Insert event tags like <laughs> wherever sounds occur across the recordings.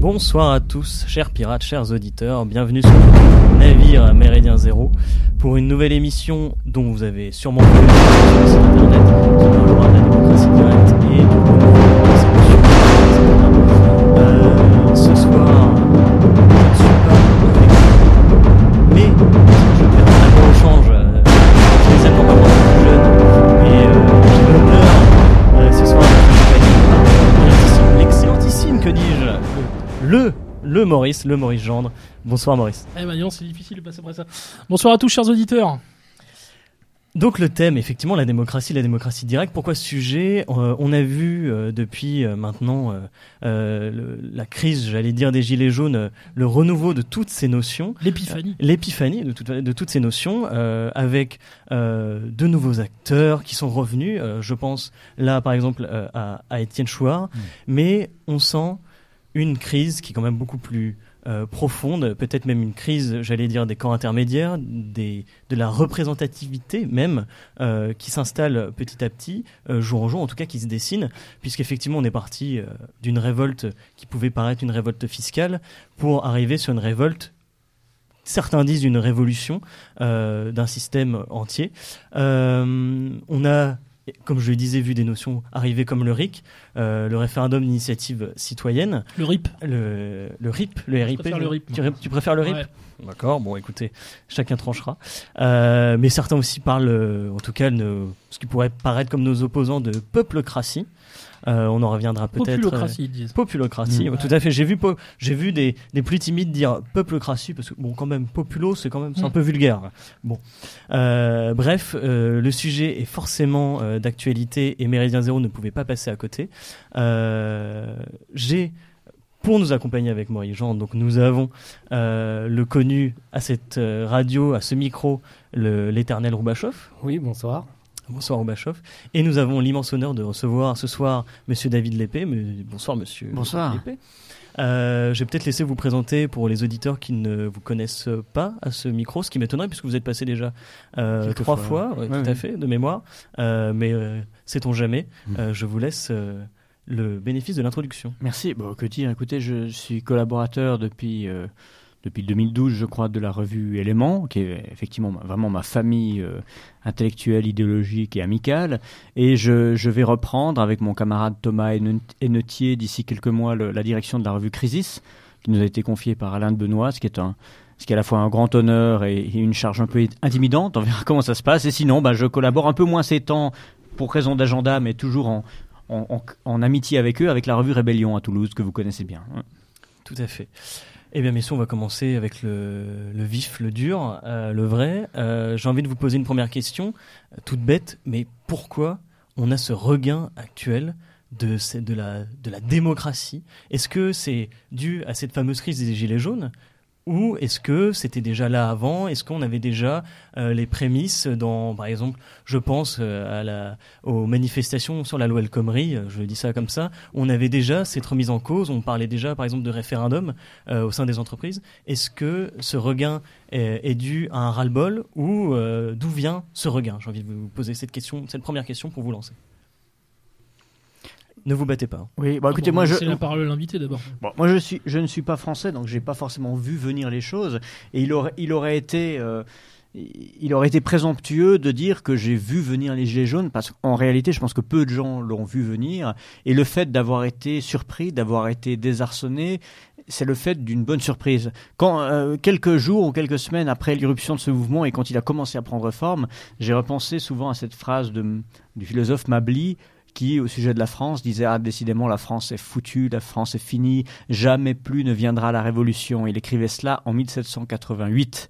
Bonsoir à tous, chers pirates, chers auditeurs, bienvenue sur le navire Méridien Zéro pour une nouvelle émission dont vous avez sûrement vu sur internet Maurice, le Maurice Gendre. Bonsoir Maurice. Eh ben, non, c'est difficile de passer après ça. Bonsoir à tous, chers auditeurs. Donc le thème, effectivement, la démocratie, la démocratie directe. Pourquoi ce sujet Euh, On a vu euh, depuis euh, maintenant le- la crise, j'allais dire, des gilets jaunes, euh, le renouveau de toutes ces notions. L'épiphanie. L'épiphanie de, de toutes ces notions, euh, avec euh, de nouveaux acteurs qui sont revenus. Euh, je pense là, par exemple, euh, à, à Étienne Chouard. Mais on sent une crise qui est quand même beaucoup plus euh, profonde, peut-être même une crise, j'allais dire, des camps intermédiaires, de la représentativité même, euh, qui s'installe petit à petit, euh, jour en jour, en tout cas qui se dessine, puisqu'effectivement on est parti d'une révolte qui pouvait paraître une révolte fiscale pour arriver sur une révolte Certains disent une révolution d'un système entier. On a, comme je le disais, vu des notions arriver comme le RIC, euh, le référendum d'initiative citoyenne, Le RIP. le, le RIP, le RIP. préfère le RIP, Tu, tu préfères le RIP Ouais. D'accord, bon écoutez, chacun tranchera. Euh, mais certains aussi parlent, euh, en tout cas, de ce qui pourrait paraître comme nos opposants de peuplocratie. Euh, on en reviendra peut-être. euh, Populocratie, ils disent. Populocratie, Mm. tout à fait. J'ai vu, j'ai vu des, des plus timides dire peuplocratie parce que bon, quand même, populo, c'est quand même, un Mm. peu vulgaire. Bon, Euh, bref, euh, le sujet est forcément euh, d'actualité et Méridien Zéro ne pouvait pas passer à côté. Euh, j'ai pour nous accompagner avec Maurice Jean, donc nous avons euh, le connu à cette euh, radio, à ce micro, l'éternel Roubachoff. Oui, bonsoir. Bonsoir Roubachoff. Et nous avons l'immense honneur de recevoir ce soir Monsieur David Lépée. Mais- Bonsoir Monsieur Bonsoir. Lépée. Euh, je vais peut-être laisser vous présenter pour les auditeurs qui ne vous connaissent pas à ce micro, ce qui m'étonnerait puisque vous êtes passé déjà euh, trois fois. fois, ouais, Ouais, tout à fait, de mémoire. Euh, mais euh, sait-on jamais Mm. Je vous laisse le bénéfice de l'introduction. Merci. Bon, que dire? Écoutez, je suis collaborateur depuis, depuis 2012, je crois, de la revue Éléments, qui est effectivement vraiment ma famille euh, intellectuelle, idéologique et amicale. Et je, vais reprendre avec mon camarade Thomas Henne- Hennetier d'ici quelques mois la direction de la revue Crisis, qui nous a été confiée par Alain de Benoît, ce qui est à la fois un grand honneur et, une charge un peu intimidante. On verra comment ça se passe. Et sinon, bah, je collabore un peu moins ces temps pour raison d'agenda, mais toujours en- en amitié avec eux, avec la revue Rébellion à Toulouse, que vous connaissez bien. Tout à fait. Eh bien, messieurs, on va commencer avec le, vif, le dur, euh, le vrai. Euh, J'ai envie de vous poser une première question, euh, toute bête, mais pourquoi on a ce regain actuel de la démocratie? Est-ce que c'est dû à cette fameuse crise des Gilets jaunes? Ou est-ce que c'était déjà là avant? Est-ce qu'on avait déjà euh, les prémices dans, par exemple, je pense euh, aux manifestations sur la loi El Khomri, euh, je dis ça comme ça, on avait déjà cette remise en cause, on parlait déjà par exemple de référendum au sein des entreprises. Est-ce que ce regain est, est dû à un ras-le-bol ou d'où vient ce regain? J'ai envie de vous poser cette question, cette première question pour vous lancer. Ne vous battez pas. hein. Oui, bah, écoutez, Bon, moi, je, C'est la parole à l'invité d'abord. Bon, moi je, suis, je ne suis pas français, donc j'ai pas forcément vu venir les choses. Et il aurait, il aurait été. euh, il aurait été présomptueux de dire que j'ai vu venir les gilets jaunes parce qu'en réalité, je pense que peu de gens l'ont vu venir. Et le fait d'avoir été surpris, d'avoir été désarçonné, c'est le fait d'une bonne surprise. Quand euh, quelques jours ou quelques semaines après l'irruption de ce mouvement et quand il a commencé à prendre forme, j'ai repensé souvent à cette phrase de, du philosophe Mably qui, au sujet de la France, disait Ah, décidément, la France est foutue, la France est finie, jamais plus ne viendra la révolution. Il écrivait cela en 1788.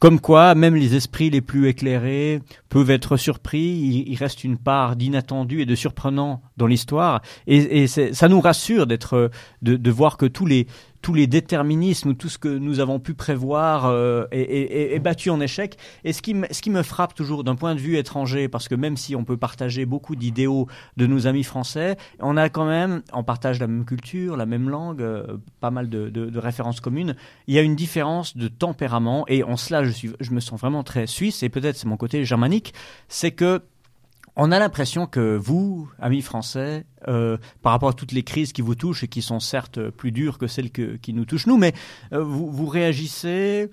Comme quoi, même les esprits les plus éclairés peuvent être surpris. Il, reste une part d'inattendu et de surprenant dans l'histoire, et, ça nous rassure d'être, de voir que tous les tous les déterminismes, tout ce que nous avons pu prévoir euh, est, battu en échec. Et ce qui, me- frappe toujours d'un point de vue étranger, parce que même si on peut partager beaucoup d'idéaux de nos amis français, on a quand même, on partage la même culture, la même langue, euh, pas mal de, références communes. Il y a une différence de tempérament, et en cela, je me sens vraiment très suisse, et peut-être c'est mon côté germanique, c'est que on a l'impression que vous, amis français, euh, par rapport à toutes les crises qui vous touchent et qui sont certes plus dures que celles qui nous touchent nous, mais euh, vous, réagissez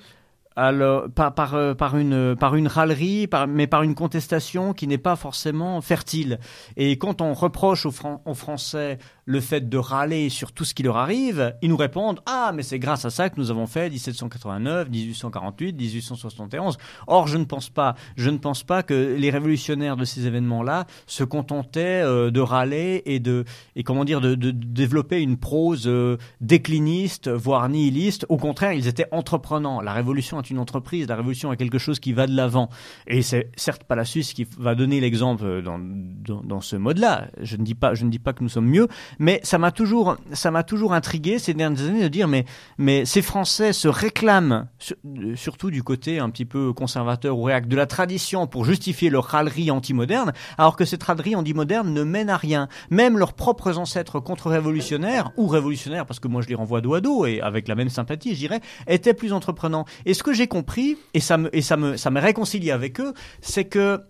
euh, par, une, râlerie, mais par une contestation qui n'est pas forcément fertile. Et quand on reproche aux Français le fait de râler sur tout ce qui leur arrive, ils nous répondent Ah, mais c'est grâce à ça que nous avons fait 1789, 1848, 1871. Or, je ne pense pas. Je ne pense pas que les révolutionnaires de ces événements-là se contentaient euh, de râler et de, et comment dire, de, développer une prose euh, décliniste, voire nihiliste. Au contraire, ils étaient entreprenants. La révolution est une entreprise. La révolution est quelque chose qui va de l'avant. Et c'est certes pas la Suisse qui va donner l'exemple dans, dans, dans ce mode-là. Je ne dis pas, je ne dis pas que nous sommes mieux, mais ça m'a toujours, ça m'a toujours intrigué ces dernières années de dire, mais, mais ces Français se réclament, euh, surtout du côté un petit peu conservateur ou réac, de la tradition pour justifier leur râlerie anti-moderne, alors que cette râlerie anti-moderne ne mène à rien. Même leurs propres ancêtres contre-révolutionnaires, ou révolutionnaires, parce que moi je les renvoie dos à dos, et avec la même sympathie, je dirais, étaient plus entreprenants. Et ce que j'ai compris, et ça me, et ça me, ça me réconcilie avec eux, c'est que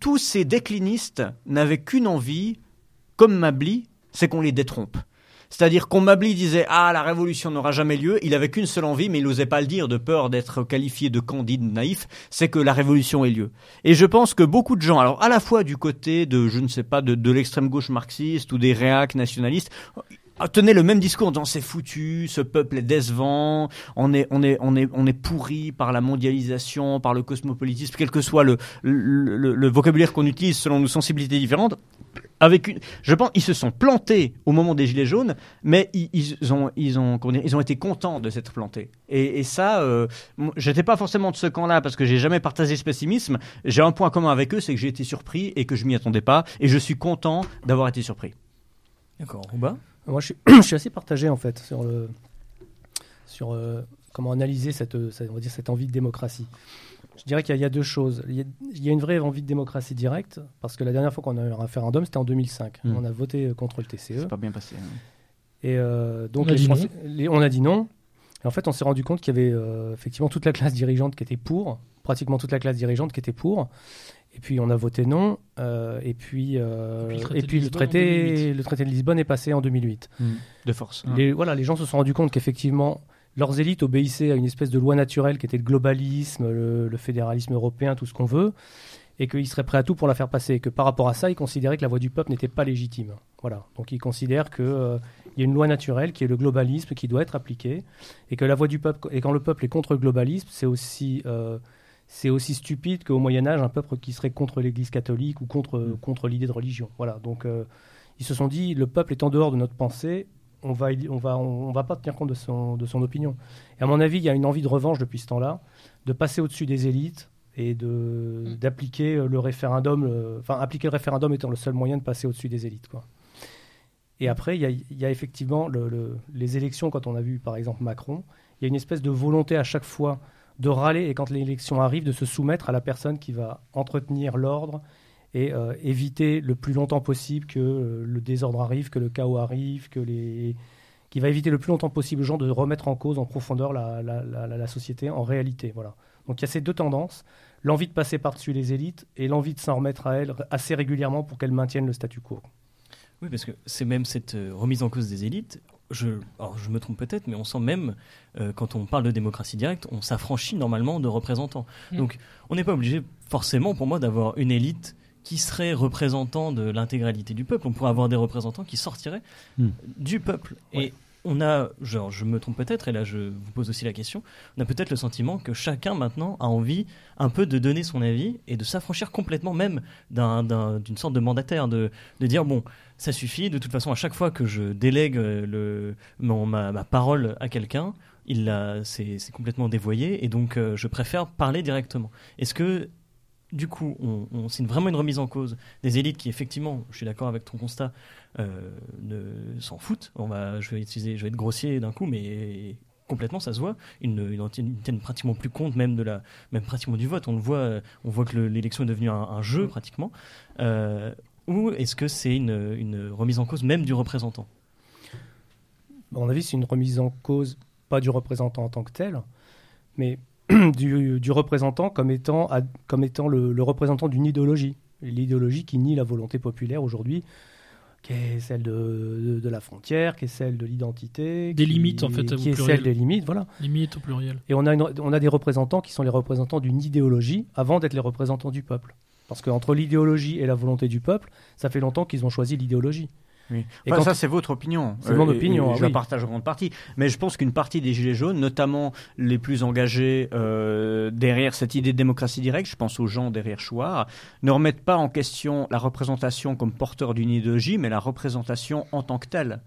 tous ces déclinistes n'avaient qu'une envie, comme Mably, c'est qu'on les détrompe. C'est-à-dire qu'on Mably disait ah la révolution n'aura jamais lieu, il avait qu'une seule envie mais il n'osait pas le dire de peur d'être qualifié de candide naïf, c'est que la révolution ait lieu. Et je pense que beaucoup de gens, alors à la fois du côté de je ne sais pas de, l'extrême gauche marxiste ou des réacs nationalistes, euh, tenaient le même discours en disant c'est foutu, ce peuple est décevant, on est on est on est on est pourri par la mondialisation, par le cosmopolitisme, quel que soit le- le vocabulaire qu'on utilise selon nos sensibilités différentes. Avec une, je pense, ils se sont plantés au moment des gilets jaunes, mais ils, ils ont, ils ont, comment dire, ils ont été contents de s'être plantés. Et, et ça, euh, j'étais pas forcément de ce camp-là parce que j'ai jamais partagé ce pessimisme. J'ai un point commun avec eux, c'est que j'ai été surpris et que je m'y attendais pas, et je suis content d'avoir été surpris. D'accord. Rouba? Moi, je suis, <clears throat> je suis assez partagé en fait sur le sur euh, comment analyser cette, euh, cette- on va dire cette envie de démocratie. Je dirais qu'il y, a- il y a deux choses. Il y a, il y a une vraie envie de démocratie directe parce que la dernière fois qu'on a eu un référendum, c'était en 2005. Mm. On a voté euh, contre le TCE. C'est pas bien passé. hein. Et euh, donc On a les dit Français- les- on a dit non. Et en fait, on s'est rendu compte qu'il y avait euh, effectivement toute la classe dirigeante qui était pour, pratiquement toute la classe dirigeante qui était pour. Et puis on a voté non. euh, et puis, euh, Et puis le traité et puis le, 2008. traité, le traité de Lisbonne est passé en 2008. De force. Les, voilà, les gens se sont rendus compte qu'effectivement, leurs élites obéissaient à une espèce de loi naturelle qui était le globalisme, le, fédéralisme européen, tout ce qu'on veut, et qu'ils seraient prêts à tout pour la faire passer. Et que par rapport à ça, ils considéraient que la voix du peuple n'était pas légitime. Voilà. Donc ils considèrent qu'il y a une loi naturelle qui est le globalisme qui doit être appliquée, et que la voix du peuple, et quand le peuple est contre le globalisme, c'est aussi. euh, c'est aussi stupide qu'au Moyen Âge, un peuple qui serait contre l'Église catholique ou contre, contre l'idée de religion. Voilà. Donc, euh, ils se sont dit, le peuple est en dehors de notre pensée, on va, on va, on va pas tenir compte de son, de son opinion. Et à mon avis, il y a une envie de revanche depuis ce temps-là, de passer au-dessus des élites et de d'appliquer le référendum, le- enfin appliquer le référendum étant le seul moyen de passer au-dessus des élites, quoi. Et après, il y y a effectivement le- le- les élections. Quand on a vu, par exemple, Macron, il y a une espèce de volonté à chaque fois de râler et quand l'élection arrive, de se soumettre à la personne qui va entretenir l'ordre et euh, éviter le plus longtemps possible que euh, le désordre arrive, que le chaos arrive, que les qui va éviter le plus longtemps possible aux gens de remettre en cause en profondeur la, la, la- la- la société en réalité. Voilà. Donc il y a ces deux tendances, l'envie de passer par-dessus les élites et l'envie de s'en remettre à elles assez régulièrement pour qu'elles maintiennent le statu quo. Oui, parce que c'est même cette euh, remise en cause des élites. Je, alors je me trompe peut-être, mais on sent même, euh, quand on parle de démocratie directe, on s'affranchit normalement de représentants. Mm. Donc on n'est pas obligé forcément, pour moi, d'avoir une élite qui serait représentant de l'intégralité du peuple. On pourrait avoir des représentants qui sortiraient Mm. du peuple. Ouais. Et on a, genre, je me trompe peut-être, et là je vous pose aussi la question, on a peut-être le sentiment que chacun maintenant a envie un peu de donner son avis et de s'affranchir complètement même d'un- d'un- d'une sorte de mandataire, de, de dire bon, ça suffit, de toute façon à chaque fois que je délègue euh, le, mon- ma, ma parole à quelqu'un, il c'est complètement dévoyé et donc euh, je préfère parler directement. Est-ce que du coup, on, on- c'est vraiment une remise en cause des élites qui, effectivement, je suis d'accord avec ton constat, euh, ne s'en foutent. On va, je vais utiliser, je vais être grossier d'un coup, mais complètement, ça se voit. Ils ne ils tiennent, pratiquement plus compte même de la, même pratiquement du vote. On le voit, euh, on voit que le- l'élection est devenue un, un jeu pratiquement. Euh, ou est-ce que c'est une, une remise en cause même du représentant? À mon avis, c'est une remise en cause, pas du représentant en tant que tel, mais <clears throat> du, du représentant comme étant, comme étant le, le représentant d'une idéologie. l'idéologie qui nie la volonté populaire aujourd'hui, qui est celle de, de, de la frontière, qui est celle de l'identité, Des qui- limites, en fait, au qui est pluriel. celle des limites, voilà. Limite au pluriel. Et on a, une- on a des représentants qui sont les représentants d'une idéologie avant d'être les représentants du peuple. Parce qu'entre l'idéologie et la volonté du peuple, ça fait longtemps qu'ils ont choisi l'idéologie. Oui. Et Enfin, ça, c'est votre opinion. C'est mon et- opinion, et ah je la partage en grande partie. Mais je pense qu'une partie des Gilets jaunes, notamment les plus engagés euh, derrière cette idée de démocratie directe, je pense aux gens derrière Chouard, ne remettent pas en question la représentation comme porteur d'une idéologie, mais la représentation en tant que telle.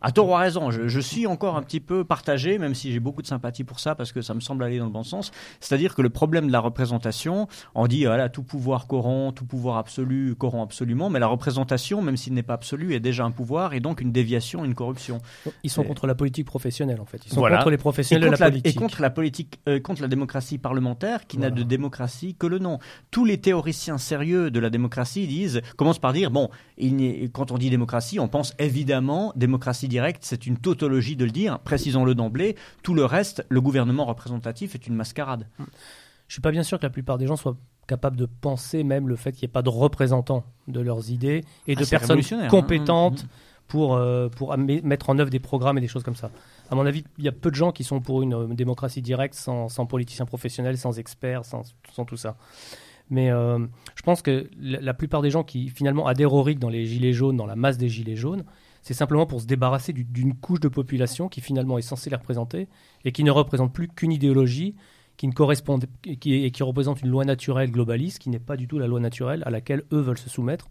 À tort ou à raison, je, je suis encore un petit peu partagé, même si j'ai beaucoup de sympathie pour ça, parce que ça me semble aller dans le bon sens. C'est-à-dire que le problème de la représentation, on dit voilà, tout pouvoir corrompt, tout pouvoir absolu corrompt absolument, mais la représentation, même s'il n'est pas absolu, est déjà un pouvoir et donc une déviation, une corruption. Ils sont Et- contre la politique professionnelle, en fait. Ils sont Voilà. contre les Et professionnels de contre, la la, politique. et contre la politique, euh, contre la démocratie parlementaire qui n'a de démocratie que le nom. Tous les théoriciens sérieux de la démocratie disent, commencent par dire bon, il quand on dit démocratie, on pense évidemment démocratie directe, c'est une tautologie de le dire. Précisons-le d'emblée. Tout le reste, le gouvernement représentatif est une mascarade. Je suis pas bien sûr que la plupart des gens soient capables de penser même le fait qu'il n'y ait pas de représentants de leurs idées et Ah, de personnes hein. compétentes pour, euh, pour mettre en œuvre des programmes et des choses comme ça. À mon avis, il y a peu de gens qui sont pour une euh, démocratie directe sans, sans politiciens professionnels, sans experts, sans, sans tout ça. Mais euh, je pense que la, la plupart des gens qui finalement adhèrent au RIC dans les gilets jaunes, dans la masse des gilets jaunes, c'est simplement pour se débarrasser du- d'une couche de population qui finalement est censée les représenter et qui ne représente plus qu'une idéologie qui ne correspond qui, et qui représente une loi naturelle globaliste qui n'est pas du tout la loi naturelle à laquelle eux veulent se soumettre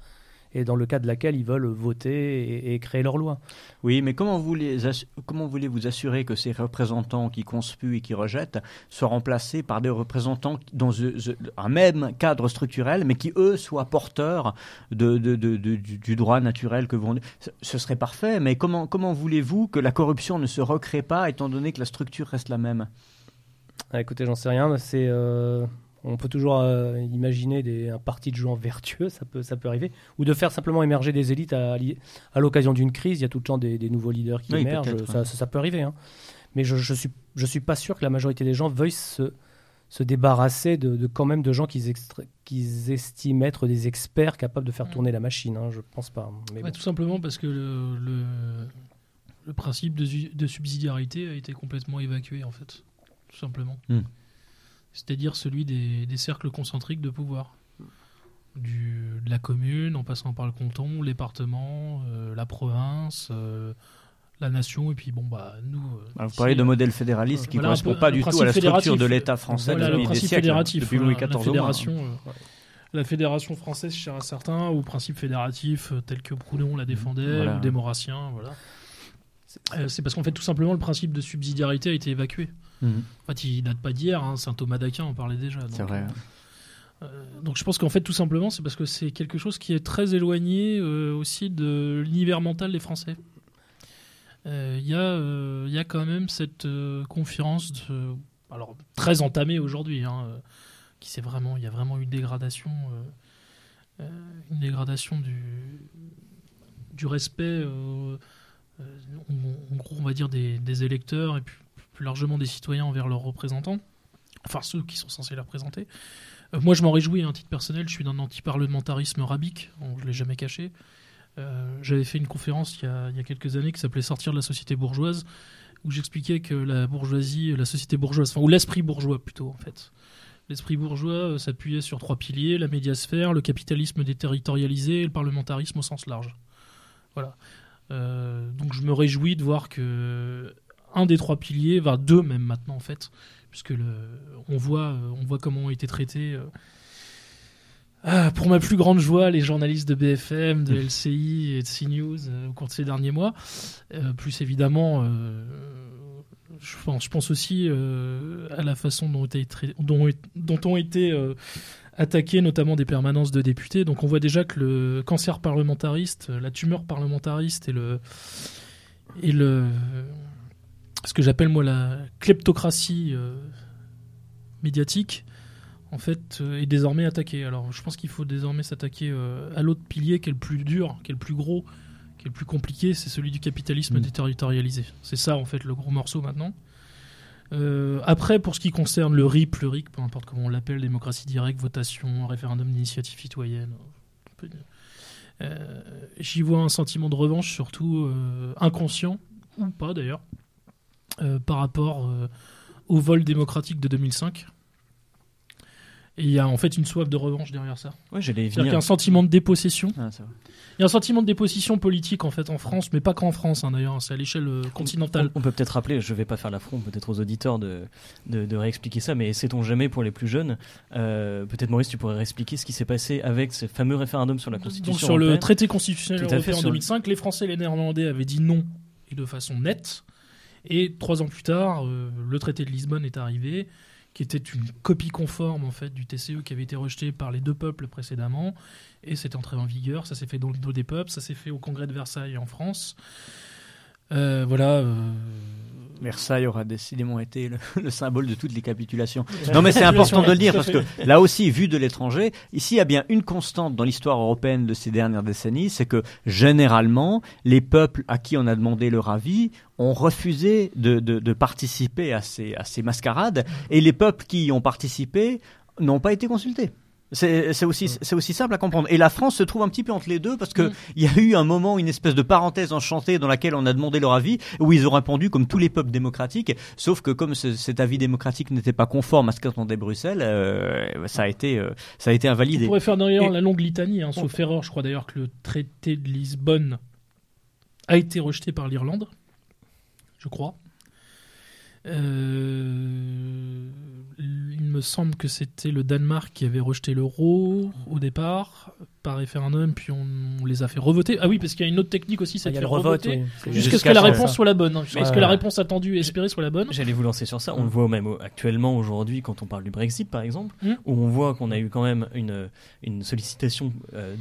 et dans le cas de laquelle ils veulent voter et, et créer leur loi. Oui, mais comment, vous les assu- comment voulez-vous assurer que ces représentants qui conspuent et qui rejettent soient remplacés par des représentants dans un même cadre structurel, mais qui, eux, soient porteurs de, de- de- de- du, droit naturel que vous... Ce- Ce serait parfait, mais comment, comment voulez-vous que la corruption ne se recrée pas, étant donné que la structure reste la même? Ah, écoutez, j'en sais rien. C'est, euh, on peut toujours euh, imaginer des, un parti de gens vertueux, ça peut, ça peut arriver, ou de faire simplement émerger des élites à, l'occasion d'une crise. Il y a tout le temps des, des nouveaux leaders qui Oui, émergent. Ça, ouais. ça, ça peut arriver. hein. Mais je, je suis, je suis pas sûr que la majorité des gens veuillent se, se débarrasser de, de quand même de gens qu'ils, estiment être des experts capables de faire Mm. tourner la machine. hein. Je pense pas. Mais Ouais, bon. tout simplement parce que le, le, le principe de, su- de subsidiarité a été complètement évacué, en fait. Tout simplement. Hmm. C'est-à-dire celui des, des cercles concentriques de pouvoir. Du, de la commune, en passant par le canton, le département, euh, la province, euh, la nation, et puis bon, bah, nous. euh, Alors, Vous parlez de modèle fédéraliste qui ne voilà, correspond pas du tout à la structure de l'État français Voilà, le depuis des principe siècles, fédératif. depuis voilà, Louis XIV la au moins. fédération, euh, la fédération française chez certains, ou principe fédératif tel que Proudhon la défendait, Voilà. ou des Maurassiens, voilà. C'est parce qu'en fait, tout simplement, le principe de subsidiarité a été évacué. Mhm. En fait, il date pas d'hier, hein, saint Thomas d'Aquin en parlait déjà. C'est donc, vrai. euh, donc je pense qu'en fait, tout simplement, c'est parce que c'est quelque chose qui est très éloigné euh, aussi de l'univers mental des Français. Euh, Il y, a, euh, il y a quand même cette euh, conférence, de, alors très entamée aujourd'hui, hein, euh, qui c'est vraiment, il y a vraiment une dégradation, euh, euh, une dégradation du, du respect, euh, euh, en, en gros, on va dire des, des électeurs et puis plus largement des citoyens envers leurs représentants, enfin ceux qui sont censés les représenter. Euh, moi, je m'en réjouis à un titre personnel. Je suis d'un antiparlementarisme rabique. Bon, je l'ai jamais caché. Euh, J'avais fait une conférence il y, a, quelques années qui s'appelait Sortir de la société bourgeoise, où j'expliquais que la bourgeoisie, la société bourgeoise, enfin, ou l'esprit bourgeois plutôt en fait. L'esprit bourgeois euh, s'appuyait sur trois piliers la médiasphère, le capitalisme déterritorialisé et le parlementarisme au sens large. Voilà. Donc je me réjouis de voir que un des trois piliers, va deux même maintenant en fait, puisque le, on voit, euh, on voit comment ont été traités. euh, ah, pour ma plus grande joie, les journalistes de BFM, de <laughs> LCI et de CNews euh, au cours de ces derniers mois. Euh, plus évidemment, euh, je, pense, je pense aussi à la façon dont, ont été trai- dont, dont ont été attaquées notamment des permanences de députés. Donc on voit déjà que le cancer parlementariste, la tumeur parlementariste et le, et le ce que j'appelle moi la kleptocratie euh, médiatique en fait euh, est désormais attaquée. Alors je pense qu'il faut désormais s'attaquer euh, à l'autre pilier qui est le plus dur, qui est le plus gros, qui est le plus compliqué, c'est celui du capitalisme Mm. déterritorialisé. C'est ça en fait le gros morceau maintenant. Euh, après, pour ce qui concerne le RIP, le RIC, peu importe comment on l'appelle, démocratie directe, votation, référendum d'initiative citoyenne, Euh, J'y vois un sentiment de revanche, surtout euh, inconscient, ou pas d'ailleurs, euh, par rapport euh, au vol démocratique de 2005. Et il y a en fait une soif de revanche derrière ça. Ouais, j'allais C'est-à-dire qu'il y a venir. un sentiment de dépossession. Ah. Il y a un sentiment de dépossession politique en fait en France, mais pas qu'en France hein, d'ailleurs, c'est à l'échelle euh, continentale. On, on peut peut-être rappeler, je vais pas faire l'affront peut-être aux auditeurs de, de, de réexpliquer ça, mais sait-on jamais pour les plus jeunes euh, Peut-être Maurice, tu pourrais réexpliquer ce qui s'est passé avec ce fameux référendum sur la Constitution Donc sur le traité constitutionnel européen en sur le- 2005, les Français et les Néerlandais avaient dit non et de façon nette. Et trois ans plus tard, euh, le traité de Lisbonne est arrivé, qui était une copie conforme en fait du TCE qui avait été rejeté par les deux peuples précédemment, et c'est entré en vigueur. Ça s'est fait dans le dos des peuples, ça s'est fait au Congrès de Versailles en France. Euh, voilà. euh, Versailles aura décidément été le, <laughs> le symbole de toutes les capitulations. Non, mais c'est <laughs> important de le dire parce que là aussi, vu de l'étranger, ici il y a bien une constante dans l'histoire européenne de ces dernières décennies, c'est que généralement, les peuples à qui on a demandé leur avis ont refusé de, de- de participer à ces, à ces mascarades et les peuples qui y ont participé n'ont pas été consultés. C'est c'est aussi, simple à comprendre. Et la France se trouve un petit peu entre les deux parce que Mm. il y a eu un moment, une espèce de parenthèse enchantée dans laquelle on a demandé leur avis, où ils ont répondu comme tous les peuples démocratiques, sauf que comme ce- cet avis démocratique n'était pas conforme à ce qu'attendait Bruxelles, euh, ça a été, euh, ça a été On invalidé. pourrait faire d'ailleurs la longue litanie, hein, sauf erreur. Je crois d'ailleurs que le traité de Lisbonne a été rejeté par l'Irlande. Je crois. Euh, me semble que c'était le Danemark qui avait rejeté l'euro au départ par référendum, puis on, on les a fait revoter. Ah oui, parce qu'il y a une autre technique aussi, c'est y de faire revote. revoter oui. C'est- jusqu'à ce que la réponse soit la bonne, hein, jusqu'à ce que la réponse attendue et espérée soit la bonne. J'allais vous lancer sur ça. On le voit même actuellement aujourd'hui quand on parle du Brexit, par exemple, Mm. où on voit qu'on a eu quand même une, une sollicitation euh,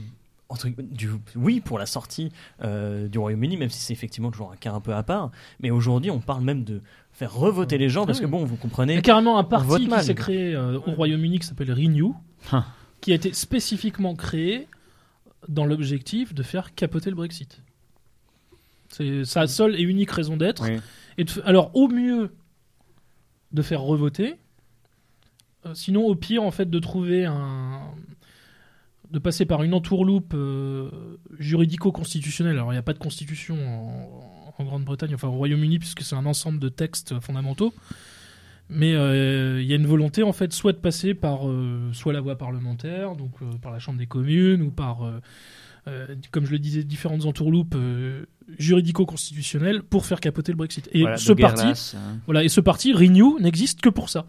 entre, du oui pour la sortie euh, du Royaume-Uni, même si c'est effectivement toujours un cas un peu à part. Mais aujourd'hui, on parle même de faire revoter les gens parce que Oui. bon, vous Il y comprenez. a carrément un parti qui s'est créé euh, au Royaume-Uni qui s'appelle Renew, Hein. qui a été spécifiquement créé dans l'objectif de faire capoter le Brexit. C'est sa seule et unique raison d'être. Oui. Et de alors, au mieux, de faire revoter. euh, sinon, au pire, en fait, de trouver un. de passer par une entourloupe euh, juridico-constitutionnelle. Alors, il n'y a pas de constitution en, en Grande-Bretagne, enfin au Royaume-Uni, puisque c'est un ensemble de textes fondamentaux. Mais euh, il y a une volonté, en fait, soit de passer par euh, soit la voie parlementaire, donc euh, par la Chambre des communes, ou par, comme je le disais, différentes entourloupes juridico-constitutionnelles pour faire capoter le Brexit. Et Voilà, ce parti, hein. voilà, et ce parti, Renew, n'existe que pour ça.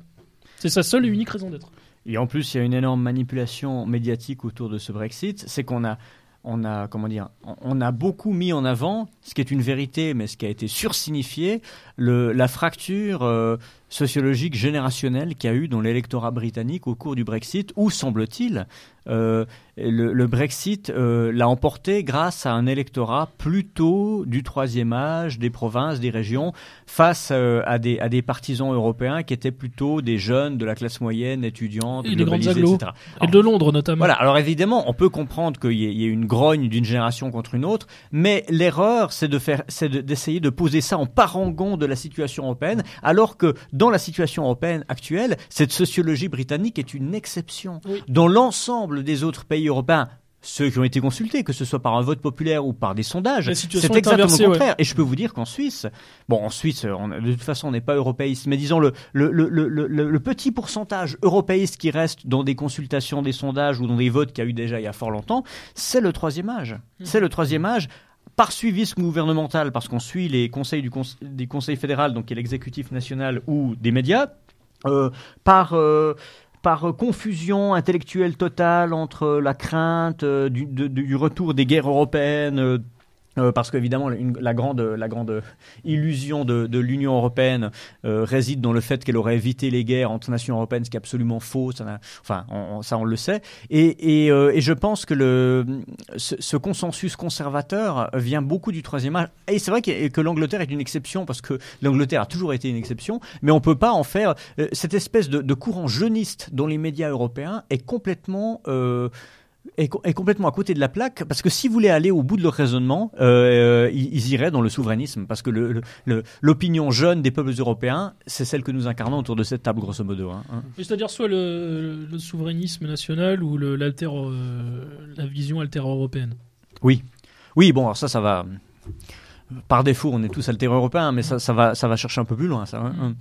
C'est sa seule et unique raison d'être. Et en plus, il y a une énorme manipulation médiatique autour de ce Brexit. C'est qu'on a, on a, comment dire, on- a beaucoup mis en avant, ce qui est une vérité, mais ce qui a été sursignifié, le, la fracture euh, sociologique générationnelle qu'il y a eu dans l'électorat britannique au cours du Brexit, où semble-t-il, euh, le, le Brexit euh, l'a emporté grâce à un électorat plutôt du troisième âge, des provinces, des régions, face euh, à, des, à des partisans européens qui étaient plutôt des jeunes de la classe moyenne, étudiantes, Et des grandes etc. Et de Londres, notamment. Voilà, alors évidemment, on peut comprendre qu'il y, ait- une grogne d'une génération contre une autre, mais l'erreur, c'est de faire, c'est de- d'essayer de poser ça en parangon de la situation européenne, alors que dans la situation européenne actuelle, cette sociologie britannique est une exception. Oui. Dans l'ensemble des autres pays européens, ceux qui ont été consultés, que ce soit par un vote populaire ou par des sondages, c'est exactement le ouais. contraire. Et je peux vous dire qu'en Suisse, bon, en Suisse, on, de toute façon, on n'est pas européiste, mais disons le, le, le, le, le- le petit pourcentage européiste qui reste dans des consultations, des sondages ou dans des votes qu'il y a eu déjà il y a fort longtemps, c'est le troisième âge. C'est le troisième âge par suivisme gouvernemental, parce qu'on suit les conseils du des conseils fédéral, donc l'exécutif national ou des médias, euh, par euh, par confusion intellectuelle totale entre la crainte euh, du, du retour des guerres européennes. Euh, parce qu'évidemment, la grande, illusion de, l'Union européenne euh, réside dans le fait qu'elle aurait évité les guerres entre nations européennes, ce qui est absolument faux. Ça, enfin, on- ça, on le sait. Et, euh, je pense que ce, consensus conservateur vient beaucoup du troisième âge. Et c'est vrai que, l'Angleterre est une exception parce que l'Angleterre a toujours été une exception, mais on peut pas en faire cette espèce de, de courant jeuniste dans les médias européens est complètement est, co- est complètement à côté de la plaque parce que si vous voulez aller au bout de leur raisonnement, euh, ils, ils iraient dans le souverainisme parce que le- le- le- l'opinion jeune des peuples européens, c'est celle que nous incarnons autour de cette table, grosso modo. hein, hein. C'est-à-dire soit le, le souverainisme national ou le, l'alter, euh, la vision alter-européenne. Oui, bon, alors ça, ça va. Par défaut, on est tous alter-européens, mais ça, ça, va, ça va chercher un peu plus loin, ça. hein, hein.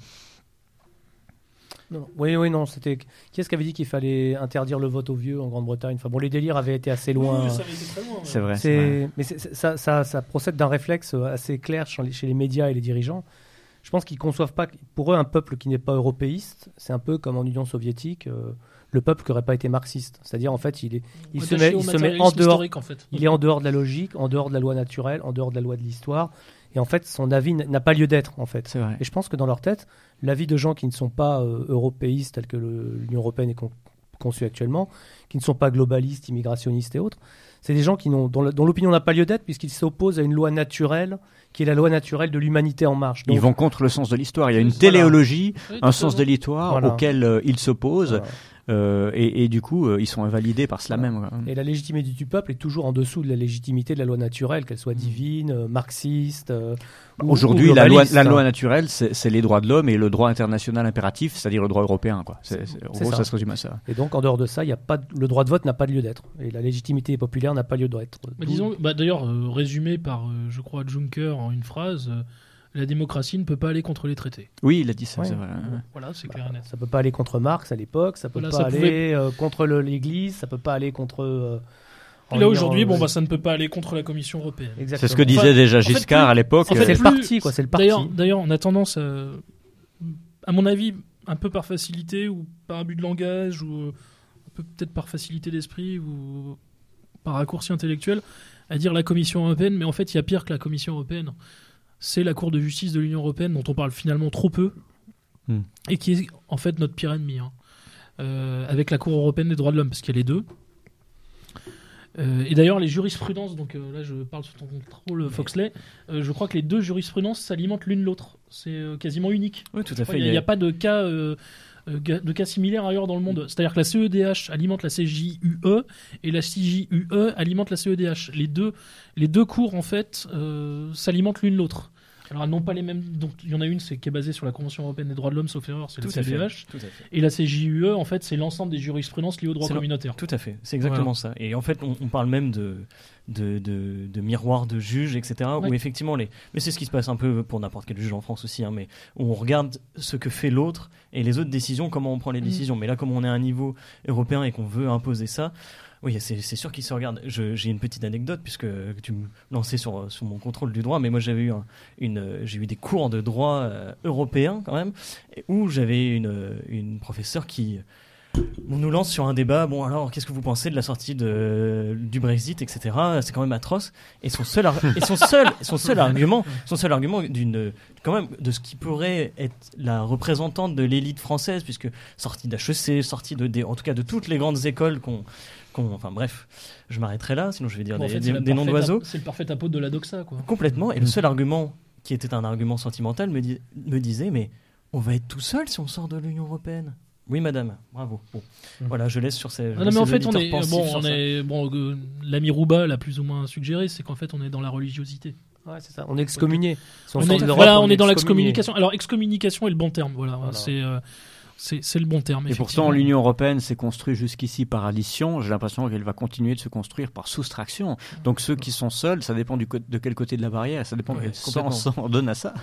Non. Oui, oui, non. C'était qui est-ce qui avait dit qu'il fallait interdire le vote aux vieux en Grande-Bretagne? Enfin bon, les délires avaient été assez loin. Oui, ça avait été très loin. ouais. C'est vrai. c'est vrai. C'est, mais ça, ça, ça procède d'un réflexe assez clair chez les, chez les médias et les dirigeants. Je pense qu'ils conçoivent pas. Pour eux, un peuple qui n'est pas européiste, c'est un peu comme en Union soviétique, euh, le peuple qui n'aurait pas été marxiste. C'est-à-dire, en fait, il est, il se met, au il se met en dehors. historique, en fait. Il est en dehors de la logique, en dehors de la loi naturelle, en dehors de la loi de l'histoire. Et en fait, son avis n'a pas lieu d'être, en fait. Vrai. Et je pense que dans leur tête, l'avis de gens qui ne sont pas euh, européistes, tels que l'Union européenne est con- conçue actuellement, qui ne sont pas globalistes, immigrationnistes et autres, c'est des gens qui n'ont, dont l'opinion n'a pas lieu d'être, puisqu'ils s'opposent à une loi naturelle, qui est la loi naturelle de l'humanité en marche. Ils vont contre le sens de l'histoire. Il y a une Voilà. téléologie, un sens de l'histoire Voilà. auquel euh, ils s'opposent, voilà. Euh, et, et du coup, euh, ils sont invalidés par cela Voilà. même. quoi. Et la légitimité du peuple est toujours en dessous de la légitimité de la loi naturelle, qu'elle soit divine, euh, marxiste. euh, ou- Aujourd'hui, ou la loi, la hein. loi naturelle, c'est les droits de l'homme et le droit international impératif, c'est-à-dire le droit européen. Quoi. C'est- c'est- en gros, ça. ça. se résume à ça. Et donc, en dehors de ça, il y a pas de- le droit de vote n'a pas lieu d'être. Et la légitimité populaire n'a pas lieu d'être. Bah, disons, bah, d'ailleurs, euh, résumé par, euh, je crois, Juncker en une phrase, euh, la démocratie ne peut pas aller contre les traités. Oui, il a dit ça, Ouais. vrai. Voilà, c'est clair et net. Ça peut pas aller contre Marx à l'époque, ça peut Voilà, pas ça aller euh, contre l'Église, ça peut pas aller contre. euh, Et là ayant, aujourd'hui, euh, bon, bah, ça ne peut pas aller contre la Commission européenne. exactement. C'est ce que disait Enfin, déjà en fait, Giscard à l'époque. en euh, fait, c'est le parti, quoi, c'est le parti. D'ailleurs, d'ailleurs, on a tendance, à, à mon avis, un peu par facilité ou par abus de langage ou euh, un peu peut-être par facilité d'esprit ou par raccourci intellectuel, à dire la Commission européenne, mais en fait, il y a pire que la Commission européenne. C'est la Cour de justice de l'Union européenne dont on parle finalement trop peu Hmm. et qui est en fait notre pire ennemi. hein. Euh, avec la Cour européenne des droits de l'homme, parce qu'il y a les deux. Euh, et d'ailleurs, les jurisprudences, donc euh, là je parle sous ton contrôle, Foxley, euh, je crois que les deux jurisprudences s'alimentent l'une l'autre. C'est quasiment unique. Oui, tout à Il fait. n'y a, il y a pas de cas, de cas similaires ailleurs dans le monde. C'est-à-dire que la CEDH alimente la CJUE et la CJUE alimente la CEDH. Les deux, les deux cours, en fait, s'alimentent l'une l'autre. Alors, elles n'ont pas les mêmes. Donc, il y en a une c'est qui est basée sur la Convention européenne des droits de l'homme, sauf erreur, c'est la fait. Et la CJUE, en fait, c'est l'ensemble des jurisprudences liées au droit communautaire. Tout à fait, c'est exactement ça. Et en fait, on, on parle même de, de, de, de miroir de juges, etc. Où effectivement, les... mais c'est ce qui se passe un peu pour n'importe quel juge en France aussi, hein, mais où on regarde ce que fait l'autre et les autres décisions, comment on prend les Mm. décisions. Mais là, comme on est à un niveau européen et qu'on veut imposer ça, oui, c'est sûr qu'ils se regardent. J'ai une petite anecdote, puisque tu me lançais sur, mon contrôle du droit, mais moi j'avais eu, eu des cours de droit euh, européen quand même, où j'avais une, professeure qui on nous lance sur un débat. Bon, alors, qu'est-ce que vous pensez de la sortie du Brexit, etc. C'est quand même atroce. Et son seul, argument, son seul argument d'une, quand même, de ce qui pourrait être la représentante de l'élite française, puisque sortie d'HEC, sortie en tout cas, de toutes les grandes écoles qu'on- enfin bref, je m'arrêterai là, sinon je vais dire Bon, en des, fait, des- c'est la des noms d'oiseaux. C'est le parfait apôtre de la doxa, quoi. Complètement. Et le seul argument qui était un argument sentimental me, di- me disait, mais on va être tout seul si on sort de l'Union européenne. Oui, madame. Bravo. Bon. Mhm. Voilà, je laisse sur ces. Ah non, mais en fait, on est, bon, on est, bon, euh, l'ami Rouba l'a plus ou moins suggéré, c'est qu'en fait, on est dans la religiosité. Ouais, c'est ça. On est excommunié. Si On est, voilà, on est dans l'excommunication. Alors, excommunication est le bon terme, voilà. Voilà. C'est, euh, c'est, le bon terme. Et pourtant, l'Union européenne s'est construite jusqu'ici par addition. J'ai l'impression qu'elle va continuer de se construire par soustraction. Donc ceux qui sont seuls, ça dépend du de quel côté de la barrière. Ça dépend Ouais, de quel sens on donne à ça.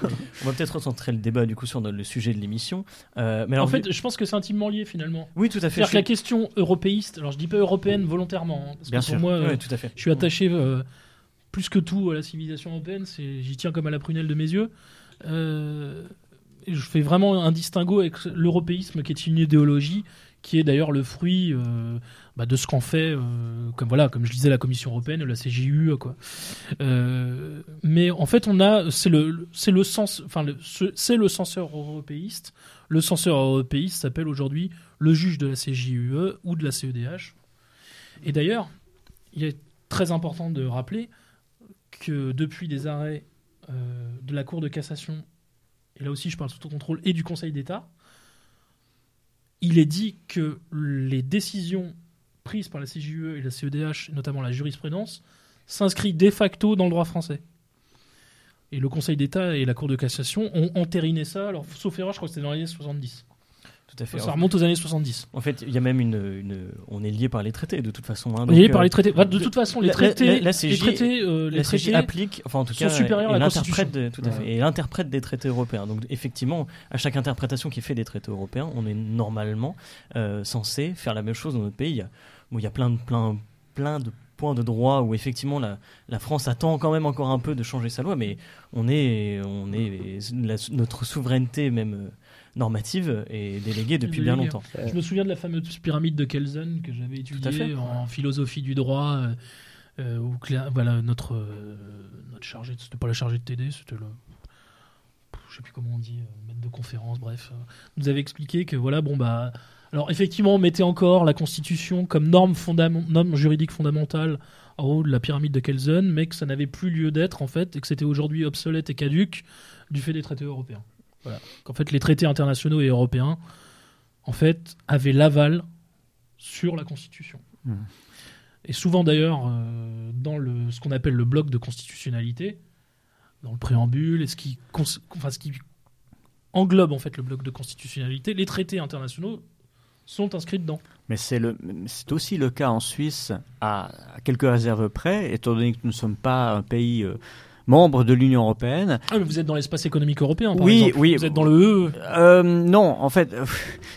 On va peut-être recentrer le débat du coup sur le sujet de l'émission. Euh, mais alors, En fait, je pense que c'est intimement lié finalement. oui, tout à fait. C'est-à-dire que la question européiste, alors je dis pas européenne volontairement, hein, parce Bien que sûr. pour moi, euh, Ouais, tout à fait. je suis attaché euh, plus que tout à la civilisation européenne, j'y tiens comme à la prunelle de mes yeux. Euh, je fais vraiment un distinguo avec l'européisme qui est une idéologie qui est d'ailleurs le fruit euh, bah, de ce qu'en fait, euh, comme voilà, comme je disais, la Commission européenne, la CJU, quoi. Euh, mais en fait, on a, c'est le, c'est le sens, enfin, c'est le censeur européiste. Le censeur européiste s'appelle aujourd'hui le juge de la CJUE ou de la CEDH. Et d'ailleurs, il est très important de rappeler que depuis des arrêts de la Cour de cassation, là aussi je parle sous contrôle, et du Conseil d'État, il est dit que les décisions prise par la CJUE et la CEDH, notamment la jurisprudence, s'inscrit de facto dans le droit français. Et le Conseil d'État et la Cour de cassation ont entériné ça, alors sauf erreur, je crois que c'était dans les années 70. Tout à fait. Ça remonte aux années 70. En fait, il y a même une, une- on est lié par les traités de toute façon. hein, On est lié par euh, les traités. Enfin, de toute façon, les traités, la- la les CJ traités, euh, les la CJ traités applique, enfin en tout cas, supérieurs à la l'interprète, Constitution. de- tout à fait, et l'interprète des traités européens. Donc effectivement, à chaque interprétation qui est faite des traités européens, on est normalement euh, censé faire la même chose dans notre pays. Il y a, bon, il y a plein de plein plein de points de droit où effectivement la, la France attend quand même encore un peu de changer sa loi, mais on est on est la- notre souveraineté même normative est déléguée depuis bien longtemps. Je me souviens de la fameuse pyramide de Kelsen que j'avais étudiée en philosophie du droit, euh, euh, où voilà, notre, euh, notre chargé, c'était pas la chargée de TD, c'était le. Je sais plus comment on dit, euh, maître de conférence, bref, euh, nous avait expliqué que voilà, bon bah. Alors effectivement, on mettait encore la Constitution comme norme, fondam- norme juridique fondamentale en haut de la pyramide de Kelsen, mais que ça n'avait plus lieu d'être en fait, et que c'était aujourd'hui obsolète et caduque du fait des traités européens. Voilà. Qu'en fait, les traités internationaux et européens, en fait, avaient l'aval sur la Constitution. Mhm. Et souvent d'ailleurs, euh, dans le, ce qu'on appelle le bloc de constitutionnalité, dans le préambule, et ce qui, cons- enfin, ce qui englobe en fait le bloc de constitutionnalité, les traités internationaux sont inscrits dedans. Mais c'est aussi le cas en Suisse, à, à quelques réserves près, étant donné que nous ne sommes pas un pays euh, membre de l'Union européenne. Ah, mais vous êtes dans l'espace économique européen, par Oui, exemple. oui. Vous êtes dans le E. Euh, non, en fait, euh,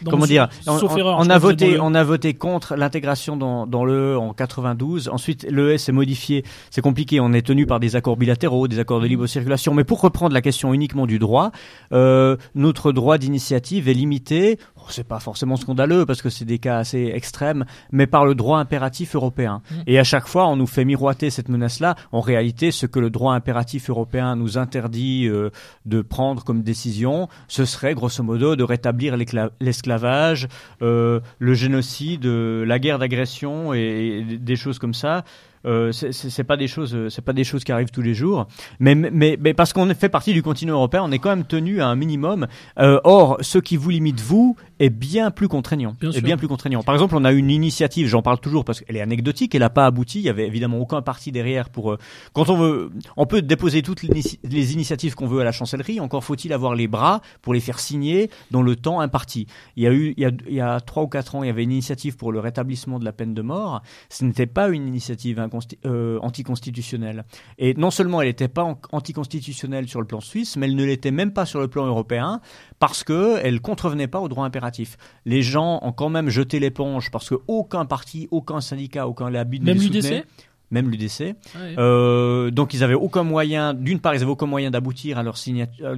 dans comment dire On, erreur. on a voté, E. on a voté contre l'intégration dans, dans le E en 92. Ensuite, le E s'est modifié. C'est compliqué. On est tenu par des accords bilatéraux, des accords de libre circulation. Mais pour reprendre la question uniquement du droit, euh, notre droit d'initiative est limité. Oh, c'est pas forcément scandaleux parce que c'est des cas assez extrêmes, mais par le droit impératif européen. Mm. Et à chaque fois, on nous fait miroiter cette menace-là. En réalité, ce que le droit impératif européen nous interdit euh, de prendre comme décision, ce serait grosso modo de rétablir l'esclavage, euh, le génocide, euh, la guerre d'agression et des choses comme ça. Euh, c'est- pas des choses, euh, c'est pas des choses qui arrivent tous les jours. Mais, mais, mais parce qu'on fait partie du continent européen, on est quand même tenu à un minimum. Euh, or, ce qui vous limite vous est bien plus contraignant. Bien est sûr. bien plus contraignant. Par exemple, on a une initiative, j'en parle toujours parce qu'elle est anecdotique, elle n'a pas abouti. Il y avait évidemment aucun parti derrière pour. euh, quand on veut, on peut déposer toutes les initiatives qu'on veut à la chancellerie. Encore faut-il avoir les bras pour les faire signer dans le temps imparti. Il y a eu, il y a, il y a trois ou quatre ans, il y avait une initiative pour le rétablissement de la peine de mort. Ce n'était pas une initiative euh, anticonstitutionnelle. Et non seulement elle n'était pas an- anticonstitutionnelle sur le plan suisse, mais elle ne l'était même pas sur le plan européen parce que elle contrevenait pas au droit impératif. Les gens ont quand même jeté l'éponge parce que aucun parti, aucun syndicat, aucun lobby ne Même les l'UDC soutenait. Même l'UDC. Ouais. Euh, donc ils avaient aucun moyen, d'une part ils avaient aucun moyen d'aboutir à leur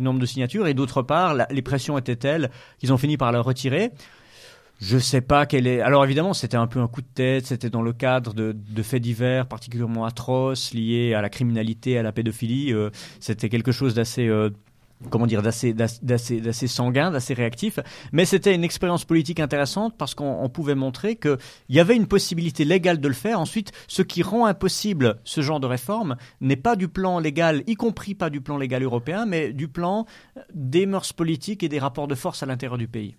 nombre de signatures et d'autre part la- les pressions étaient telles qu'ils ont fini par la retirer. Je sais pas quelle est. Alors évidemment c'était un peu un coup de tête, c'était dans le cadre de, faits divers particulièrement atroces liés à la criminalité, à la pédophilie. euh, c'était quelque chose d'assez euh, comment dire d'assez d'assez- d'assez sanguin, d'assez réactif, mais c'était une expérience politique intéressante parce qu'on on pouvait montrer que il y avait une possibilité légale de le faire. Ensuite, ce qui rend impossible ce genre de réforme n'est pas du plan légal, y compris pas du plan légal européen, mais du plan des mœurs politiques et des rapports de force à l'intérieur du pays.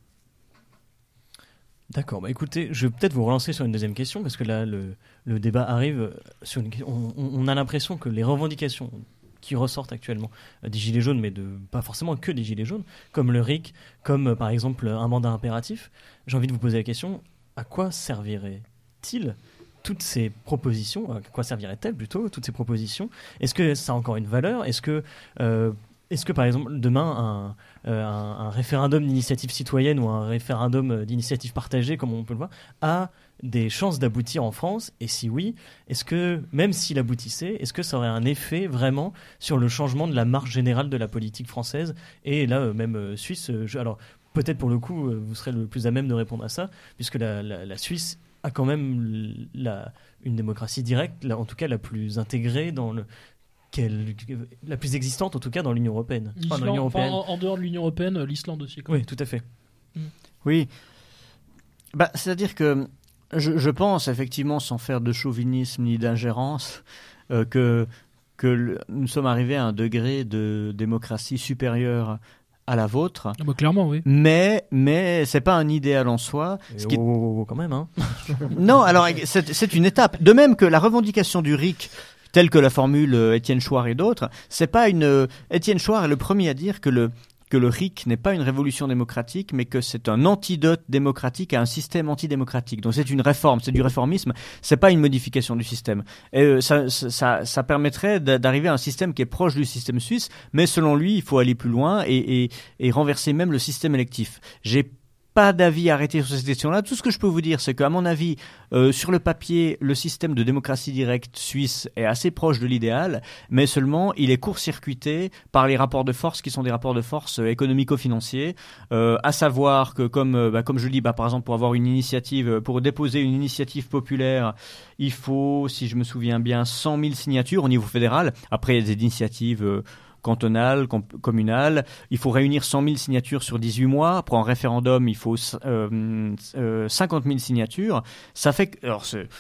D'accord, bah écoutez, je vais peut-être vous relancer sur une deuxième question, parce que là, le, débat arrive sur une on- on a l'impression que les revendications qui ressortent actuellement euh, des Gilets jaunes, mais de, pas forcément que des Gilets jaunes, comme le RIC, comme euh, par exemple un mandat impératif, j'ai envie de vous poser la question à quoi servirait-il toutes ces propositions, à quoi serviraient-elles plutôt, toutes ces propositions? Est-ce que ça a encore une valeur? Est-ce que, euh, est-ce que par exemple, demain, un, euh, un, référendum d'initiative citoyenne ou un référendum euh, d'initiative partagée, comme on peut le voir, a des chances d'aboutir en France? Et si oui, est-ce que, même s'il aboutissait, est-ce que ça aurait un effet vraiment sur le changement de la marche générale de la politique française? Et là, euh, même suisse Alors, peut-être pour le coup, vous serez le plus à même de répondre à ça, puisque la, Suisse a quand même une démocratie directe, en tout cas la plus intégrée dans le qu'elle- la plus existante en tout cas dans l'Union européenne. Enfin, dans enfin, en, en dehors de l'Union européenne, l'Islande aussi. quoi. Oui, tout à fait. Oui. Bah, C'est-à-dire que je, je pense effectivement, sans faire de chauvinisme ni d'ingérence, euh, que, que le- nous sommes arrivés à un degré de démocratie supérieur à la vôtre. Ah bah, clairement, oui. Mais, mais c'est pas un idéal en soi. Et Ce qui est- oh, oh, oh, quand même, hein. <laughs> <laughs> Non, alors c'est c'est une étape. De même que la revendication du RIC, telle que la formule euh, Étienne Chouard et d'autres, c'est pas une. euh, Étienne Chouard est le premier à dire que le que le RIC n'est pas une révolution démocratique, mais que c'est un antidote démocratique à un système antidémocratique. Donc c'est une réforme, c'est du réformisme, c'est pas une modification du système. Et euh, ça, ça, ça- permettrait d'a- d'arriver à un système qui est proche du système suisse, mais selon lui, il faut aller plus loin et, et, et renverser même le système électif. J'ai pas d'avis arrêté sur cette question-là. Tout ce que je peux vous dire, c'est qu'à mon avis, euh, sur le papier, le système de démocratie directe suisse est assez proche de l'idéal, mais seulement il est court-circuité par les rapports de force qui sont des rapports de force euh, économico-financiers, euh, à savoir que comme bah, comme je dis, bah, par exemple pour avoir une initiative, pour déposer une initiative populaire, il faut, si je me souviens bien, 100 000 signatures au niveau fédéral. Après, il y a des initiatives cantonales, com-. Il faut réunir 100 000 signatures sur 18 mois. Pour un référendum, il faut euh, euh, 50 000 signatures. Ça fait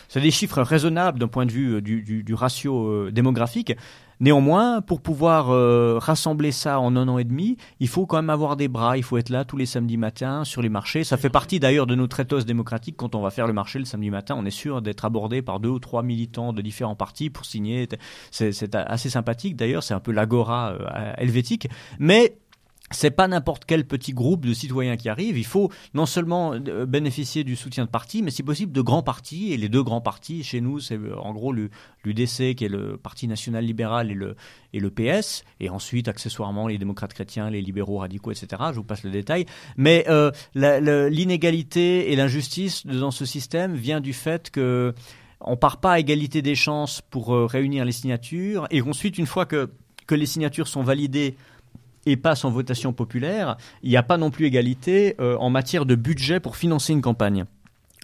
c'est des chiffres raisonnables d'un point de vue euh, du ratio euh, démographique. Néanmoins, pour pouvoir euh, rassembler ça en un an et demi, il faut quand même avoir des bras. Il faut être là tous les samedis matins sur les marchés. Ça fait partie d'ailleurs de notre ethos démocratique. Quand on va faire le marché le samedi matin, on est sûr d'être abordé par deux ou trois militants de différents partis pour signer. C'est assez sympathique d'ailleurs. C'est un peu l'agora euh, helvétique. Mais c'est pas n'importe quel petit groupe de citoyens qui arrive. Il faut non seulement euh, bénéficier du soutien de partis, mais si possible de grands partis. Et les deux grands partis chez nous, c'est euh, en gros l'UDC qui est le Parti national libéral et le, et le PS. Et ensuite, accessoirement, les démocrates chrétiens, les libéraux radicaux, etc. Je vous passe le détail. Mais euh, l'inégalité et l'injustice dans ce système vient du fait que on part pas à égalité des chances pour réunir les signatures. Et ensuite, une fois que, que les signatures sont validées et passe en votation populaire, il n'y a pas non plus égalité euh, en matière de budget pour financer une campagne.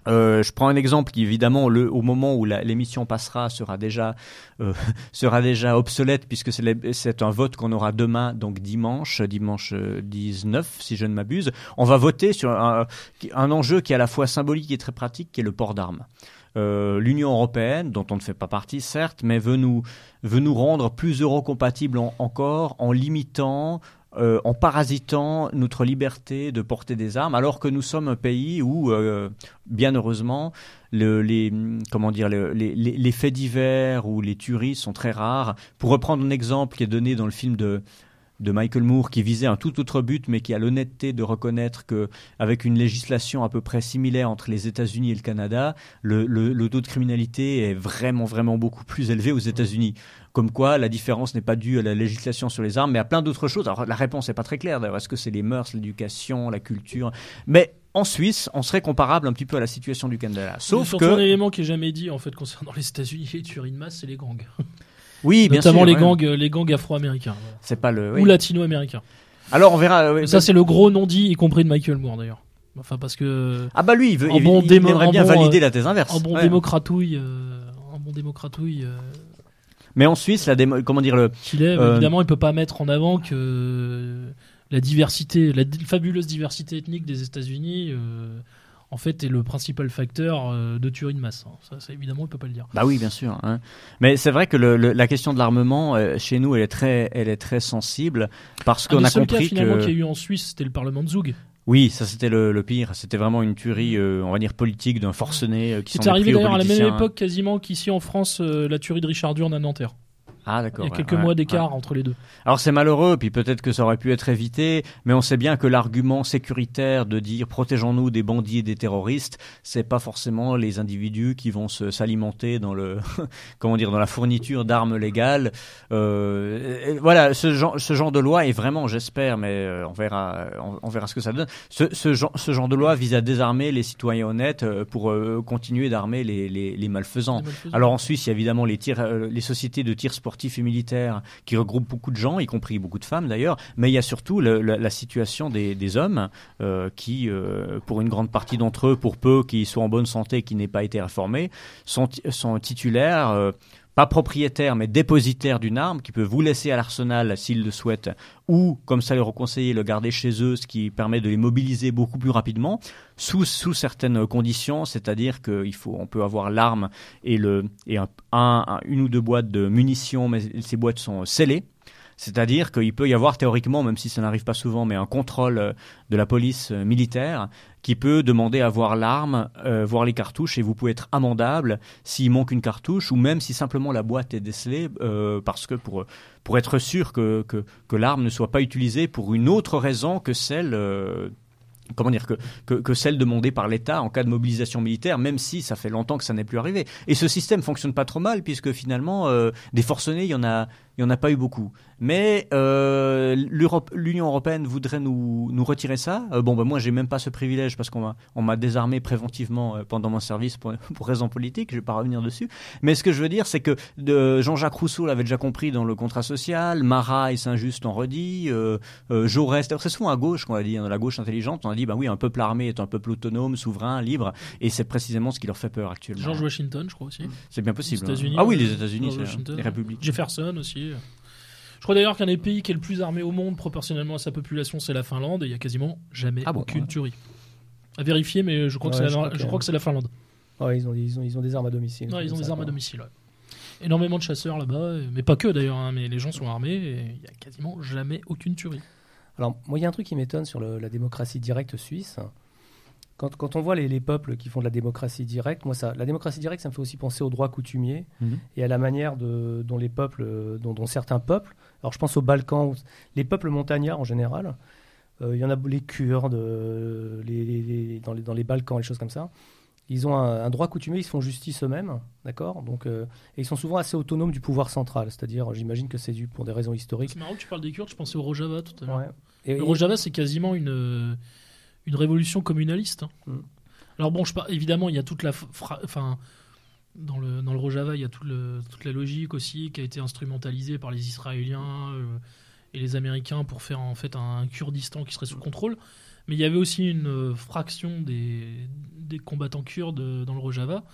Euh, je prends un exemple qui évidemment au moment où l'émission passera sera déjà euh, <laughs> sera déjà obsolète puisque c'est un vote qu'on aura demain donc dimanche dimanche euh, 19 si je ne m'abuse on va voter sur un, un enjeu qui est à la fois symbolique et très pratique qui est le port d'armes euh, l'Union européenne, dont on ne fait pas partie certes, mais veut nous, nous rendre plus eurocompatibles en- encore en limitant, euh, en parasitant notre liberté de porter des armes, alors que nous sommes un pays où, euh, bien heureusement, le- les, comment dire, le- les, les- les faits divers ou les tueries sont très rares. Pour reprendre un exemple qui est donné dans le film de de Michael Moore qui visait un tout autre but mais qui a l'honnêteté de reconnaître que avec une législation à peu près similaire entre les États-Unis et le Canada, le, le- le taux de criminalité est vraiment vraiment beaucoup plus élevé aux États-Unis. Comme quoi, la différence n'est pas due à la législation sur les armes, mais à plein d'autres choses. Alors la réponse n'est pas très claire. D'ailleurs, est-ce que c'est les mœurs, l'éducation, la culture? Mais en Suisse, on serait comparable un petit peu à la situation du Canada. Sauf un que élément qui est jamais dit en fait concernant les États-Unis et les tueries de masse, c'est les gangs. Oui, bien Notamment sûr, les ouais. gangs, les gangs afro-américains. C'est pas le. ou latino-américains. Alors on verra. euh, Ça c'est le gros non dit, y compris de Michael Moore d'ailleurs. Enfin parce que Ah bah lui, il veut, En il, bon il démo- aimerait en bien bon, valider euh, la thèse inverse. un bon Ouais. démocratouille, euh, un bon démocratouille euh, Mais en Suisse, la démo- comment dire le qu'il est, Euh, évidemment, il peut pas mettre en avant que la diversité, la fabuleuse diversité ethnique des États-Unis, euh, en fait, est le principal facteur euh, de tuerie de masse. hein. Ça, évidemment, il peut pas le dire. Bah oui, bien sûr. hein. Mais c'est vrai que le, le- la question de l'armement euh, chez nous, elle est très, elle est très sensible parce qu'on a cas compris finalement que qu'il y a eu en Suisse, c'était le Parlement de Zoug. oui, ça c'était le, le pire. C'était vraiment une tuerie, euh, on va dire politique d'un forcené euh, qui s'en est arrivé d'ailleurs à la même hein. époque quasiment qu'ici en France, la tuerie de Richard Durn à Nanterre. Ah Il y a quelques ouais, mois ouais. d'écart entre les deux. Alors c'est malheureux, puis peut-être que ça aurait pu être évité, mais on sait bien que l'argument sécuritaire de dire protégeons-nous des bandits et des terroristes, c'est pas forcément les individus qui vont se s'alimenter dans le <laughs> comment dire dans la fourniture d'armes légales. Euh, voilà, ce genre ce genre de loi est vraiment, j'espère, mais euh, on verra on, on verra ce que ça donne. Ce, ce genre ce genre de loi vise à désarmer les citoyens honnêtes euh, pour euh, continuer d'armer les, les, les malfaisants. Les malfaisants. Alors en Suisse, il y a évidemment les, tirs, euh, les sociétés de tir sportifs et militaires qui regroupent beaucoup de gens, y compris beaucoup de femmes d'ailleurs, mais il y a surtout la, situation des, hommes euh, qui, euh, pour une grande partie d'entre eux, pour peu qu'ils soient en bonne santé qui n'aient pas été réformés, sont, ti- sont titulaires. Pas propriétaires, mais dépositaires d'une arme qui peut vous laisser à l'arsenal s'ils le souhaitent, ou, comme ça leur conseillé, le garder chez eux, ce qui permet de les mobiliser beaucoup plus rapidement, sous, certaines conditions, c'est-à-dire qu'il faut, on peut avoir l'arme et, le, et un, un- un- une ou deux boîtes de munitions, mais ces boîtes sont scellées. C'est-à-dire qu'il peut y avoir théoriquement, même si ça n'arrive pas souvent, mais un contrôle euh, de la police euh, militaire qui peut demander à voir l'arme, euh, voir les cartouches, et vous pouvez être amendable s'il manque une cartouche, ou même si simplement la boîte est décelée, parce que pour, pour être sûr que, l'arme ne soit pas utilisée pour une autre raison que celle comment dire que, celle demandée par l'État en cas de mobilisation militaire, même si ça fait longtemps que ça n'est plus arrivé. Et ce système fonctionne pas trop mal puisque finalement des forcenés, il y en a, il n'y en a pas eu beaucoup. Mais euh, l'Union européenne voudrait nous, nous retirer ça. Euh, bon, ben moi, j'ai même pas ce privilège parce qu'on m'a, désarmé préventivement euh, pendant mon service pour, <laughs> pour raisons politiques. Je vais pas revenir dessus. Mais ce que je veux dire, c'est que Jean-Jacques Rousseau l'avait déjà compris dans le contrat social. Marat et Saint-Just l'ont redit. Euh, Jaurès, c'est souvent à gauche qu'on a dit, dans la gauche intelligente, on a dit, ben oui, un peuple armé est un peuple autonome, souverain, libre. Et c'est précisément ce qui leur fait peur actuellement. George Washington, je crois aussi. C'est bien possible. Les hein. Ah oui, les États-Unis, les républiques. Jefferson aussi. Je crois d'ailleurs qu'un des pays qui est le plus armé au monde proportionnellement à sa population, c'est la Finlande, et il n'y a quasiment jamais ah aucune tuerie. À vérifier, mais je crois que c'est la, la, Finlande. Ouais, ils, ont, ils, ont, ils ont des armes à domicile. ils ont des armes à domicile. Énormément de chasseurs là-bas, mais pas que d'ailleurs, hein, mais les gens sont armés et il n'y a quasiment jamais aucune tuerie. Alors, moi, il y a un truc qui m'étonne sur la démocratie directe suisse. Quand, quand, on voit les, les, peuples qui font de la démocratie directe, moi, ça, la démocratie directe, ça me fait aussi penser aux droits coutumiers mhm. et à la manière de, dont les peuples, dont, dont, certains peuples, alors je pense aux Balkans, les peuples montagnards en général, euh, il y en a les Kurdes, les, les, dans, les, dans les Balkans, les choses comme ça. Ils ont un, droit coutumier, ils se font justice eux-mêmes, d'accord Donc, euh, et ils sont souvent assez autonomes du pouvoir central, c'est-à-dire, j'imagine que c'est dû pour des raisons historiques. C'est marrant que tu parles des Kurdes, je pensais au Rojava tout à l'heure. le Rojava, c'est quasiment une une révolution communaliste. Hein. Mm. Alors bon, je, évidemment, il y a toute la, enfin, dans le dans le Rojava, il y a toute la logique aussi qui a été instrumentalisée par les Israéliens euh, et les Américains pour faire en fait un Kurdistan qui serait sous contrôle. Mais il y avait aussi une euh, fraction des, des combattants kurdes dans le Rojava.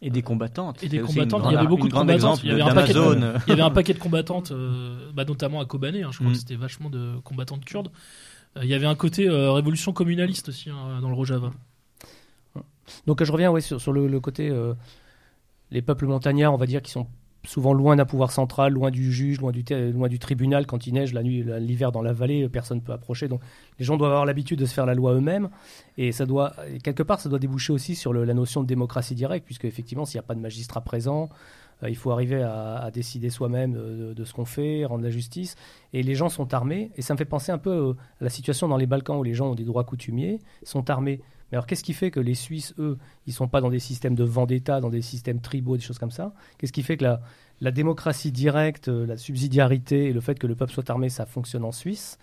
Et des combattantes. Et des combattantes. il y avait beaucoup de combattantes. Il y avait, un paquet de, <laughs> il y avait un paquet de combattantes, euh, bah, notamment à Kobané. Hein, je crois mm. que c'était vachement de combattantes kurdes. Euh, il y avait un côté euh, révolution communaliste aussi hein, dans le Rojava. Donc je reviens sur, le, côté euh, les peuples montagnards, on va dire, qui sont souvent loin d'un pouvoir central, loin du juge, loin du, tribunal. Quand il neige la nuit, l'hiver dans la vallée, personne ne peut approcher. Donc les gens doivent avoir l'habitude de se faire la loi eux-mêmes. Et quelque part, ça doit déboucher aussi sur la notion de démocratie directe, puisque effectivement, s'il n'y a pas de magistrat présent, il faut arriver à, décider soi-même de, ce qu'on fait, rendre la justice. Et les gens sont armés. Et ça me fait penser un peu à la situation dans les Balkans où les gens ont des droits coutumiers, sont armés. Mais alors, qu'est-ce qui fait que les Suisses, eux, ils sont pas dans des systèmes de vendetta, dans des systèmes tribaux, des choses comme ça? Qu'est-ce qui fait que la, démocratie directe, la subsidiarité et le fait que le peuple soit armé, ça fonctionne en Suisse?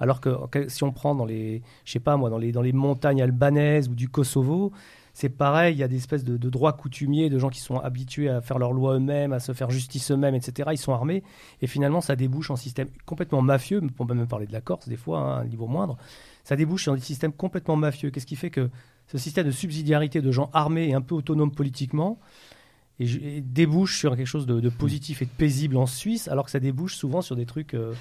Alors que si on prend dans les, je sais pas moi, dans les, dans les montagnes albanaises ou du Kosovo, c'est pareil, il y a des espèces de, droits coutumiers, de gens qui sont habitués à faire leurs lois eux-mêmes, à se faire justice eux-mêmes, etc. Ils sont armés, et finalement, ça débouche en système complètement mafieux, on peut même parler de la Corse des fois, hein, à un niveau moindre, ça débouche sur des systèmes complètement mafieux. Qu'est-ce qui fait que ce système de subsidiarité de gens armés et un peu autonomes politiquement, débouche sur quelque chose de, positif et de paisible en Suisse, alors que ça débouche souvent sur des trucs... Euh,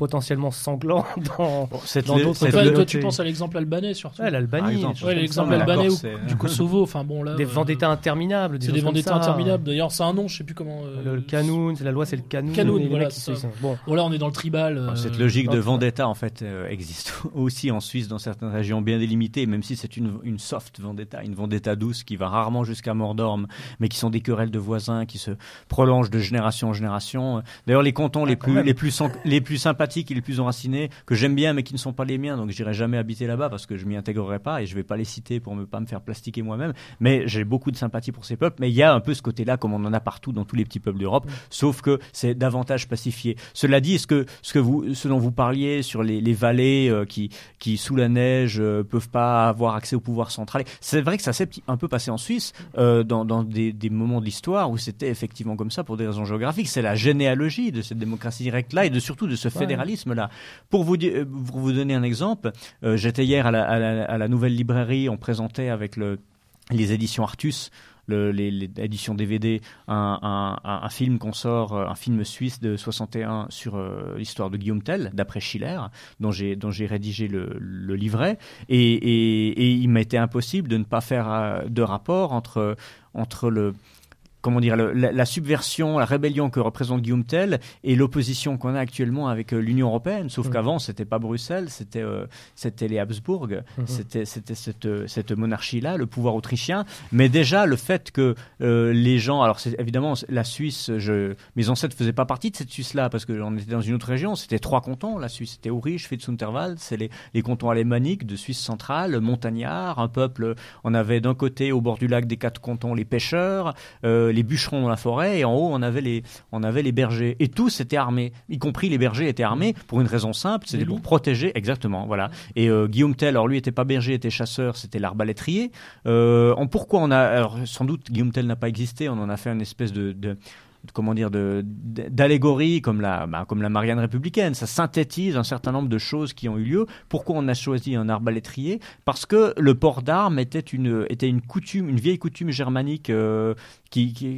potentiellement sanglant <laughs> dans d'autres pays. Toi, tu penses à l'exemple albanais surtout. Ouais, l'Albanie. Ouais, l'exemple albanais du Kosovo. Enfin bon là. Des vendettas interminables. C'est des vendettas interminables. D'ailleurs, c'est un nom, je sais plus comment. Euh, le, Canoun, c'est la loi, c'est le Canoun. Canoun, voilà. Ça. Bon. là, on est dans le tribal. Euh, cette logique de vendetta en fait euh, existe <laughs> aussi en Suisse dans certaines régions bien délimitées, même si c'est une, une soft vendetta, une vendetta douce qui va rarement jusqu'à Mordorm, mais qui sont des querelles de voisins qui se prolongent de génération en génération. D'ailleurs, les cantons les ah, plus les plus les plus sympathiques qui les plus enracinés, que j'aime bien mais qui ne sont pas les miens, donc j'irai jamais habiter là-bas parce que je m'y intégrerai pas et je vais pas les citer pour ne pas me faire plastiquer moi-même. Mais j'ai beaucoup de sympathie pour ces peuples, mais il y a un peu ce côté-là comme on en a partout dans tous les petits peuples d'Europe, sauf que c'est davantage pacifié. Cela dit, ce que ce que vous, ce dont vous parliez sur les, les vallées euh, qui qui sous la neige euh, peuvent pas avoir accès au pouvoir central, c'est vrai que ça s'est un peu passé en Suisse euh, dans, dans des, des moments de l'histoire où c'était effectivement comme ça pour des raisons géographiques. C'est la généalogie de cette démocratie directe là et de surtout de ce fédéralisme là. Pour vous, euh, pour vous donner un exemple, euh, j'étais hier à la, nouvelle librairie, on présentait avec le, les éditions Artus l'édition DVD, un, film qu'on sort, euh, un film suisse de 61 sur l'histoire de Guillaume Tell, d'après Schiller, dont j'ai rédigé le, livret, et, et, et il été impossible de ne pas faire de rapport entre le comment dire, la, subversion, la rébellion que représente Guillaume Tell et l'opposition qu'on a actuellement avec euh, l'Union européenne. Sauf mmh. qu'avant, c'était pas Bruxelles, c'était euh, c'était les Habsbourg, mmh. c'était c'était cette, cette monarchie-là, le pouvoir autrichien. Mais déjà, le fait que euh, les gens, alors c'est évidemment la Suisse, je, mes ancêtres faisaient pas partie de cette Suisse-là parce qu'on était dans une autre région. C'était trois cantons. La Suisse, c'était Aurich, Fitzunterwald, c'est les, les cantons alémaniques de Suisse centrale, montagnard, un peuple. On avait d'un côté au bord du lac des quatre cantons les pêcheurs les bûcherons dans la forêt, et en haut, on avait les, on avait les bergers. Et tous étaient armés, y compris les bergers étaient armés pour une raison simple, c'était pour protéger, exactement, voilà. Et euh, Guillaume Tell, alors lui était pas berger, était chasseur, c'était l'arbalétrier. Euh, pourquoi on a, alors sans doute Guillaume Tell n'a pas existé, on en a fait une espèce de comment dire d'allégorie comme la bah, comme la Marianne républicaine ça synthétise un certain nombre de choses qui ont eu lieu pourquoi on a choisi un arbalétrier? Parce que le port d'armes était une était une coutume une vieille coutume germanique euh,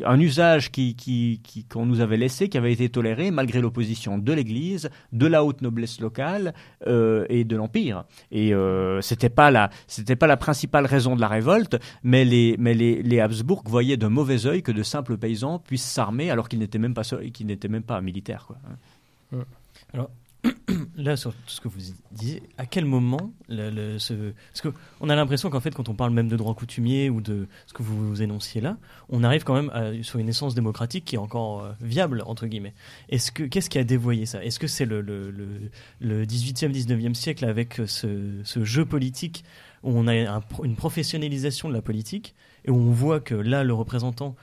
un usage qui qu'on nous avait laissé qui avait été toléré malgré l'opposition de l'Église de la haute noblesse locale euh, et de l'empire et euh, c'était pas la c'était pas la principale raison de la révolte mais les mais les, les Habsbourg voyaient d'un mauvais œil que de simples paysans puissent s'armer alors qu'il n'était même pas n'était même pas militaire quoi. Alors là sur tout ce que vous disiez, à quel moment le, ce, parce qu'on a l'impression qu'en fait quand on parle même de droit coutumier ou de ce que vous, énonciez là, on arrive quand même à, sur une essence démocratique qui est encore euh, viable entre guillemets. Est-ce que qu'est-ce qui a dévoyé ça? Est-ce que c'est le, le, le, 18e 19e siècle avec ce, ce jeu politique où on a une professionnalisation de la politique et où on voit que là le représentant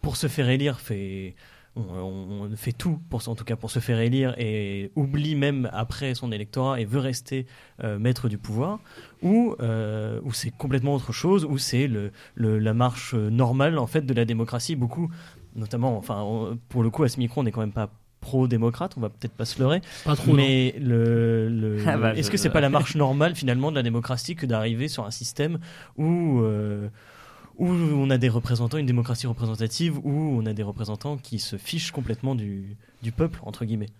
pour se faire élire, fait, on, fait tout, pour, en tout cas pour se faire élire, et oublie même après son électorat et veut rester euh, maître du pouvoir, ou, euh, ou c'est complètement autre chose, ou c'est le, la marche normale en fait de la démocratie. Beaucoup, notamment, enfin, pour le coup, à ce micro, on n'est quand même pas pro-démocrate, on va peut-être pas se leurrer. Pas trop. Mais le, <laughs> ah bah, est-ce que c'est pas la marche normale finalement de la démocratie que d'arriver sur un système où euh, où on a des représentants, une démocratie représentative, où on a des représentants qui se fichent complètement du, du peuple, entre guillemets.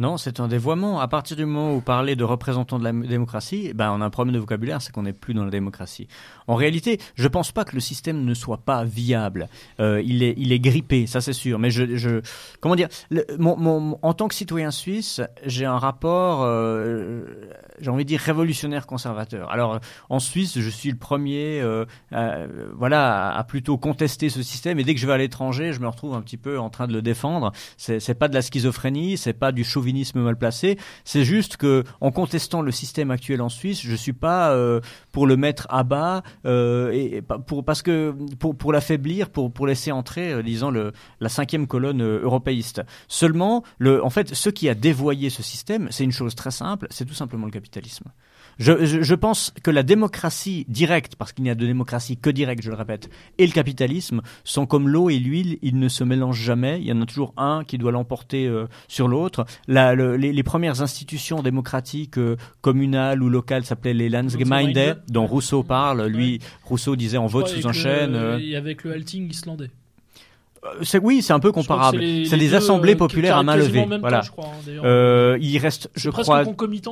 Non, c'est un dévoiement. À partir du moment où vous parlez de représentants de la démocratie, eh ben, on a un problème de vocabulaire, c'est qu'on n'est plus dans la démocratie. En réalité, je ne pense pas que le système ne soit pas viable. Euh, il, est, il est grippé, ça c'est sûr. Mais je, je comment dire, en tant que citoyen suisse, j'ai un rapport, euh, j'ai envie de dire révolutionnaire conservateur. Alors, en Suisse, je suis le premier, euh, voilà, à, plutôt contester ce système. Et dès que je vais à l'étranger, je me retrouve un petit peu en train de le défendre. C'est pas de la schizophrénie, c'est pas du chauvinisme mal placé. C'est juste que en contestant le système actuel en Suisse, je suis pas euh, pour le mettre à bas euh, et pour parce que pour pour l'affaiblir, pour pour laisser entrer, euh, disons le la cinquième colonne européiste. Seulement, le en fait, ce qui a dévoyé ce système, c'est une chose très simple, c'est tout simplement le capitalisme. Je, pense que la démocratie directe, parce qu'il n'y a de démocratie que directe, je le répète, et le capitalisme sont comme l'eau et l'huile, ils ne se mélangent jamais. Il y en a toujours un qui doit l'emporter euh, sur l'autre. les, premières institutions démocratiques euh, communales ou locales s'appelaient les Landsgemeinde, dont Rousseau parle. Lui, Rousseau disait on vote sous un chêne. Et avec le halting islandais. Euh, oui, c'est un peu comparable. C'est des assemblées euh, populaires à main levée. Voilà. Hein, euh, il reste, je crois,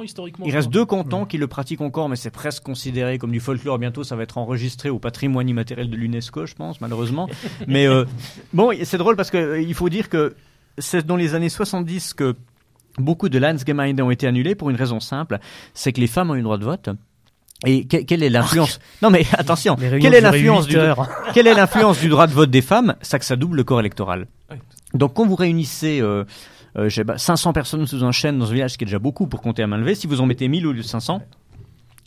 historiquement. Il reste deux cantons qui le pratiquent encore, mais c'est presque considéré comme du folklore. Bientôt, ça va être enregistré au patrimoine immatériel de l'UNESCO, je pense, malheureusement. <laughs> mais euh, bon, c'est drôle parce que euh, il faut dire que c'est dans les années 70 que beaucoup de Landsgemeinde ont été annulés pour une raison simple, c'est que les femmes ont eu le droit de vote. Et quelle est l'influence Non mais <laughs> attention, quelle est l'influence du <laughs> quelle est l'influence du droit de vote des femmes? Ça que ça double le corps électoral. Donc quand vous réunissez euh, euh, 500 personnes sous un chêne dans un village, ce qui est déjà beaucoup pour compter à main levée, si vous en mettez 1000 au lieu de 500,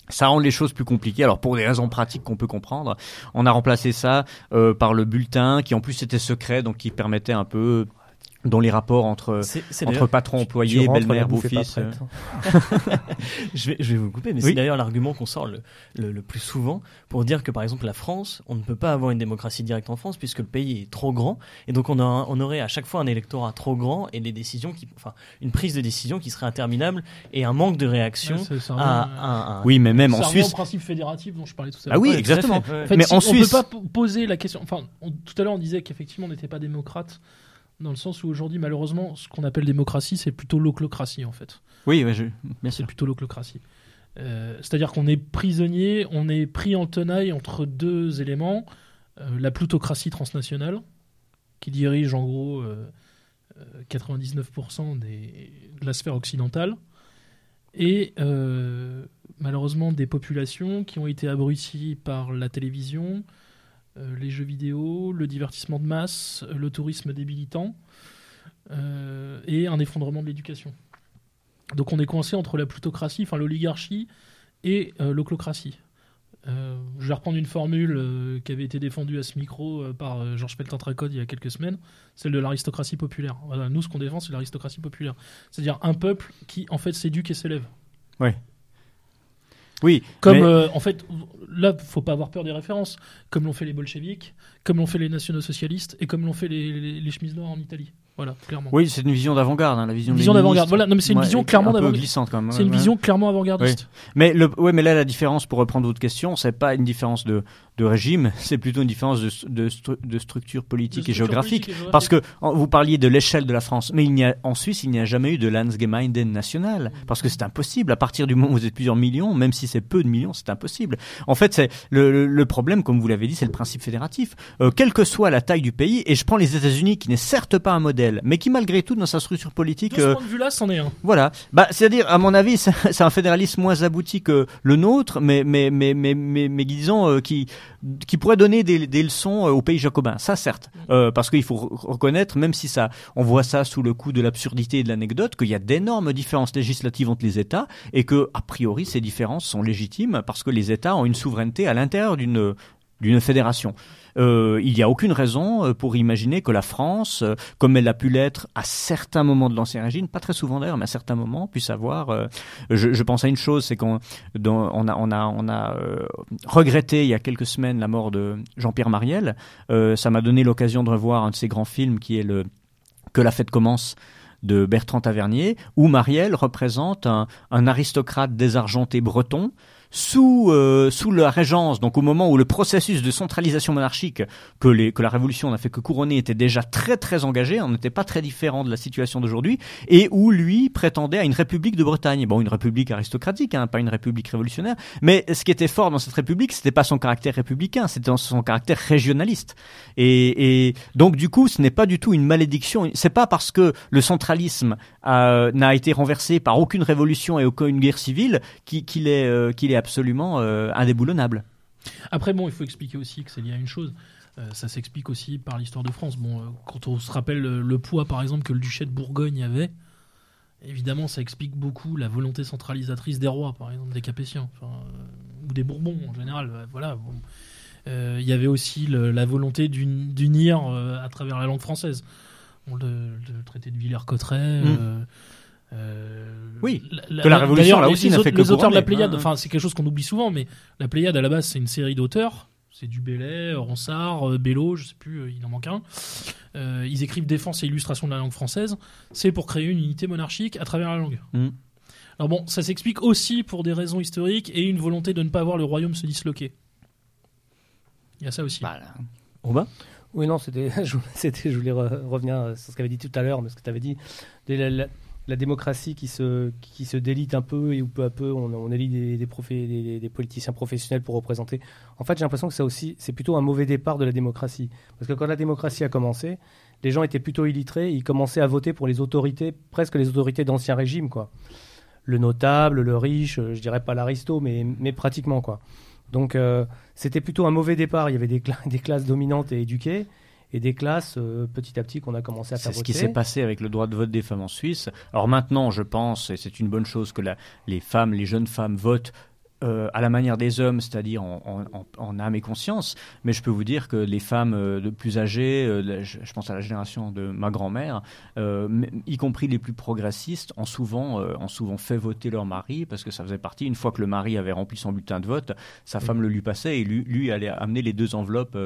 ça rend les choses plus compliquées. Alors pour des raisons pratiques qu'on peut comprendre, on a remplacé ça euh, par le bulletin qui en plus était secret, donc qui permettait un peu dans les rapports entre, entre patron, employé, belle-mère, beau-fils. Euh. <laughs> je, vais, je vais vous couper, mais c'est d'ailleurs l'argument qu'on sort le, le, plus souvent pour dire que par exemple la France, on ne peut pas avoir une démocratie directe en France puisque le pays est trop grand et donc on, a, on aurait à chaque fois un électorat trop grand et des décisions qui, enfin, une prise de décision qui serait interminable et un manque de réaction à, un, Oui, mais même en Suisse. C'est principe fédératif dont je parlais tout à l'heure. Ah oui, exactement. En fait, mais en Suisse, on peut pas poser la question. Enfin, tout à l'heure on disait qu'effectivement on n'était pas démocrate dans le sens où aujourd'hui, malheureusement, ce qu'on appelle démocratie, c'est plutôt l'oclocratie, en fait. Oui, je... C'est plutôt l'oclocratie. Euh, c'est-à-dire qu'on est prisonnier, on est pris en tenaille entre deux éléments, euh, la plutocratie transnationale, qui dirige en gros 99% des, de la sphère occidentale, et malheureusement des populations qui ont été abruties par la télévision, les jeux vidéo, le divertissement de masse, le tourisme débilitant et un effondrement de l'éducation. Donc on est coincé entre la plutocratie, enfin l'oligarchie et euh, l'oclocratie. Euh, je vais reprendre une formule euh, qui avait été défendue à ce micro par Georges Peltin-Tracode il y a quelques semaines, celle de l'aristocratie populaire. Nous, ce qu'on défend, c'est l'aristocratie populaire. C'est-à-dire un peuple qui, en fait, s'éduque et s'élève. Oui. Oui. Comme, en fait, là, faut pas avoir peur des références. Comme l'ont fait les bolcheviks, comme l'ont fait les nationaux-socialistes et comme l'ont fait les, les chemises noires en Italie. Voilà, clairement. Oui, c'est une vision d'avant-garde, hein, la vision. vision d'avant-garde. Voilà, non, mais c'est une vision clairement d'avant-garde. C'est une vision clairement avant-gardiste. Mais le, ouais, mais là, la différence, pour reprendre votre question, c'est pas une différence de, de régime, <laughs> c'est plutôt une différence de, de, de structure politique et géographique. Parce que vous parliez de l'échelle de la France, mais il n'y a, en Suisse, il n'y a jamais eu de Landsgemeinde nationale, parce que c'est impossible. À partir du moment où vous êtes plusieurs millions, même si c'est peu de millions, c'est impossible. En fait, c'est le, le, problème, comme vous l'avez dit, c'est le principe fédératif. Euh, quelle que soit la taille du pays, et je prends les États-Unis, qui n'est certes pas un modèle, mais qui malgré tout dans sa structure politique. De ce euh, point de vue-là, c'en est un. Voilà. Bah, c'est-à-dire, à mon avis, <laughs> c'est un fédéralisme moins abouti que le nôtre, mais mais mais mais mais, mais disons euh, qui qui pourrait donner des, des leçons euh, aux pays jacobins. Ça, certes, parce qu'il faut reconnaître, même si ça, on voit ça sous le coup de l'absurdité et de l'anecdote, qu'il y a d'énormes différences législatives entre les États et que, a priori, ces différences sont légitimes parce que les États ont une souveraineté à l'intérieur d'une d'une fédération. Euh, il n'y a aucune raison euh, pour imaginer que la France, euh, comme elle a pu l'être à certains moments de l'Ancien Régime, pas très souvent d'ailleurs, mais à certains moments, puisse avoir. Je, je, pense à une chose, c'est qu'on on a, on a, on a regretté il y a quelques semaines la mort de Jean-Pierre Mariel. ça m'a donné l'occasion de revoir un de ses grands films qui est le Que la fête commence de Bertrand Tavernier, où Marielle représente un, un aristocrate désargenté breton sous, euh, sous la régence, donc au moment où le processus de centralisation monarchique que, les, que la Révolution n'a fait que couronner était déjà très très engagé, on n'était pas très différent de la situation d'aujourd'hui, et où lui prétendait à une république de Bretagne. Bon, une république aristocratique, hein, pas une république révolutionnaire, mais ce qui était fort dans cette république, c'était pas son caractère républicain, c'était son caractère régionaliste. Et, donc du coup, ce n'est pas du tout une malédiction, c'est pas parce que le centralisme euh, n'a été renversé par aucune révolution et aucune guerre civile qu'il est, euh, qu'il est absolument euh, indéboulonnable. Après, bon, il faut expliquer aussi que c'est lié à une chose. Euh, ça s'explique aussi par l'histoire de France. Bon, euh, quand on se rappelle le, poids, par exemple, que le duché de Bourgogne avait, évidemment, ça explique beaucoup la volonté centralisatrice des rois, par exemple, des Capétiens, ou des Bourbons en général. Voilà. Il y avait aussi la volonté d'unir à travers la langue française. le, traité de Villers-Cotterêts. Mmh. Euh, oui, que la Révolution là aussi n'a fait que Les auteurs de la Pléiade, enfin c'est quelque chose qu'on oublie souvent, mais la Pléiade à la base c'est une série d'auteurs. C'est du Bellay, Ronsard, euh, Bello, je sais plus, euh, il en manque un. ils écrivent défense et illustration de la langue française. C'est pour créer une unité monarchique à travers la langue. Mm. Alors bon, ça s'explique aussi pour des raisons historiques et une volonté de ne pas voir le royaume se disloquer. Il y a ça aussi. On va Oui, non, c'était, je, <laughs> je voulais revenir sur ce qu'avait dit tout à l'heure, mais ce que tu avais dit la démocratie qui se, qui se délite un peu et où peu à peu on, élit des, des, des, politiciens professionnels pour représenter. En fait, j'ai l'impression que ça aussi, c'est plutôt un mauvais départ de la démocratie. Parce que quand la démocratie a commencé, les gens étaient plutôt illitrés, ils commençaient à voter pour les autorités, presque les autorités d'ancien régime, quoi. Le notable, le riche, je dirais pas l'aristo, mais, mais pratiquement, quoi. Donc, euh, c'était plutôt un mauvais départ. Il y avait des, des classes dominantes et éduquées et des classes euh, petit à petit qu'on a commencé à faire C'est ce qui s'est passé avec le droit de vote des femmes en Suisse. Alors maintenant, je pense, et c'est une bonne chose que la, les femmes, les jeunes femmes votent euh, à la manière des hommes, c'est-à-dire en, âme et conscience. Mais je peux vous dire que les femmes euh, de plus âgées, euh, je, pense à la génération de ma grand-mère, y compris les plus progressistes, ont souvent, ont souvent fait voter leur mari parce que ça faisait partie, une fois que le mari avait rempli son bulletin de vote, sa femme le lui passait et lui, lui allait amener les deux enveloppes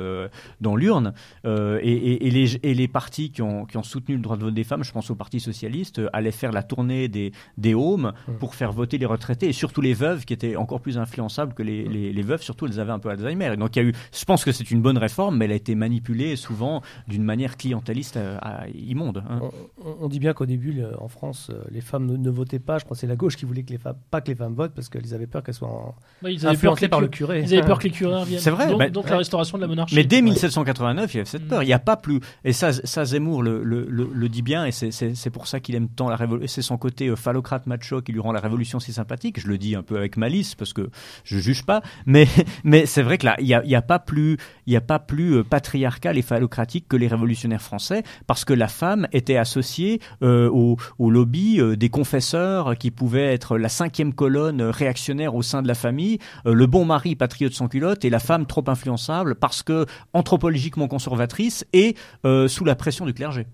dans l'urne. Et, et, les, et les partis qui ont, qui ont soutenu le droit de vote des femmes, je pense au Parti socialiste, allaient faire la tournée des, des homes pour faire voter les retraités et surtout les veuves qui étaient encore plus influençables que les, les, les veuves, surtout elles avaient un peu Alzheimer. Et donc il y a eu, je pense que c'est une bonne réforme, mais elle a été manipulée souvent d'une manière clientéliste euh, à- immonde. hein. On, on dit bien qu'au début, le- en France, euh, les femmes ne, ne votaient pas. Je crois que c'est la gauche qui voulait que les femmes, pas que les femmes votent parce qu'elles avaient peur qu'elles soient en- Ouais, ils avaient peur que influencées les par le cu- curé. Ils avaient peur que les curés reviennent. C'est vrai, Donc, bah, donc la restauration de la monarchie. Mais dès Ouais. 1789, il y avait cette Mm. peur. Il n'y a pas plus. Et ça, ça Zemmour le, le, le, le dit bien, et c'est- pour ça qu'il aime tant la révolution. C'est son côté euh, phallocrate macho qui lui rend la révolution si sympathique. Je le dis un peu avec malice parce que je juge pas. Mais, <laughs> mais c'est vrai que là, il n'y a, y a pas plus, il y a pas plus euh, patriarcal et phallocratique que les révolutionnaires français parce que la femme était associée euh, au, au lobby euh, des confesseurs qui pouvaient être la cinquième colonne réactionnaire au sein de la famille, euh, le bon mari patriote sans culotte et la femme trop influençable parce que anthropologiquement conservatrice et euh, sous la pression du clergé.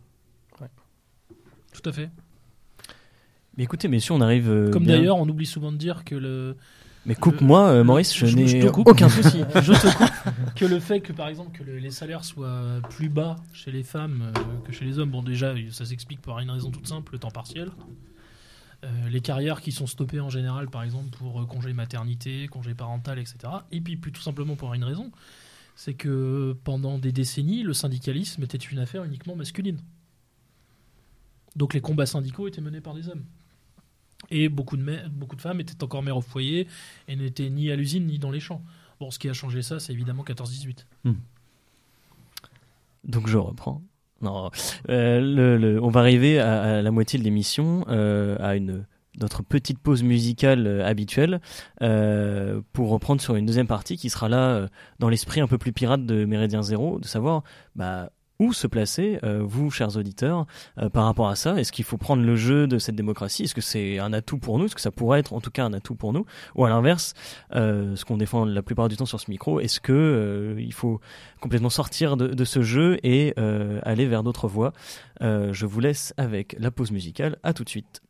Tout à fait. Mais écoutez, messieurs, on arrive. euh, Comme bien- d'ailleurs, on oublie souvent de dire que le. Mais coupe-moi, euh, Maurice, je, n'ai aucun souci. <laughs> Je te coupe. que le fait que, par exemple, que le- les salaires soient plus bas chez les femmes euh, que chez les hommes, bon, déjà, ça s'explique par une raison toute simple, le temps partiel. Euh, les carrières qui sont stoppées en général, par exemple, pour congé maternité, congé parental, etc. Et puis, plus tout simplement pour une raison, c'est que pendant des décennies, le syndicalisme était une affaire uniquement masculine. Donc les combats syndicaux étaient menés par des hommes. Et beaucoup de, beaucoup de femmes étaient encore mères au foyer et n'étaient ni à l'usine ni dans les champs. Bon, ce qui a changé ça, c'est évidemment 14-18. Donc je reprends. Non, euh, on va arriver à, la moitié de l'émission, euh, à une notre petite pause musicale euh, habituelle, pour reprendre sur une deuxième partie qui sera là dans l'esprit un peu plus pirate de Méridien Zéro, de savoir bah, où se placer, euh, vous, chers auditeurs, euh, par rapport à ça? Est-ce qu'il faut prendre le jeu de cette démocratie? Est-ce que c'est un atout pour nous? Est-ce que ça pourrait être en tout cas un atout pour nous? Ou à l'inverse, euh, ce qu'on défend la plupart du temps sur ce micro, est-ce que il faut complètement sortir de, ce jeu et aller vers d'autres voies? Je vous laisse avec la pause musicale. À tout de suite.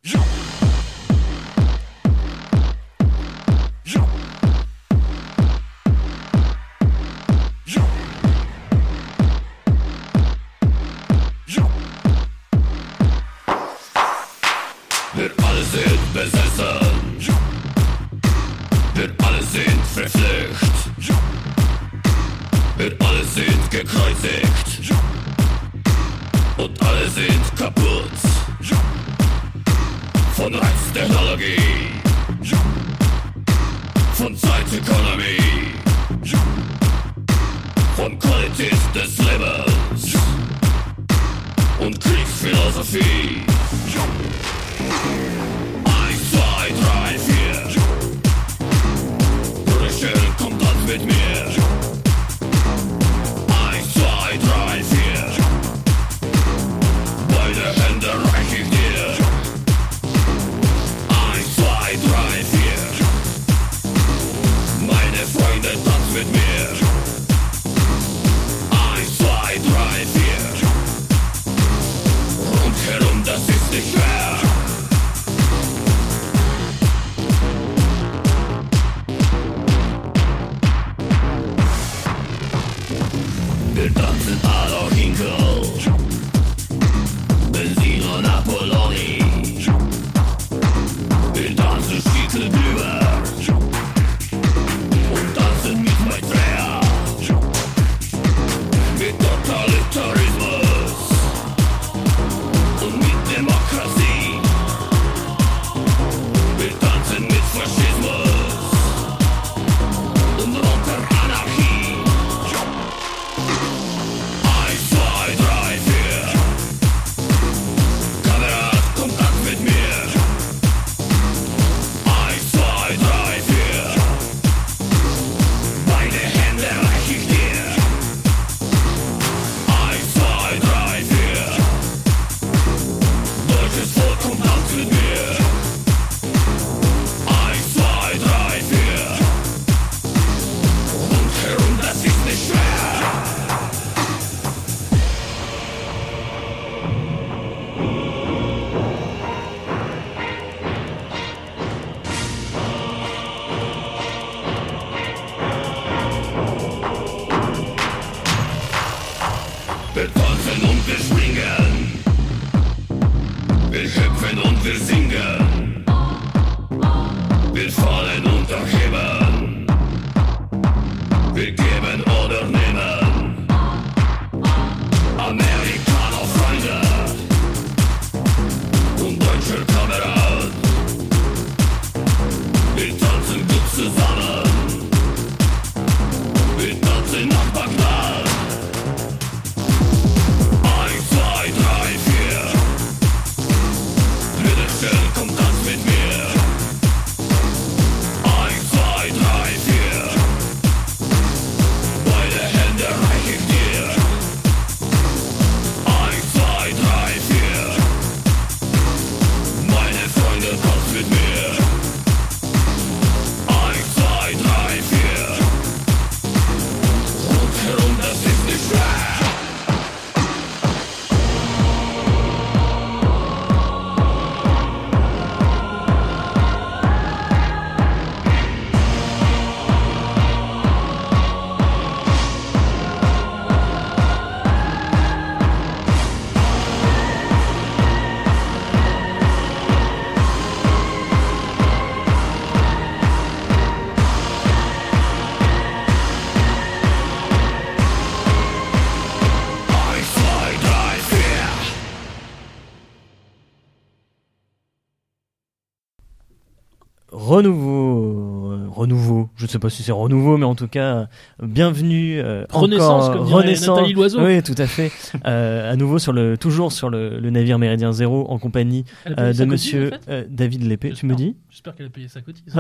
Je ne sais pas si c'est renouveau, mais en tout cas, bienvenue. euh, Renaissance, encore, comme renaissance. Nathalie Loiseau. Oui, tout à fait. <laughs> Euh, à nouveau sur le, toujours sur le, le navire Méridien Zéro, en compagnie euh, de cotise, Monsieur en fait euh, David Lépée. Tu me dis? J'espère qu'elle a payé sa cotise.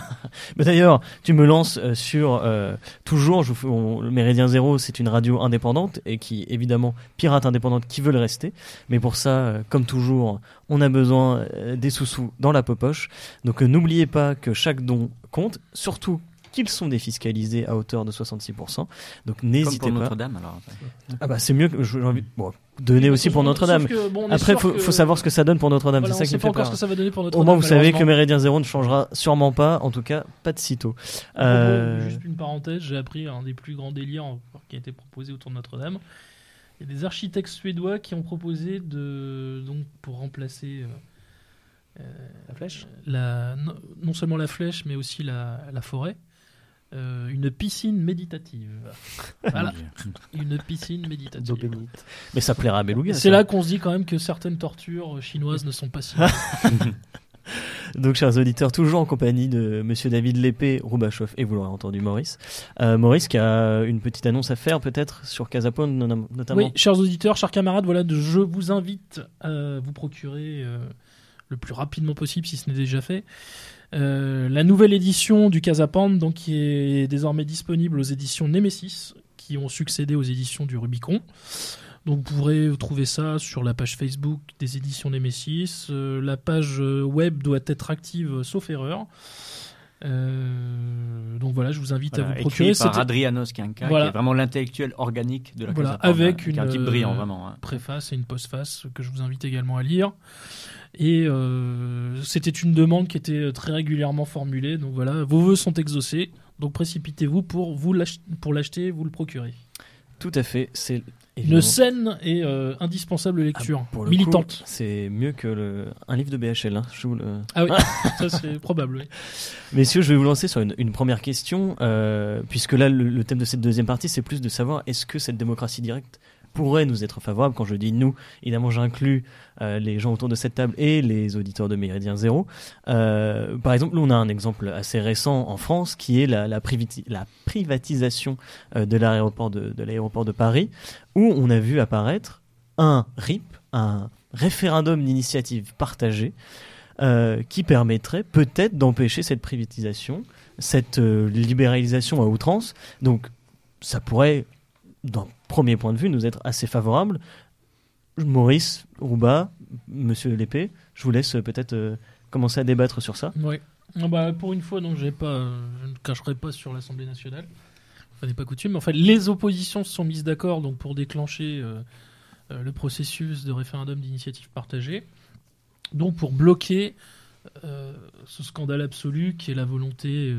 <laughs> Mais D'ailleurs, tu me lances sur toujours. Je, on- le Méridien Zéro, c'est une radio indépendante et qui évidemment pirate indépendante qui veut le rester. Mais pour ça, comme toujours, on a besoin des sous-sous dans la poche. Donc n'oubliez pas que chaque don compte, surtout qu'ils sont défiscalisés à hauteur de 66%. Donc n'hésitez pour pas. Notre-Dame, alors. Ah bah c'est mieux que j'ai envie. Bon, donner aussi pour Notre-Dame. bon, Après, faut, que- faut savoir ce que ça donne pour Notre-Dame. Voilà, c'est ça qui me fait encore peur. ce que ça va donner pour notre Au moins, vous savez que Méridien Zéro ne changera sûrement pas. En tout cas, pas de sitôt. Euh, Juste une parenthèse, j'ai appris un des plus grands délires qui a été proposé autour de Notre-Dame. Il y a des architectes suédois qui ont proposé de donc pour remplacer euh, La flèche? la, non, non seulement la flèche mais aussi la, la forêt, euh, une piscine méditative. <laughs> Voilà, une piscine méditative. Mais ça plaira à Beluga. C'est là qu'on se dit quand même que certaines tortures chinoises ne sont pas si. <laughs> Donc, chers auditeurs, toujours en compagnie de Monsieur David Lépée, Roubachoff et vous l'aurez entendu, Maurice. Euh, Maurice qui a une petite annonce à faire peut-être sur Casapone notamment. Oui, chers auditeurs, chers camarades, voilà, je vous invite à vous procurer euh, le plus rapidement possible, si ce n'est déjà fait, euh, la nouvelle édition du Casapan, donc qui est désormais disponible aux éditions Nemesis, qui ont succédé aux éditions du Rubicon. Donc vous pourrez trouver ça sur la page Facebook des éditions Nemesis. Euh, la page euh, web doit être active, sauf erreur. Euh, donc voilà, je vous invite à vous écrit procurer. par C'était- Adrianos Kianka, Voilà. qui est vraiment l'intellectuel organique de la Voilà, Casa avec hein, une, un type brillant, vraiment. hein. préface et une postface que je vous invite également à lire. Et euh, c'était une demande qui était très régulièrement formulée. Donc voilà, vos vœux sont exaucés. Donc précipitez-vous pour vous l'acheter, vous le procurer. Tout à fait. C'est Une saine et euh, indispensable lecture, Ah, pour le militante. C'est mieux que le... un livre de BHL. hein. Je vous le- Ah oui, <laughs> ça c'est probable. oui. Messieurs, je vais vous lancer sur une, une première question, euh, puisque là, le, le thème de cette deuxième partie, c'est plus de savoir est-ce que cette démocratie directe pourrait nous être favorable. Quand je dis nous, évidemment, j'inclus euh, les gens autour de cette table et les auditeurs de Méridien Zéro. Euh, par exemple, on a un exemple assez récent en France qui est la, la, privati- la privatisation euh, de l'aéroport de, de l'aéroport de Paris, où on a vu apparaître un RIP, un référendum d'initiative partagée, qui permettrait peut-être d'empêcher cette privatisation, cette libéralisation à outrance. Donc, ça pourrait, d'un premier point de vue, nous être assez favorable. Maurice, Rouba, Monsieur Lépée, je vous laisse euh, peut-être euh, commencer à débattre sur ça. Ouais. Ah bah, pour une fois, je ne cacherai pas sur l'Assemblée nationale. Ça n'est pas coutume. En fait, les oppositions se sont mises d'accord donc pour déclencher euh, le processus de référendum d'initiative partagée. Donc pour bloquer ce scandale absolu qui est la volonté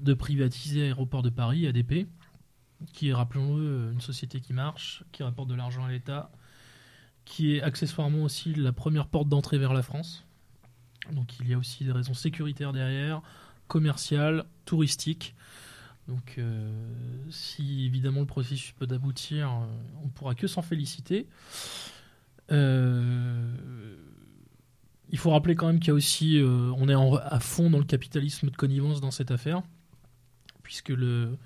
de privatiser Aéroport de Paris, ADP, qui est, rappelons-le, une société qui marche, qui rapporte de l'argent à l'État, qui est accessoirement aussi la première porte d'entrée vers la France. Donc il y a aussi des raisons sécuritaires derrière, commerciales, touristiques. Donc euh, si évidemment le processus peut aboutir, euh, on ne pourra que s'en féliciter. Euh, il faut rappeler quand même qu'il y a aussi, on est à fond dans le capitalisme de connivence dans cette affaire, puisque le,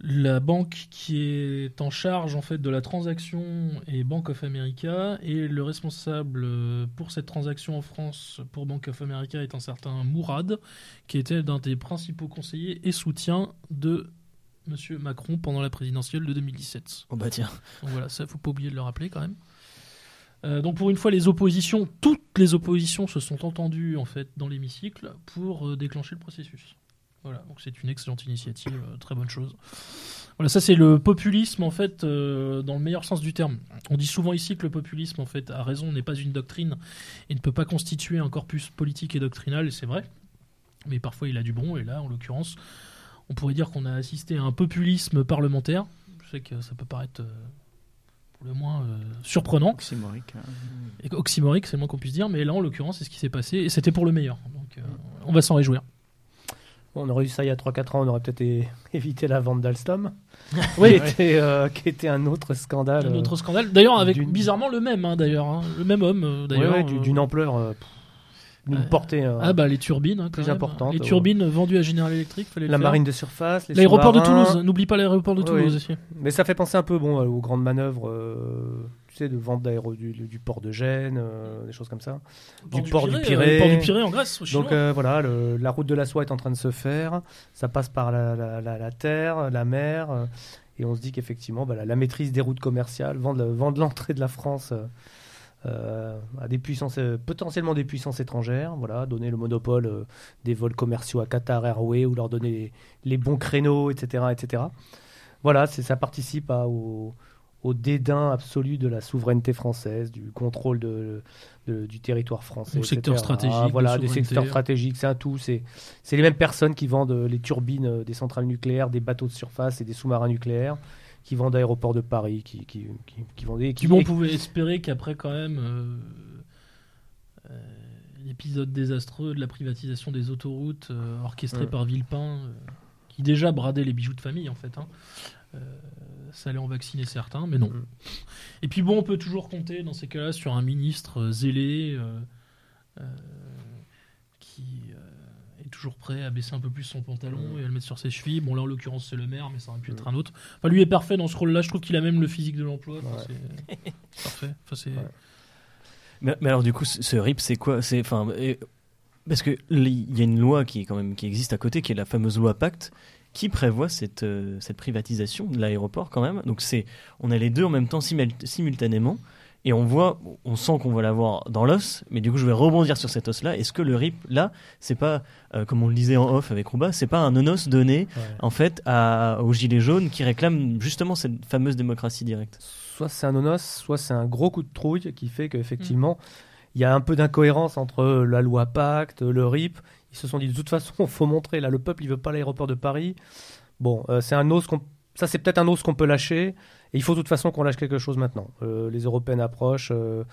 la banque qui est en charge en fait de la transaction est Bank of America et le responsable euh, pour cette transaction en France pour Bank of America est un certain Mourad qui était l'un des principaux conseillers et soutiens de Monsieur Macron pendant la présidentielle de 2017. Oh bah tiens. Donc voilà, ça faut pas oublier de le rappeler quand même. Euh, donc pour une fois, les oppositions, toutes les oppositions se sont entendues en fait dans l'hémicycle pour euh, déclencher le processus. Voilà, donc c'est une excellente initiative, euh, très bonne chose. Voilà, ça c'est le populisme en fait euh, dans le meilleur sens du terme. On dit souvent ici que le populisme en fait a raison n'est pas une doctrine et ne peut pas constituer un corpus politique et doctrinal, et c'est vrai. Mais parfois il a du bon, et là en l'occurrence, on pourrait dire qu'on a assisté à un populisme parlementaire. Je sais que ça peut paraître euh, pour le moins euh, surprenant. Oxymorique, hein. Et oxymorique, c'est le moins qu'on puisse dire, mais là en l'occurrence, c'est ce qui s'est passé et c'était pour le meilleur. Donc on va s'en réjouir. On aurait eu ça il y a 3-4 ans, on aurait peut-être <laughs> évité la vente d'Alstom, <laughs> Oui, qui, était, euh, qui était un autre scandale. un autre scandale. D'ailleurs, avec bizarrement le même, hein, d'ailleurs, hein. le même homme, euh, euh, d'ailleurs. ouais, ouais, du- euh, d'une ampleur, euh, euh, portée. euh, Ah bah les turbines, hein, plus importante, Les ouais. turbines vendues à General Electric, fallait la marine de surface, les L'aéroport de. Toulouse, n'oublie pas l'aéroport de Toulouse aussi. Mais ça fait penser un peu bon, euh, aux grandes manœuvres, euh, tu sais, de vente d'aéro du, du port de Gênes, euh, des choses comme ça. Du port du euh, Pirée. port du Pirée en Grèce, au Donc euh, voilà, le- la route de la soie est en train de se faire. Ça passe par la, la- la- la terre, la mer. euh, et on se dit qu'effectivement, bah, la, maîtrise des routes commerciales, vendre, le- vendre l'entrée de la France euh, à des puissances, euh, potentiellement des puissances étrangères. Voilà, donner le monopole euh, des vols commerciaux à Qatar Airways ou leur donner les, les bons créneaux, etc. etc. Voilà, ça participe à- au, au dédain absolu de la souveraineté française, du contrôle de, de- du territoire français. Au secteur etc. stratégique de Voilà, des souveraineté. secteurs stratégiques, c'est un tout. C'est c'est les mêmes personnes qui vendent euh, les turbines euh, des centrales nucléaires, des bateaux de surface et des sous-marins nucléaires, qui vendent aéroports de Paris, qui, qui, qui, qui vendent des... Bon, on pouvait espérer qu'après, quand même, euh, euh, l'épisode désastreux de la privatisation des autoroutes euh, orchestré Mm. par Villepin, qui déjà bradait les bijoux de famille, en fait, hein, ça allait en vacciner certains, mais non. Mm. Et puis bon, on peut toujours compter dans ces cas-là sur un ministre euh, zélé euh, euh, qui est toujours prêt à baisser un peu plus son pantalon Mm. et à le mettre sur ses chevilles. Bon, là, en l'occurrence, c'est le maire, mais ça aurait pu Mm. être un autre. Enfin, lui est parfait dans ce rôle-là. Je trouve qu'il a même le physique de l'emploi. Enfin, Ouais. c'est- c'est <laughs> parfait. Enfin, c'est- Ouais. Mais, mais alors du coup, ce RIP, c'est quoi? C'est enfin parce que il y a une loi qui est quand même qui existe à côté, qui est la fameuse loi Pacte, qui prévoit cette euh, cette privatisation de l'aéroport quand même. Donc c'est on a les deux en même temps simul- simultanément. Et on voit, on sent qu'on va l'avoir dans l'os, mais du coup je vais rebondir sur cet os-là. Est-ce que le RIP, là, c'est pas, euh, comme on le disait en off avec Rouba, c'est pas un nonos donné Ouais. en fait à, aux gilets jaunes qui réclament justement cette fameuse démocratie directe? Soit c'est un nonos, soit c'est un gros coup de trouille qui fait qu'effectivement, il y a un peu d'incohérence entre la loi Pacte, le RIP. Ils se sont dit de toute façon, il <laughs> faut montrer, là, le peuple, il veut pas l'aéroport de Paris. Bon, euh, c'est un os qu'on... Ça, c'est peut-être un os qu'on peut lâcher. Et il faut de toute façon qu'on lâche quelque chose maintenant. Euh, les européennes approchent. euh,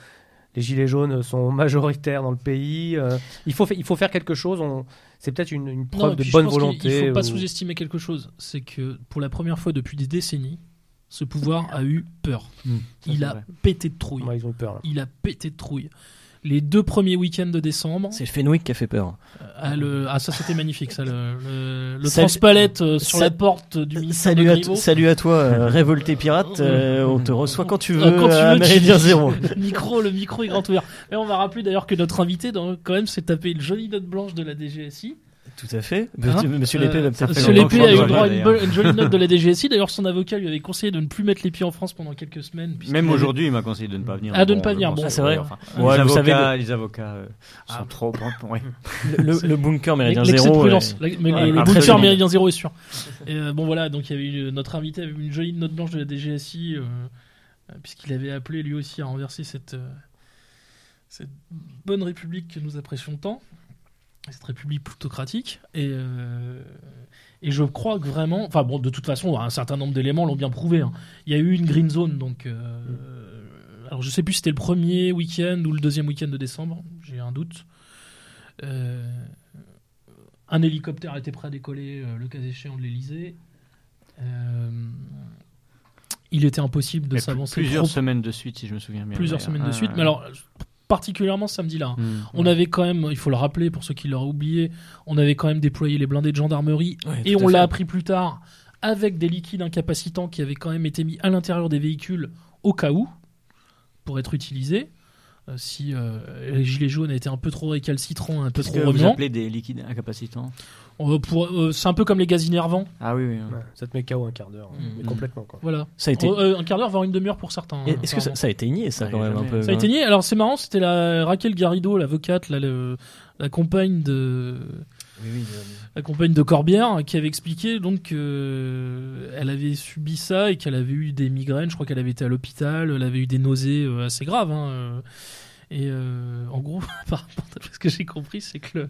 les gilets jaunes sont <laughs> majoritaires dans le pays. il, faut fa- il faut faire quelque chose. On... C'est peut-être une, preuve de bonne volonté. Il faut pas ou- sous-estimer quelque chose. C'est que pour la première fois depuis des décennies, ce pouvoir a eu peur. Il a vrai. pété de trouille. Ouais, ils ont eu peur. Il a pété de trouille. Les deux premiers week-ends de décembre, C'est Fenwick qui a fait peur. ah, le- ah, ça c'était magnifique, ça, le, le, le transpalette euh, sur la porte du ministère Salut de à, salut à toi, euh, révolté pirate. euh, on te reçoit quand tu veux, Euh, quand tu veux, Méridien <laughs> Zéro. micro, le micro est grand ouvert. Et on va rappeler d'ailleurs que notre invité, dans- quand même, s'est tapé une jolie note blanche de la DGSI. Tout à fait. Hein Monsieur, Monsieur Lépée Euh, va peut-être Monsieur Lépée a eu droit à une, jolie note de la DGSI. D'ailleurs, son avocat lui avait conseillé de ne plus mettre les pieds en France pendant quelques semaines. Même avait- aujourd'hui, il m'a conseillé de ne pas venir. Ah, de ne pas venir, bon. c'est vrai. enfin, Ouais, les, vous savez, avocats, les avocats euh, sont Ah. trop. ouais. <laughs> le, le bunker Méridien Zéro. euh, mais Ouais, le, le bunker méridien zéro est sûr. Et euh, bon voilà, donc il y avait eu, notre invité avait eu une jolie note blanche de la DGSI euh, euh, puisqu'il avait appelé lui aussi à renverser cette euh, cette bonne république que nous apprécions tant, cette république plutocratique. Et euh, et je crois que vraiment, enfin bon, de toute façon, un certain nombre d'éléments l'ont bien prouvé. hein. Il y a eu une green zone, donc. euh, alors je sais plus si c'était le premier week-end ou le deuxième week-end de décembre, j'ai un doute. Euh, un hélicoptère était prêt à décoller le cas échéant de l'Elysée. il était impossible de s'avancer. Plusieurs trop- semaines de suite, si je me souviens bien. plusieurs semaines de suite. Mais alors, particulièrement ce samedi-là. Hmm. On avait quand même, il faut le rappeler pour ceux qui l'auraient oublié, on avait quand même déployé les blindés de gendarmerie Ouais, et on l'a appris plus tard avec des liquides incapacitants qui avaient quand même été mis à l'intérieur des véhicules au cas où pour être utilisés. Euh, si euh, les gilets jaunes étaient un peu trop récalcitrants, un peu trop vous revenants, appelez des liquides incapacitants euh, pour- euh, c'est un peu comme les gaz innervants. Ah oui, oui. oui. Ouais, ça te met KO un quart d'heure, Mm. mais complètement quoi. Voilà. Ça a été. Euh, un quart d'heure, voire une demi-heure pour certains. Et hein, Est-ce que ça, a été nié, ça, Ouais, quand même, un peu Ça a été nié. Alors c'est marrant, c'était la Raquel Garrido, l'avocate, le- la compagne de la compagne de Corbière, qui avait expliqué donc qu'elle avait subi ça et qu'elle avait eu des migraines. Je crois qu'elle avait été à l'hôpital, elle avait eu des nausées euh, assez graves. hein, euh. Et euh, en gros, <laughs> par rapport à ce que j'ai compris, c'est que le,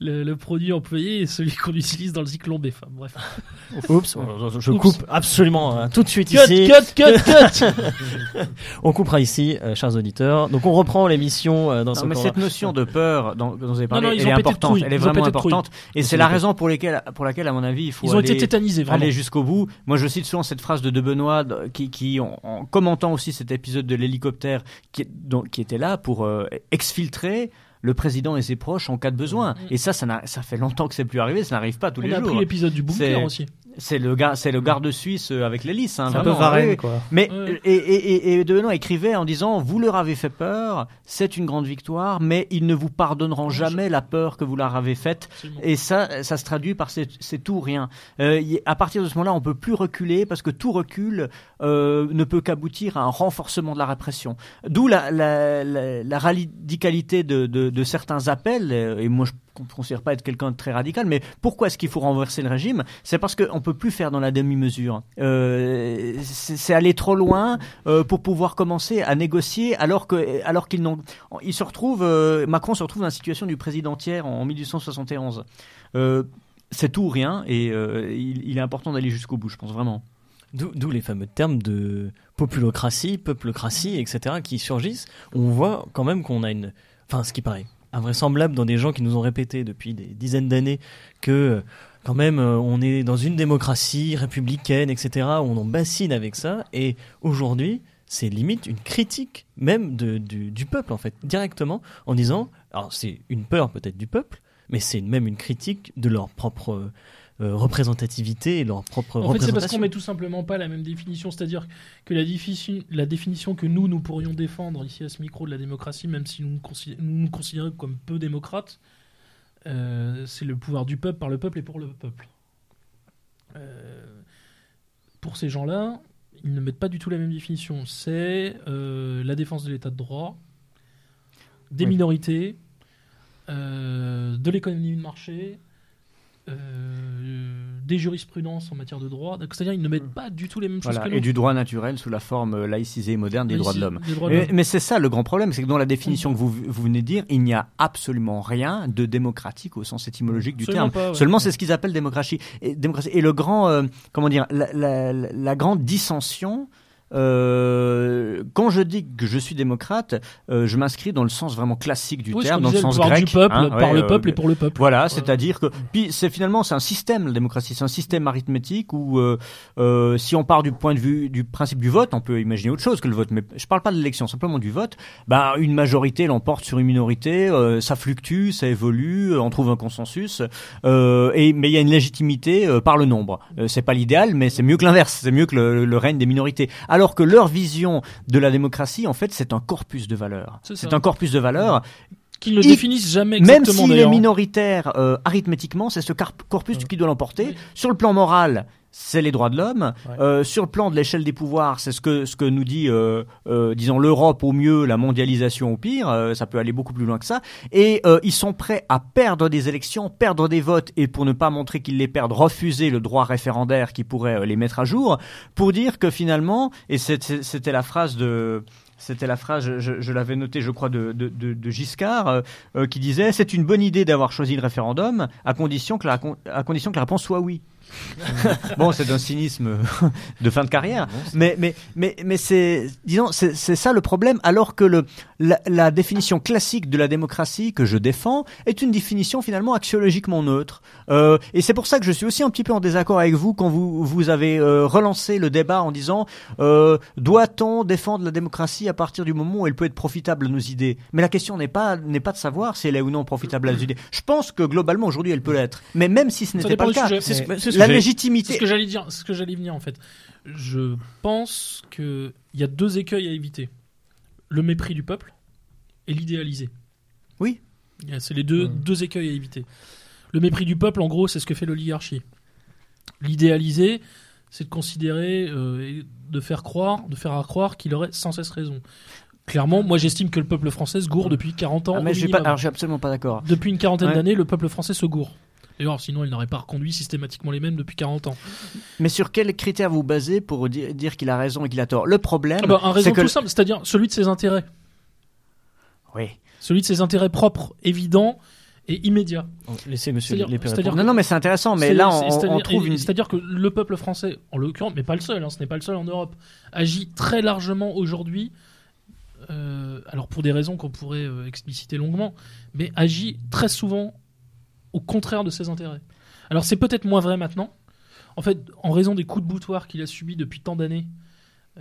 le, le produit employé est celui qu'on utilise dans le cyclone B. Enfin, bref. <laughs> Oups, je Oups. coupe absolument hein, tout de suite Cut, ici. cut, cut, cut <laughs> On coupera ici, euh, chers auditeurs. Donc on reprend l'émission euh, dans ce Non, mais cours- cette notion de peur dont, dont vous avez parlé, non, ils elle est importante. Elle est Ils vraiment importante. Et c'est la raison pour, lesquelles, pour laquelle, à mon avis, il faut Ils ont aller, été tétanisés, vraiment. aller jusqu'au bout. Moi, je cite souvent cette phrase de De Benoît qui, qui en, en commentant aussi cet épisode de l'hélicoptère, qui était là pour euh, exfiltrer le président et ses proches en cas de besoin. Mm. Et ça, ça, fait longtemps que c'est plus arrivé. Ça n'arrive pas tous On les a jours. pris l'épisode du bunker aussi. C'est le, gar- c'est le garde suisse euh, avec l'hélice. Hein, C'est un peu. Varenne quoi. Mais Ouais. et, et, et, et De Benoît écrivait en disant vous leur avez fait peur, c'est une grande victoire, mais ils ne vous pardonneront jamais la peur que vous leur avez faite. Et ça, ça se traduit par c'est tout ou rien. Euh, y- à partir de ce moment-là, on peut plus reculer parce que tout recul euh, ne peut qu'aboutir à un renforcement de la répression. D'où la, la, la, la radicalité de, de, de certains appels. Et moi, je ne considère pas être quelqu'un de très radical, mais pourquoi est-ce qu'il faut renverser le régime? C'est parce qu'on peut plus faire dans la demi-mesure. Euh, c'est aller trop loin euh, pour pouvoir commencer à négocier alors que alors qu'ils n'ont il se retrouve euh, Macron se retrouve dans la situation du président tiers en 1871 euh, c'est tout ou rien et il, il est important d'aller jusqu'au bout je pense vraiment d'où les fameux termes de populocratie, peuplocratie, etc. qui surgissent. On voit quand même qu'on a une. Enfin, ce qui paraît invraisemblable dans des gens qui nous ont répété depuis des dizaines d'années que. euh, Quand même, euh, on est dans une démocratie républicaine, etc., on en bassine avec ça, et aujourd'hui, c'est limite une critique même du, du peuple, en fait, directement, en disant, alors c'est une peur peut-être du peuple, mais c'est même une critique de leur propre euh, représentativité et leur propre En fait, c'est parce qu'on met tout simplement pas la même définition. C'est-à-dire que la, définition- la définition que nous, nous pourrions défendre ici à ce micro de la démocratie, même si nous nous, considé- nous nous considérons comme peu démocrates, euh, c'est le pouvoir du peuple, par le peuple et pour le peuple. Euh, pour ces gens-là, ils ne mettent pas du tout la même définition. C'est la défense de l'état de droit, des Oui. minorités, de l'économie de marché, des jurisprudences en matière de droit. C'est-à-dire ils ne mettent pas du tout les mêmes choses que nous. et du droit naturel sous la forme euh, laïcisée et moderne des droits de l'homme mais, c'est ça le grand problème, c'est que dans la définition que vous, vous venez de dire, il n'y a absolument rien de démocratique au sens étymologique du Absolument terme. pas, ouais. Seulement, c'est ce qu'ils appellent démocratie. Et, démocratie. et le grand, euh, comment dire, la, la- la- la grande dissension. Euh, quand je dis que je suis démocrate, euh, je m'inscris dans le sens vraiment classique du Oui, terme, dans le sens grec. du peuple, hein, par ouais, le euh, peuple et pour le peuple. Voilà, c'est-à-dire que puis c'est finalement c'est un système la démocratie, c'est un système arithmétique où euh, si on part du point de vue du principe du vote, on peut imaginer autre chose que le vote, mais je parle pas de l'élection, simplement du vote. Bah une majorité l'emporte sur une minorité, euh, ça fluctue, ça évolue, on trouve un consensus, euh, et mais il y a une légitimité euh, par le nombre. Euh, c'est pas l'idéal, mais c'est mieux que l'inverse, c'est mieux que le, le règne des minorités. Alors que leur vision de la démocratie, en fait, c'est un corpus de valeurs. C'est un corpus de valeurs Qu'ils ne Il- définissent jamais même exactement s'il est d'ailleurs. minoritaire euh, arithmétiquement, c'est ce corpus Ouais. qui doit l'emporter. Oui. Sur le plan moral, c'est les droits de l'homme. Ouais. Euh, sur le plan de l'échelle des pouvoirs, c'est ce que ce que nous dit, euh, euh, disons l'Europe au mieux, la mondialisation au pire. Euh, ça peut aller beaucoup plus loin que ça. Et euh, ils sont prêts à perdre des élections, perdre des votes, et pour ne pas montrer qu'ils les perdent, refuser le droit référendaire qui pourrait euh, les mettre à jour, pour dire que finalement, et c'était la phrase de c'était la phrase, je, je- je l'avais noté, je crois, de, de, de- de Giscard, euh, euh, qui disait c'est une bonne idée d'avoir choisi le référendum à condition que la, à condition que la réponse soit oui. <laughs> bon, c'est d'un cynisme de fin de carrière. Mais, mais, mais, mais c'est, disons, c'est c'est ça le problème. Alors que le, la, la définition classique de la démocratie que je défends est une définition finalement axiologiquement neutre. Euh, et c'est pour ça que je suis aussi un petit peu en désaccord avec vous quand vous, vous avez euh, relancé le débat en disant euh, doit-on défendre la démocratie à partir du moment où elle peut être profitable à nos idées? Mais la question n'est pas n'est pas de savoir si elle est ou non profitable à nos idées. Je pense que globalement aujourd'hui elle peut l'être. Mais même si ce n'était pas le cas, sujet. Ce ce la légitimité. C'est ce que j'allais dire, ce que j'allais venir en fait. Je pense que il y a deux écueils à éviter le mépris du peuple et l'idéaliser. Oui. C'est les deux, deux écueils à éviter. Le mépris du peuple, en gros, c'est ce que fait l'oligarchie. L'idéaliser, c'est de considérer euh, et de faire croire, de faire à croire qu'il aurait sans cesse raison. Clairement, moi j'estime que le peuple français se gourre depuis 40 ans. Ah, mais au je suis pas, minimum. alors je suis absolument pas d'accord. Depuis une quarantaine Ouais. d'années, le peuple français se sinon, il n'aurait pas reconduit systématiquement les mêmes depuis 40 ans. Mais sur quels critères vous basez pour dire, dire qu'il a raison et qu'il a tort? Le problème, Ah bah, un raison c'est que tout simple, c'est-à-dire celui de ses intérêts. oui. Celui de ses intérêts propres, évidents et immédiats. Laissez monsieur c'est-à-dire répondre. Non, non, mais c'est intéressant. Mais là, on, trouve une. C'est-à-dire que le peuple français, en l'occurrence, mais pas le seul, hein, ce n'est pas le seul en Europe, agit très largement aujourd'hui, euh, alors pour des raisons qu'on pourrait euh, expliciter longuement, mais agit très souvent au contraire de ses intérêts. Alors c'est peut-être moins vrai maintenant. En fait, en raison des coups de boutoir qu'il a subis depuis tant d'années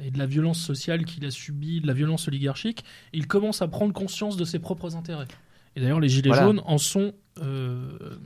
et de la violence sociale qu'il a subie, de la violence oligarchique, il commence à prendre conscience de ses propres intérêts. Et d'ailleurs, les Gilets Voilà. jaunes en sont, euh,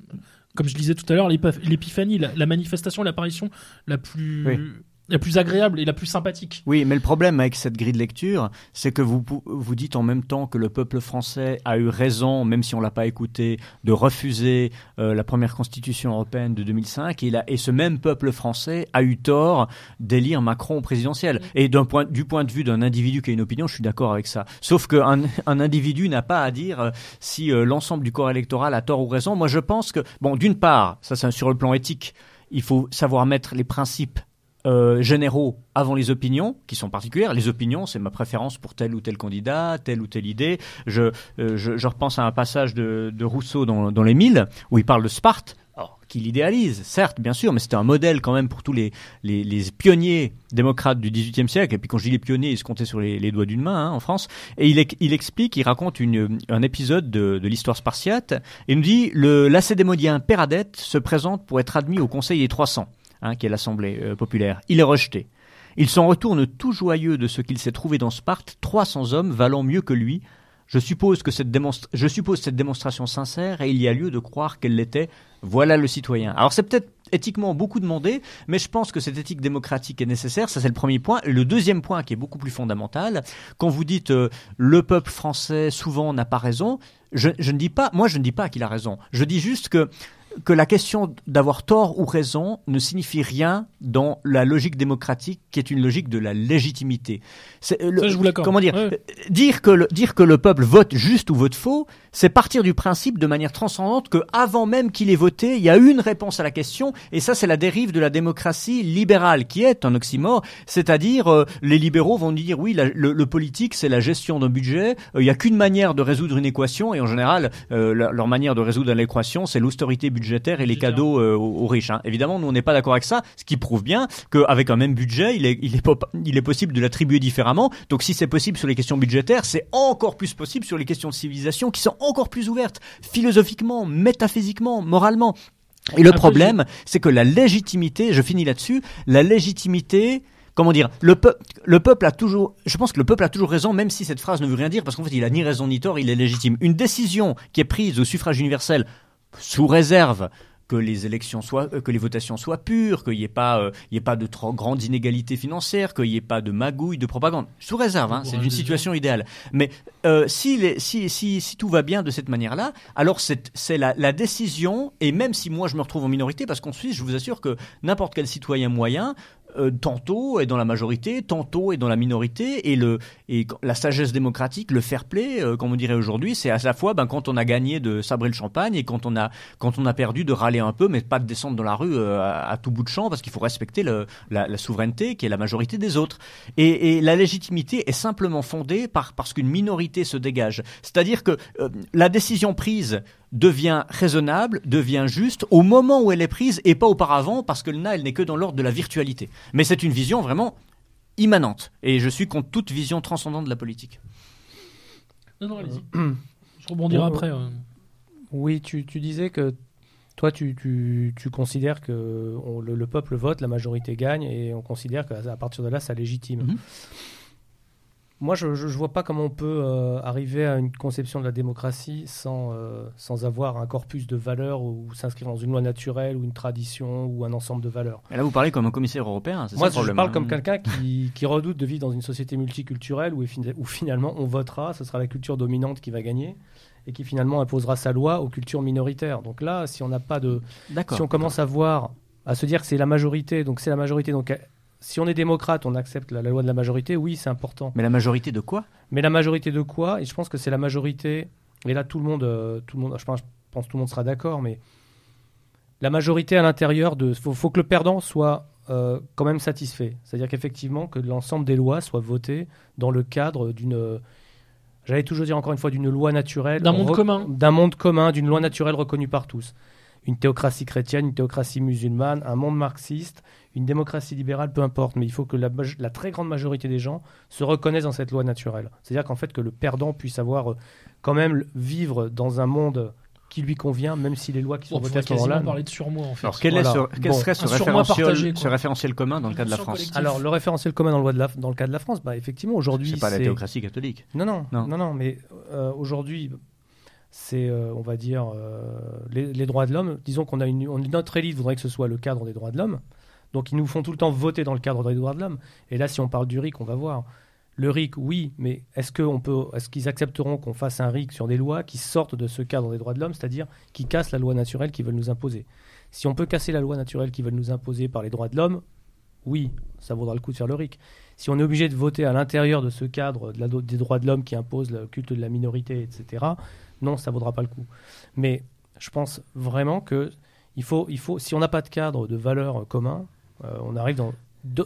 comme je disais tout à l'heure, l'épiph- l'épiphanie, la, la manifestation, l'apparition la plus, Oui. La plus agréable et la plus sympathique. Oui, mais le problème avec cette grille de lecture, c'est que vous vous dites en même temps que le peuple français a eu raison, même si on l'a pas écouté, de refuser euh, la première constitution européenne de 2005, et, ce même peuple français a eu tort d'élire Macron au présidentiel. Et d'un point, du point de vue d'un individu qui a une opinion, je suis d'accord avec ça. Sauf qu'un un individu n'a pas à dire euh, si euh, l'ensemble du corps électoral a tort ou raison. Moi, je pense que, bon, d'une part, ça c'est sur le plan éthique, il faut savoir mettre les principes euh, généraux avant les opinions, qui sont particulières. Les opinions, c'est ma préférence pour tel ou tel candidat, telle ou telle idée. Je, euh, je, je repense à un passage de, de Rousseau dans, dans Les Mille, où il parle de Sparte, alors, qu'il idéalise, certes, bien sûr, mais c'était un modèle quand même pour tous les, les, les pionniers démocrates du XVIIIe siècle. Et puis quand je dis les pionniers, ils se comptaient sur les, les doigts d'une main hein, en France. Et il, il explique, il raconte une, un épisode de, de l'histoire spartiate, et il nous dit, le lacédémodien Péradette se présente pour être admis au Conseil des 300 hein, qui est l'Assemblée euh, populaire. Il est rejeté. Il s'en retourne tout joyeux de ce qu'il s'est trouvé dans Sparte, 300 hommes valant mieux que lui. Je suppose que cette je suppose cette démonstration sincère et il y a lieu de croire qu'elle l'était. Voilà le citoyen. Alors c'est peut-être éthiquement beaucoup demandé, mais je pense que cette éthique démocratique est nécessaire. Ça c'est le premier point. Le deuxième point qui est beaucoup plus fondamental, quand vous dites euh, le peuple français souvent n'a pas raison, je ne dis pas, moi je ne dis pas qu'il a raison. Je dis juste que que la question d'avoir tort ou raison ne signifie rien dans la logique démocratique qui est une logique de la légitimité. Euh, le- Ça, je vous l'accorde. Comment dire Ouais. euh, dire que le, dire que le peuple vote juste ou vote faux, c'est partir du principe de manière transcendante que avant même qu'il ait voté, il y a une réponse à la question et ça c'est la dérive de la démocratie libérale qui est un oxymore, c'est-à-dire euh, les libéraux vont dire oui la- le, le politique c'est la gestion d'un budget, Euh, il y a qu'une manière de résoudre une équation et en général euh, leur, leur manière de résoudre l'équation c'est l'austérité budgétaire et les cadeaux euh, aux, aux riches. hein. Évidemment nous on n'est pas d'accord avec ça, ce qui prouve bien qu'avec un même budget il est, il est, pas- il est possible de l'attribuer différemment. Donc si c'est possible sur les questions budgétaires, c'est encore plus possible sur les questions de civilisation qui sont encore plus ouvertes philosophiquement, métaphysiquement, moralement. Et le problème, c'est que la légitimité, je finis là-dessus, la légitimité, comment dire, le, peu- le peuple a toujours, je pense que le peuple a toujours raison, même si cette phrase ne veut rien dire, parce qu'en fait, il a ni raison ni tort, il est légitime. Une décision qui est prise au suffrage universel, sous réserve que les élections soient, euh, que les votations soient pures, qu'il n'y ait pas, euh, il y ait pas de trop grandes inégalités financières, qu'il n'y ait pas de magouilles, de propagande. Sous réserve, hein, c'est une situation idéale. Mais euh, si, les- si, si, si tout va bien de cette manière-là, alors c'est c'est la, la décision, et même si moi je me retrouve en minorité, parce qu'en Suisse, je vous assure que n'importe quel citoyen moyen, euh, tantôt est dans la majorité, tantôt est dans la minorité, et, le, et la sagesse démocratique, le fair play, euh, comme on dirait aujourd'hui, c'est à la fois ben, quand on a gagné de sabrer le champagne et quand on a, quand on a perdu de râler un peu, mais pas de descendre dans la rue euh, à, tout bout de champ, parce qu'il faut respecter la, la souveraineté qui est la majorité des autres. Et, et la légitimité est simplement fondée par, parce qu'une minorité se dégage. C'est-à-dire que la décision prise devient raisonnable, devient juste au moment où elle est prise et pas auparavant parce que là, elle n'est que dans l'ordre de la virtualité. Mais c'est une vision vraiment immanente. Et je suis contre toute vision transcendante de la politique. Non, non, allez-y. Je rebondirai Bon, après. euh. Oui, tu, tu disais que toi, tu, tu, tu considères que on- le, le peuple vote, la majorité gagne, et on considère qu'à à partir de là, ça légitime. Mhm. Moi, je ne vois pas comment on peut euh, arriver à une conception de la démocratie sans, euh, sans avoir un corpus de valeurs ou s'inscrire dans une loi naturelle ou une tradition ou un ensemble de valeurs. Et là, vous parlez comme un commissaire européen. c'est Moi, ça je parle hein. comme quelqu'un qui, qui redoute de vivre dans une société multiculturelle où, fin- où finalement on votera, ce sera la culture dominante qui va gagner et qui finalement imposera sa loi aux cultures minoritaires. Donc là, si on n'a pas de, D'accord. si on commence à voir, à se dire que c'est la majorité, donc c'est la majorité, donc si on est démocrate, on accepte la, la loi de la majorité, oui, c'est important. Mais la majorité de quoi? Mais la majorité de quoi? Et je pense que c'est la majorité. Et là, tout le monde, euh, tout le monde, je pense, je pense que tout le monde sera d'accord, mais la majorité à l'intérieur de, faut, faut que le perdant soit euh, quand même satisfait. C'est-à-dire qu'effectivement, que l'ensemble des lois soient votées dans le cadre d'une, j'allais toujours dire encore une fois, d'une loi naturelle, D'un monde commun. d'un monde commun, d'une loi naturelle reconnue par tous. Une théocratie chrétienne, une théocratie musulmane, un monde marxiste, une démocratie libérale, peu importe. Mais il faut que la, très grande majorité des gens se reconnaissent dans cette loi naturelle. C'est-à-dire qu'en fait, que le perdant puisse avoir euh, quand même vivre dans un monde qui lui convient, même si les lois qui sont On votées à ce moment-là. quasiment parler de surmoi, en fait. Alors, quel, Voilà. est ce, quel Bon. serait ce référentiel, partagé, quoi. ce référentiel commun dans le cas de la France? collectif. Alors, le référentiel commun dans le, loi de la- dans le cas de la France, bah, effectivement, aujourd'hui. C'est pas la théocratie catholique. Non, non, Non. non, non, mais euh, aujourd'hui, c'est, euh, on va dire, euh, les, droits de l'homme. Disons qu'on a une, notre élite voudrait que ce soit le cadre des droits de l'homme. Donc, ils nous font tout le temps voter dans le cadre des droits de l'homme. Et là, si on parle du RIC, on va voir. Le RIC, oui, mais est-ce qu'on peut, est-ce qu'ils accepteront qu'on fasse un RIC sur des lois qui sortent de ce cadre des droits de l'homme, c'est-à-dire qui cassent la loi naturelle qu'ils veulent nous imposer? Si on peut casser la loi naturelle qu'ils veulent nous imposer par les droits de l'homme, oui, ça vaudra le coup de faire le RIC. Si on est obligé de voter à l'intérieur de ce cadre des droits de l'homme qui impose le culte de la minorité, etc., non, ça vaudra pas le coup. Mais je pense vraiment que si on n'a pas de cadre de valeurs communs, euh, on arrive dans,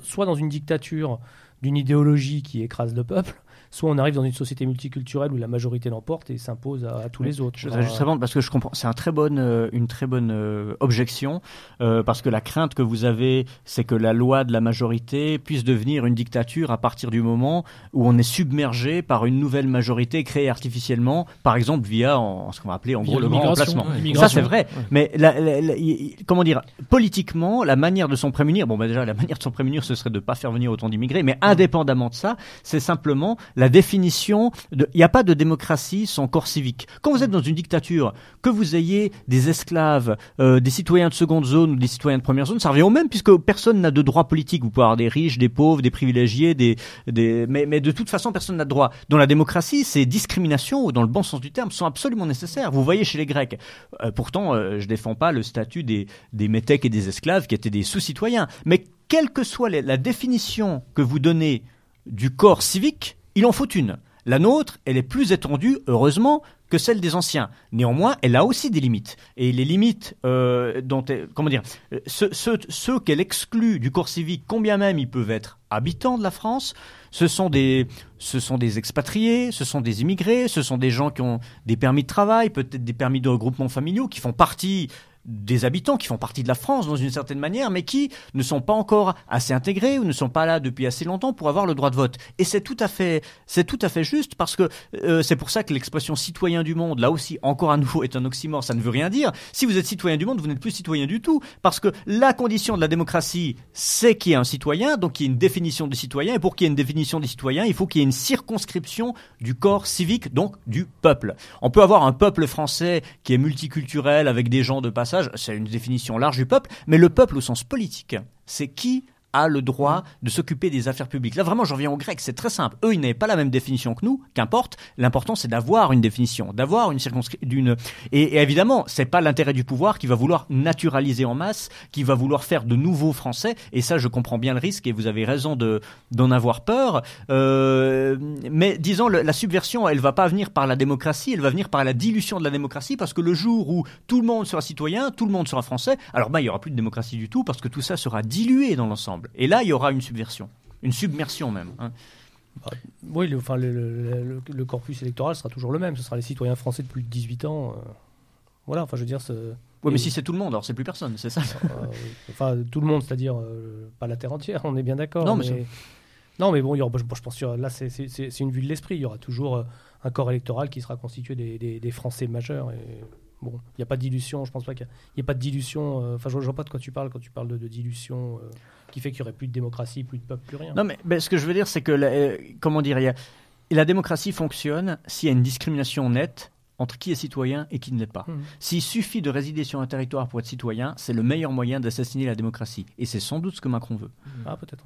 soit dans une dictature d'une idéologie qui écrase le peuple, soit on arrive dans une société multiculturelle où la majorité l'emporte et s'impose à, à tous les autres. Je voudrais juste répondre parce que je comprends. C'est un très bonne, euh, une très bonne euh, objection euh, parce que la crainte que vous avez, c'est que la loi de la majorité puisse devenir une dictature à partir du moment où on est submergé par une nouvelle majorité créée artificiellement, par exemple via en, ce qu'on va appeler en Via gros le grand remplacement. ouais, Ça c'est vrai, mais la- la- la- y- y- comment dire Politiquement, la manière de s'en prémunir, bon bah déjà la manière de s'en prémunir, ce serait de pas faire venir autant d'immigrés, mais indépendamment de ça, c'est simplement la définition. Il n'y a pas de démocratie sans corps civique. Quand vous êtes dans une dictature, que vous ayez des esclaves, euh, des citoyens de seconde zone ou des citoyens de première zone, ça revient au même puisque personne n'a de droit politique. Vous pouvez avoir des riches, des pauvres, des privilégiés, des. Mais, de toute façon, personne n'a de droit. Dans la démocratie, ces discriminations, dans le bon sens du terme, sont absolument nécessaires. Vous voyez chez les Grecs. Euh, pourtant, euh, je défends pas le statut des, des métèques et des esclaves qui étaient des sous-citoyens. Mais quelle que soit la définition que vous donnez du corps civique, il en faut une. La nôtre, elle est plus étendue, heureusement, que celle des anciens. Néanmoins, elle a aussi des limites. Et les limites, euh, dont comment dire, euh, ceux qu'elle exclut du corps civique, combien même ils peuvent être habitants de la France, ce sont des, ce sont des expatriés, ce sont des immigrés, ce sont des gens qui ont des permis de travail, peut-être des permis de regroupement familiaux, qui font partie des habitants qui font partie de la France dans une certaine manière, mais qui ne sont pas encore assez intégrés ou ne sont pas là depuis assez longtemps pour avoir le droit de vote. Et c'est tout à fait, c'est tout à fait juste parce que euh, c'est pour ça que l'expression citoyen du monde, là aussi, encore à nouveau, est un oxymore. Ça ne veut rien dire. Si vous êtes citoyen du monde, vous n'êtes plus citoyen du tout parce que la condition de la démocratie, c'est qu'il y ait un citoyen, donc qu'il y ait une définition des citoyens. Et pour qu'il y ait une définition des citoyens, il faut qu'il y ait une circonscription du corps civique, donc du peuple. On peut avoir un peuple français qui est multiculturel avec des gens de passage, c'est une définition large du peuple, mais le peuple au sens politique, c'est qui a le droit de s'occuper des affaires publiques. Là, vraiment, j'en reviens aux Grecs, c'est très simple. Eux, ils n'avaient pas la même définition que nous, qu'importe. L'important, c'est d'avoir une définition, d'avoir une circonscription. d'une. Et, et évidemment, c'est pas l'intérêt du pouvoir qui va vouloir naturaliser en masse, qui va vouloir faire de nouveaux Français. Et ça, je comprends bien le risque, et vous avez raison de d'en avoir peur. Euh, mais disons, le- la subversion, elle va pas venir par la démocratie, elle va venir par la dilution de la démocratie, parce que le jour où tout le monde sera citoyen, tout le monde sera français, alors ben, il y aura plus de démocratie du tout, parce que tout ça sera dilué dans l'ensemble. Et là, il y aura une subversion, une submersion même. hein. Oui, le, enfin, le, le- le- le corpus électoral sera toujours le même. Ce sera les citoyens français de plus de 18 ans. euh, voilà, enfin, je veux dire, Ouais, mais si c'est tout le monde, alors c'est plus personne, c'est ça. euh, enfin, tout le monde, c'est-à-dire euh, pas la terre entière, on est bien d'accord. Non, mais mais, non, mais bon, il y aura, bon, je pense que là, c'est- une vue de l'esprit. Il y aura toujours euh, un corps électoral qui sera constitué des, des- des Français majeurs. Et bon, il n'y a pas de dilution. Je pense pas qu'il y a- il y ait pas de dilution. euh, Enfin, je, je vois pas de quoi tu parles quand tu parle de, de dilution euh, qui fait qu'il y aurait plus de démocratie, plus de peuple, plus rien. Non, mais ce que je veux dire, c'est que, la, euh, comment dire, y a- la démocratie fonctionne s'il y a une discrimination nette entre qui est citoyen et qui ne l'est pas. Mhm. S'il suffit de résider sur un territoire pour être citoyen, c'est le meilleur moyen d'assassiner la démocratie. Et c'est sans doute ce que Macron veut. Ah, peut-être.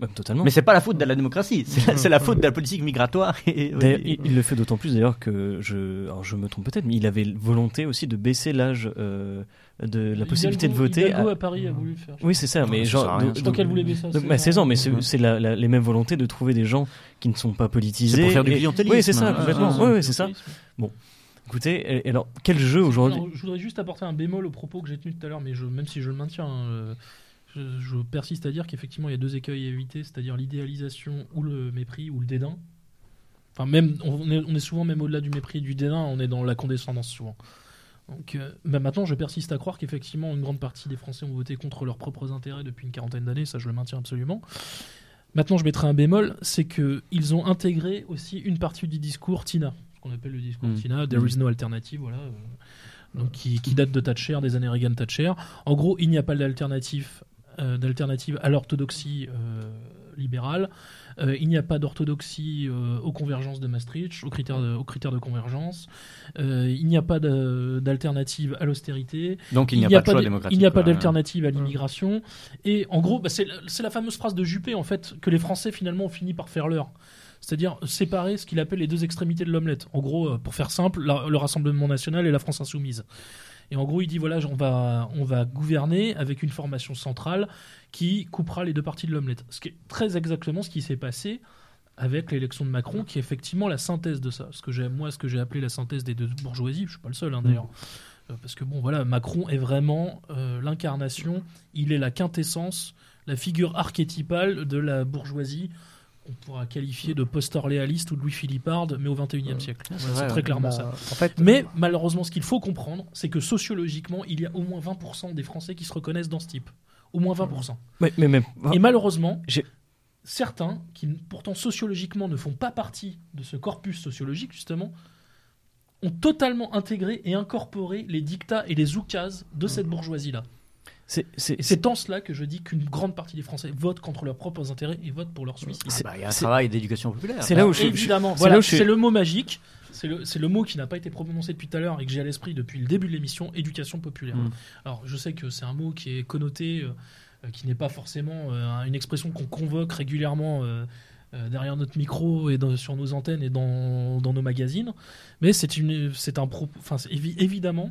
Même totalement. Mais c'est pas la faute de la démocratie, c'est la, faute de la politique migratoire. <laughs> Et, il, il le fait d'autant plus d'ailleurs que je, alors je me trompe peut-être, mais il avait volonté aussi de baisser l'âge euh, de la possibilité de voter. Hidalgo à- à Paris a voulu le faire. Oui, c'est ça, mais ça genre. à rien, donc- je crois donc- qu'elle voulait baisser donc, 16 bah, 16 ans, mais c'est la- la- les mêmes volontés de trouver des gens qui ne sont pas politisés. C'est pour faire du clientélisme. Oui, c'est ça, complètement. Ah, Oui, oui, c'est ça. Écoutez, et- et alors, quel jeu aujourd'hui? Je voudrais juste apporter un bémol au propos que j'ai tenu tout à l'heure, mais je, même si je le maintiens, hein, euh, je, je persiste à dire qu'effectivement il y a deux écueils à éviter, c'est-à-dire l'idéalisation ou le mépris ou le dédain. Enfin, même, on est, on est souvent même au-delà du mépris et du dédain, on est dans la condescendance souvent. Donc, euh, bah, maintenant, je persiste à croire qu'effectivement une grande partie des Français ont voté contre leurs propres intérêts depuis une quarantaine d'années, ça je le maintiens absolument. Maintenant, je mettrai un bémol, c'est que ils ont intégré aussi une partie du discours Tina, ce qu'on appelle le discours Mm. Tina, there is no alternative, voilà, euh, donc qui, qui date de Thatcher, des années Reagan-Thatcher. En gros, il n'y a pas d'alternative, d'alternative à l'orthodoxie euh, libérale. Euh, il n'y a pas d'orthodoxie euh, aux convergences de Maastricht, aux critères de, aux critères de convergence. Euh, il n'y a pas d'alternative à l'austérité. Donc il n'y a, pas de choix démocratique. Il n'y a pas d'alternative à l'immigration. Et en gros, bah, c'est la- fameuse phrase de Juppé, en fait, que les Français finalement ont fini par faire leur. C'est-à-dire séparer ce qu'il appelle les deux extrémités de l'omelette. En gros, euh, pour faire simple, la- le Rassemblement national et la France insoumise. Et en gros, il dit voilà, on va, on va gouverner avec une formation centrale qui coupera les deux parties de l'omelette. Ce qui est très exactement ce qui s'est passé avec l'élection de Macron, qui est effectivement la synthèse de ça. Ce que j'ai, moi, ce que j'ai appelé la synthèse des deux bourgeoisies, je suis pas le seul hein, d'ailleurs. Euh, Parce que bon, voilà, Macron est vraiment euh, l'incarnation, il est la quintessence, la figure archétypale de la bourgeoisie. On pourra qualifier de post-orléaliste ou de Louis Philipparde, mais au XXIe siècle. c'est ouais. très clairement Bah, ça. En fait, Mais malheureusement, ce qu'il faut comprendre, c'est que sociologiquement, il y a au moins 20% des Français qui se reconnaissent dans ce type. Au moins 20%. Mais, mais, mais- Et malheureusement, certains, qui pourtant sociologiquement ne font pas partie de ce corpus sociologique, justement, ont totalement intégré et incorporé les dictats et les oukases de cette bourgeoisie-là. C'est- en cela que je dis qu'une grande partie des Français votent contre leurs propres intérêts et votent pour leur suicide. Ah bah, Il y a un travail d'éducation populaire. c'est là où je- Évidemment, voilà, je suis- c'est le mot magique. C'est le, mot qui n'a pas été prononcé depuis tout à l'heure et que j'ai à l'esprit depuis le début de l'émission, éducation populaire. Mm. Alors, je sais que c'est un mot qui est connoté, euh, euh, qui n'est pas forcément euh, une expression qu'on convoque régulièrement euh, euh, derrière notre micro et dans- sur nos antennes et dans, dans nos magazines, mais c'est un propos, enfin, c'est évi- évidemment,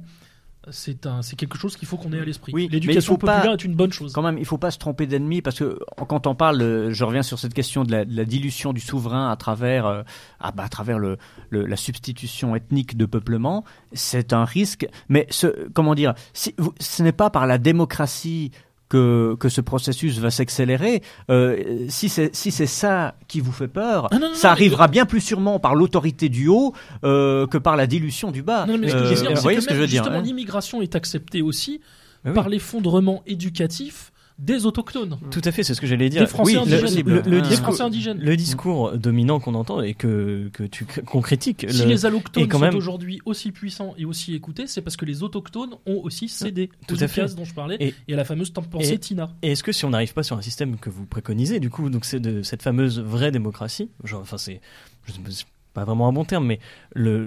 c'est un, c'est quelque chose qu'il faut qu'on ait à l'esprit. Oui, L'éducation pas- populaire est une bonne chose. Quand même, il faut pas se tromper d'ennemi parce que quand on parle, euh, je reviens sur cette question de la, de la dilution du souverain à travers, euh, ah bah, à travers le, le- la substitution ethnique de peuplement, c'est un risque. Mais ce, comment dire, si, vous- ce n'est pas par la démocratie que, que ce processus va s'accélérer. Euh, si c'est si c'est ça qui vous fait peur, Ah, non, non, ça arrivera bien plus sûrement par l'autorité du haut euh, que par la dilution du bas. Non, mais ce que je veux dire, vous voyez ce que je veux dire Justement, hein l'immigration est acceptée aussi Ah oui. par l'effondrement éducatif des autochtones, Tout à fait, c'est ce que j'allais dire. des Français Oui, indigènes, le- le Ah. discours- Français indigènes. le discours dominant qu'on entend et que, que tu qu'on critique. Si le- les allochtones sont aujourd'hui aussi puissants et aussi écoutés, c'est parce que les autochtones ont aussi cédé Tout aux à fait. dont je parlais Et- et, à la fameuse pensée et- Tina. Et est-ce que si on n'arrive pas sur un système que vous préconisez, du coup, donc c'est de cette fameuse vraie démocratie, genre, enfin c'est, je sais pas, vraiment un bon terme, mais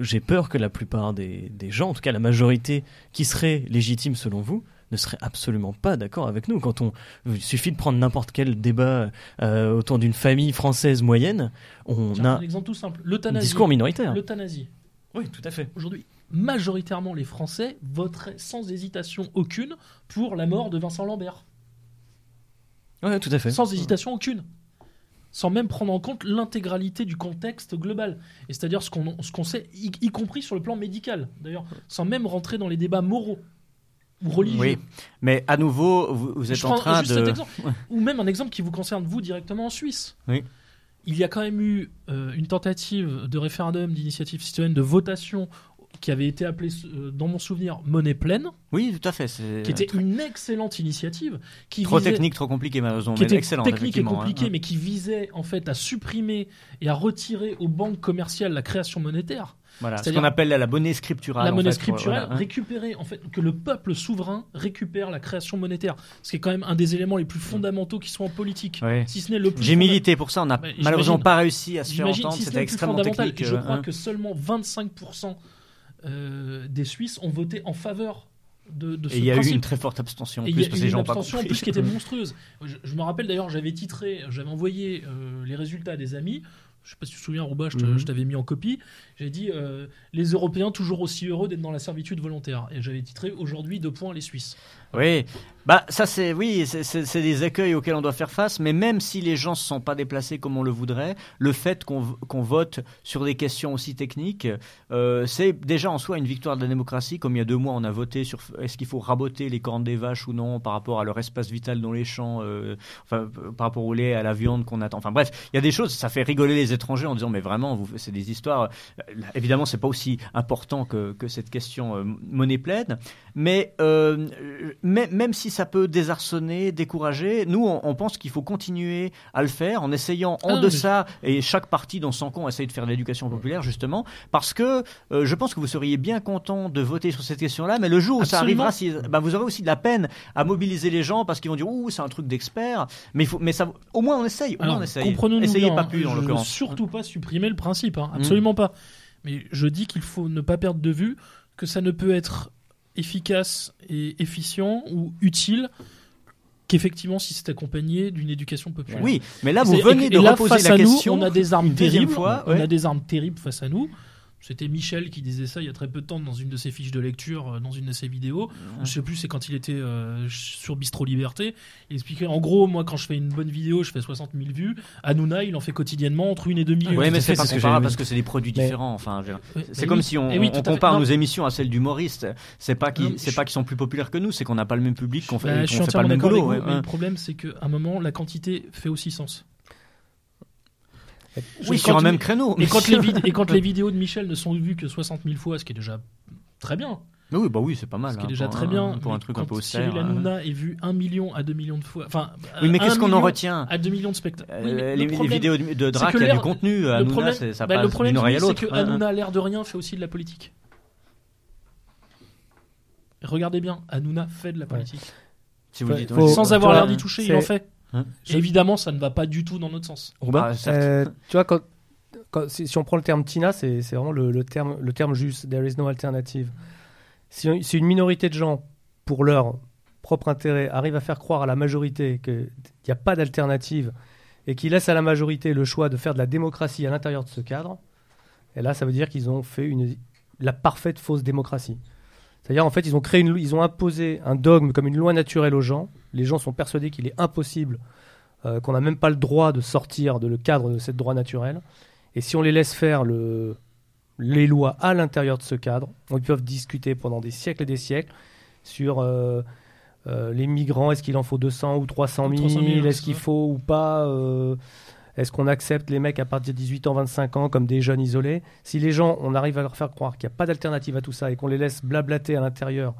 j'ai peur que la plupart des, des gens, en tout cas la majorité qui serait légitime selon vous, ne serait absolument pas d'accord avec nous. Quand on, il suffit de prendre n'importe quel débat euh, autour d'une famille française moyenne, on Tiens, a un exemple tout simple. L'euthanasie. discours minoritaire. L'euthanasie. Oui, tout à fait. Aujourd'hui, majoritairement, les Français voteraient sans hésitation aucune pour la mort de Vincent Lambert. Ouais, tout à fait. Sans hésitation aucune. Sans même prendre en compte l'intégralité du contexte global. Et c'est-à-dire ce qu'on ce qu'on sait, y, y compris sur le plan médical, d'ailleurs, sans même rentrer dans les débats moraux religieux. Oui, mais à nouveau, vous, vous êtes Je en train juste cet de. exemple. Ou même un exemple qui vous concerne vous directement en Suisse. Oui. Il y a quand même eu euh, une tentative de référendum d'initiative citoyenne de votation qui avait été appelée, euh, dans mon souvenir, Monnaie pleine, Oui, tout à fait. qui était une excellente initiative, qui Trop visait- technique, trop compliqué, malheureusement. qui mais était excellent, technique et effectivement, compliqué, hein. mais qui visait en fait à supprimer et à retirer aux banques commerciales la création monétaire, Voilà, ce qu'on appelle la monnaie scripturale. la monnaie fait, voilà, hein. récupérer en fait que le peuple souverain récupère la création monétaire, ce qui est quand même un des éléments les plus fondamentaux qui sont en politique, si ce n'est le plus. J'ai milité pour ça, on n'a Ouais, malheureusement pas réussi à se faire entendre, si c'était extrêmement technique. Et je euh, crois hein. que seulement 25% euh, des Suisses ont voté en faveur de, de ce Et il y a eu une très forte abstention en Et il y plus, a parce que les une gens pas abstention en plus qui était <laughs> monstrueuse. Je, je me rappelle d'ailleurs, j'avais titré, j'avais envoyé euh, les résultats à des amis. Je sais pas si tu te souviens, Rouba, je te- Mhm. je t'avais mis en copie. J'ai dit euh, les Européens toujours aussi heureux d'être dans la servitude volontaire. Et j'avais titré aujourd'hui deux points les Suisses. Oui, bah ça c'est oui, c'est- des écueils auxquels on doit faire face, mais même si les gens se sont pas déplacés comme on le voudrait, le fait qu'on vote sur des questions aussi techniques, euh, c'est déjà en soi une victoire de la démocratie. Comme il y a deux mois, on a voté sur est-ce qu'il faut raboter les cornes des vaches ou non par rapport à leur espace vital dans les champs, euh, enfin par rapport au lait, à la viande qu'on attend. Enfin bref, il y a des choses, ça fait rigoler les étrangers en disant mais vraiment, c'est des histoires. euh, Évidemment, c'est pas aussi important que, que cette question monnaie pleine, mais euh, même si ça peut désarçonner, décourager, nous on, on pense qu'il faut continuer à le faire en essayant en Ah, deçà et chaque parti dans son camp essaye de faire de l'éducation populaire justement parce que euh, je pense que vous seriez bien content de voter sur cette question-là, mais le jour où ça arrivera, si, bah, vous aurez aussi de la peine à mobiliser les gens parce qu'ils vont dire ouh c'est un truc d'expert, mais il faut, mais ça, au moins on essaye, au moins on Alors, essaye. comprenons-nous Essayez bien, pas plus l'occurrence. surtout pas supprimer le principe, hein, Mm. absolument pas. Mais je dis qu'il faut ne pas perdre de vue que ça ne peut être efficace et efficient ou utile qu'effectivement si c'est accompagné d'une éducation populaire. Oui, mais là vous venez de là, reposer face la à nous, question. on a des armes terribles. fois, On a des armes terribles face à nous. C'était Michel qui disait ça il y a très peu de temps dans une de ses fiches de lecture, euh, dans une de ses vidéos. Je sais plus, c'est quand il était euh, sur Bistro Liberté. Il expliquait en gros, moi, quand je fais une bonne vidéo, je fais 60 000 vues. Hanouna, il en fait quotidiennement entre une et deux millions. Oui, mais c'est pas comparable parce que c'est des produits Mais- différents. Enfin, Ouais, c'est comme oui. si on, Eh oui, on compare nos émissions à celles d'humoristes. C'est pas qu'ils, je- pas qu'ils sont plus populaires que nous, c'est qu'on n'a pas le même public, qu'on fait, Bah, fait pas le même boulot. ouais, ouais. le problème, c'est qu'à un moment, la quantité fait aussi sens. Oui, sur un même créneau. Et quand, les vid- et quand les vidéos de Michel ne sont vues que 60 000 fois, ce qui est déjà très bien, Oui, bah oui, c'est pas mal. ce qui est hein, déjà très un- bien, pour un truc un quand peu austère. Cyril hein. Hanouna est vu 1 million à 2 millions de fois, enfin, Oui, mais euh, qu'est-ce un qu'on en million retient à 2 millions de spectateurs. Oui, mais Euh, le les, vidéos de, de Drac, il y a du contenu. le Hanouna, problème, c'est- ça bah, passe le problème, d'une oreille à c'est que. Hanouna, l'air de rien, fait aussi de la politique. Regardez bien, Hanouna fait de la politique. Si vous le Faut- dites. faut- ouais. Sans avoir l'air d'y toucher, il en fait. Hein évidemment, ça ne va pas du tout dans notre sens. Ah, certes. Euh, tu vois, quand, quand- si, si on prend le terme Tina, c'est c'est vraiment le, le terme, le terme juste. There is no alternative. Si, si une minorité de gens, pour leur propre intérêt, arrive à faire croire à la majorité qu'il n'y a pas d'alternative et qui laisse à la majorité le choix de faire de la démocratie à l'intérieur de ce cadre, et là, ça veut dire qu'ils ont fait une, la parfaite fausse démocratie. C'est-à-dire, en fait, ils ont créé une, ils ont imposé un dogme comme une loi naturelle aux gens. Les gens sont persuadés qu'il est impossible, euh, qu'on n'a même pas le droit de sortir de le cadre de cette droit naturel. Et si on les laisse faire le, les lois à l'intérieur de ce cadre, ils peuvent discuter pendant des siècles et des siècles sur euh, euh, les migrants, est-ce qu'il en faut 200 ou 300 000, 300 000, est-ce qu'il faut ou pas, est-ce qu'on accepte les mecs à partir de 18 ans, 25 ans comme des jeunes isolés? Si les gens, on arrive à leur faire croire qu'il n'y a pas d'alternative à tout ça et qu'on les laisse blablater à l'intérieur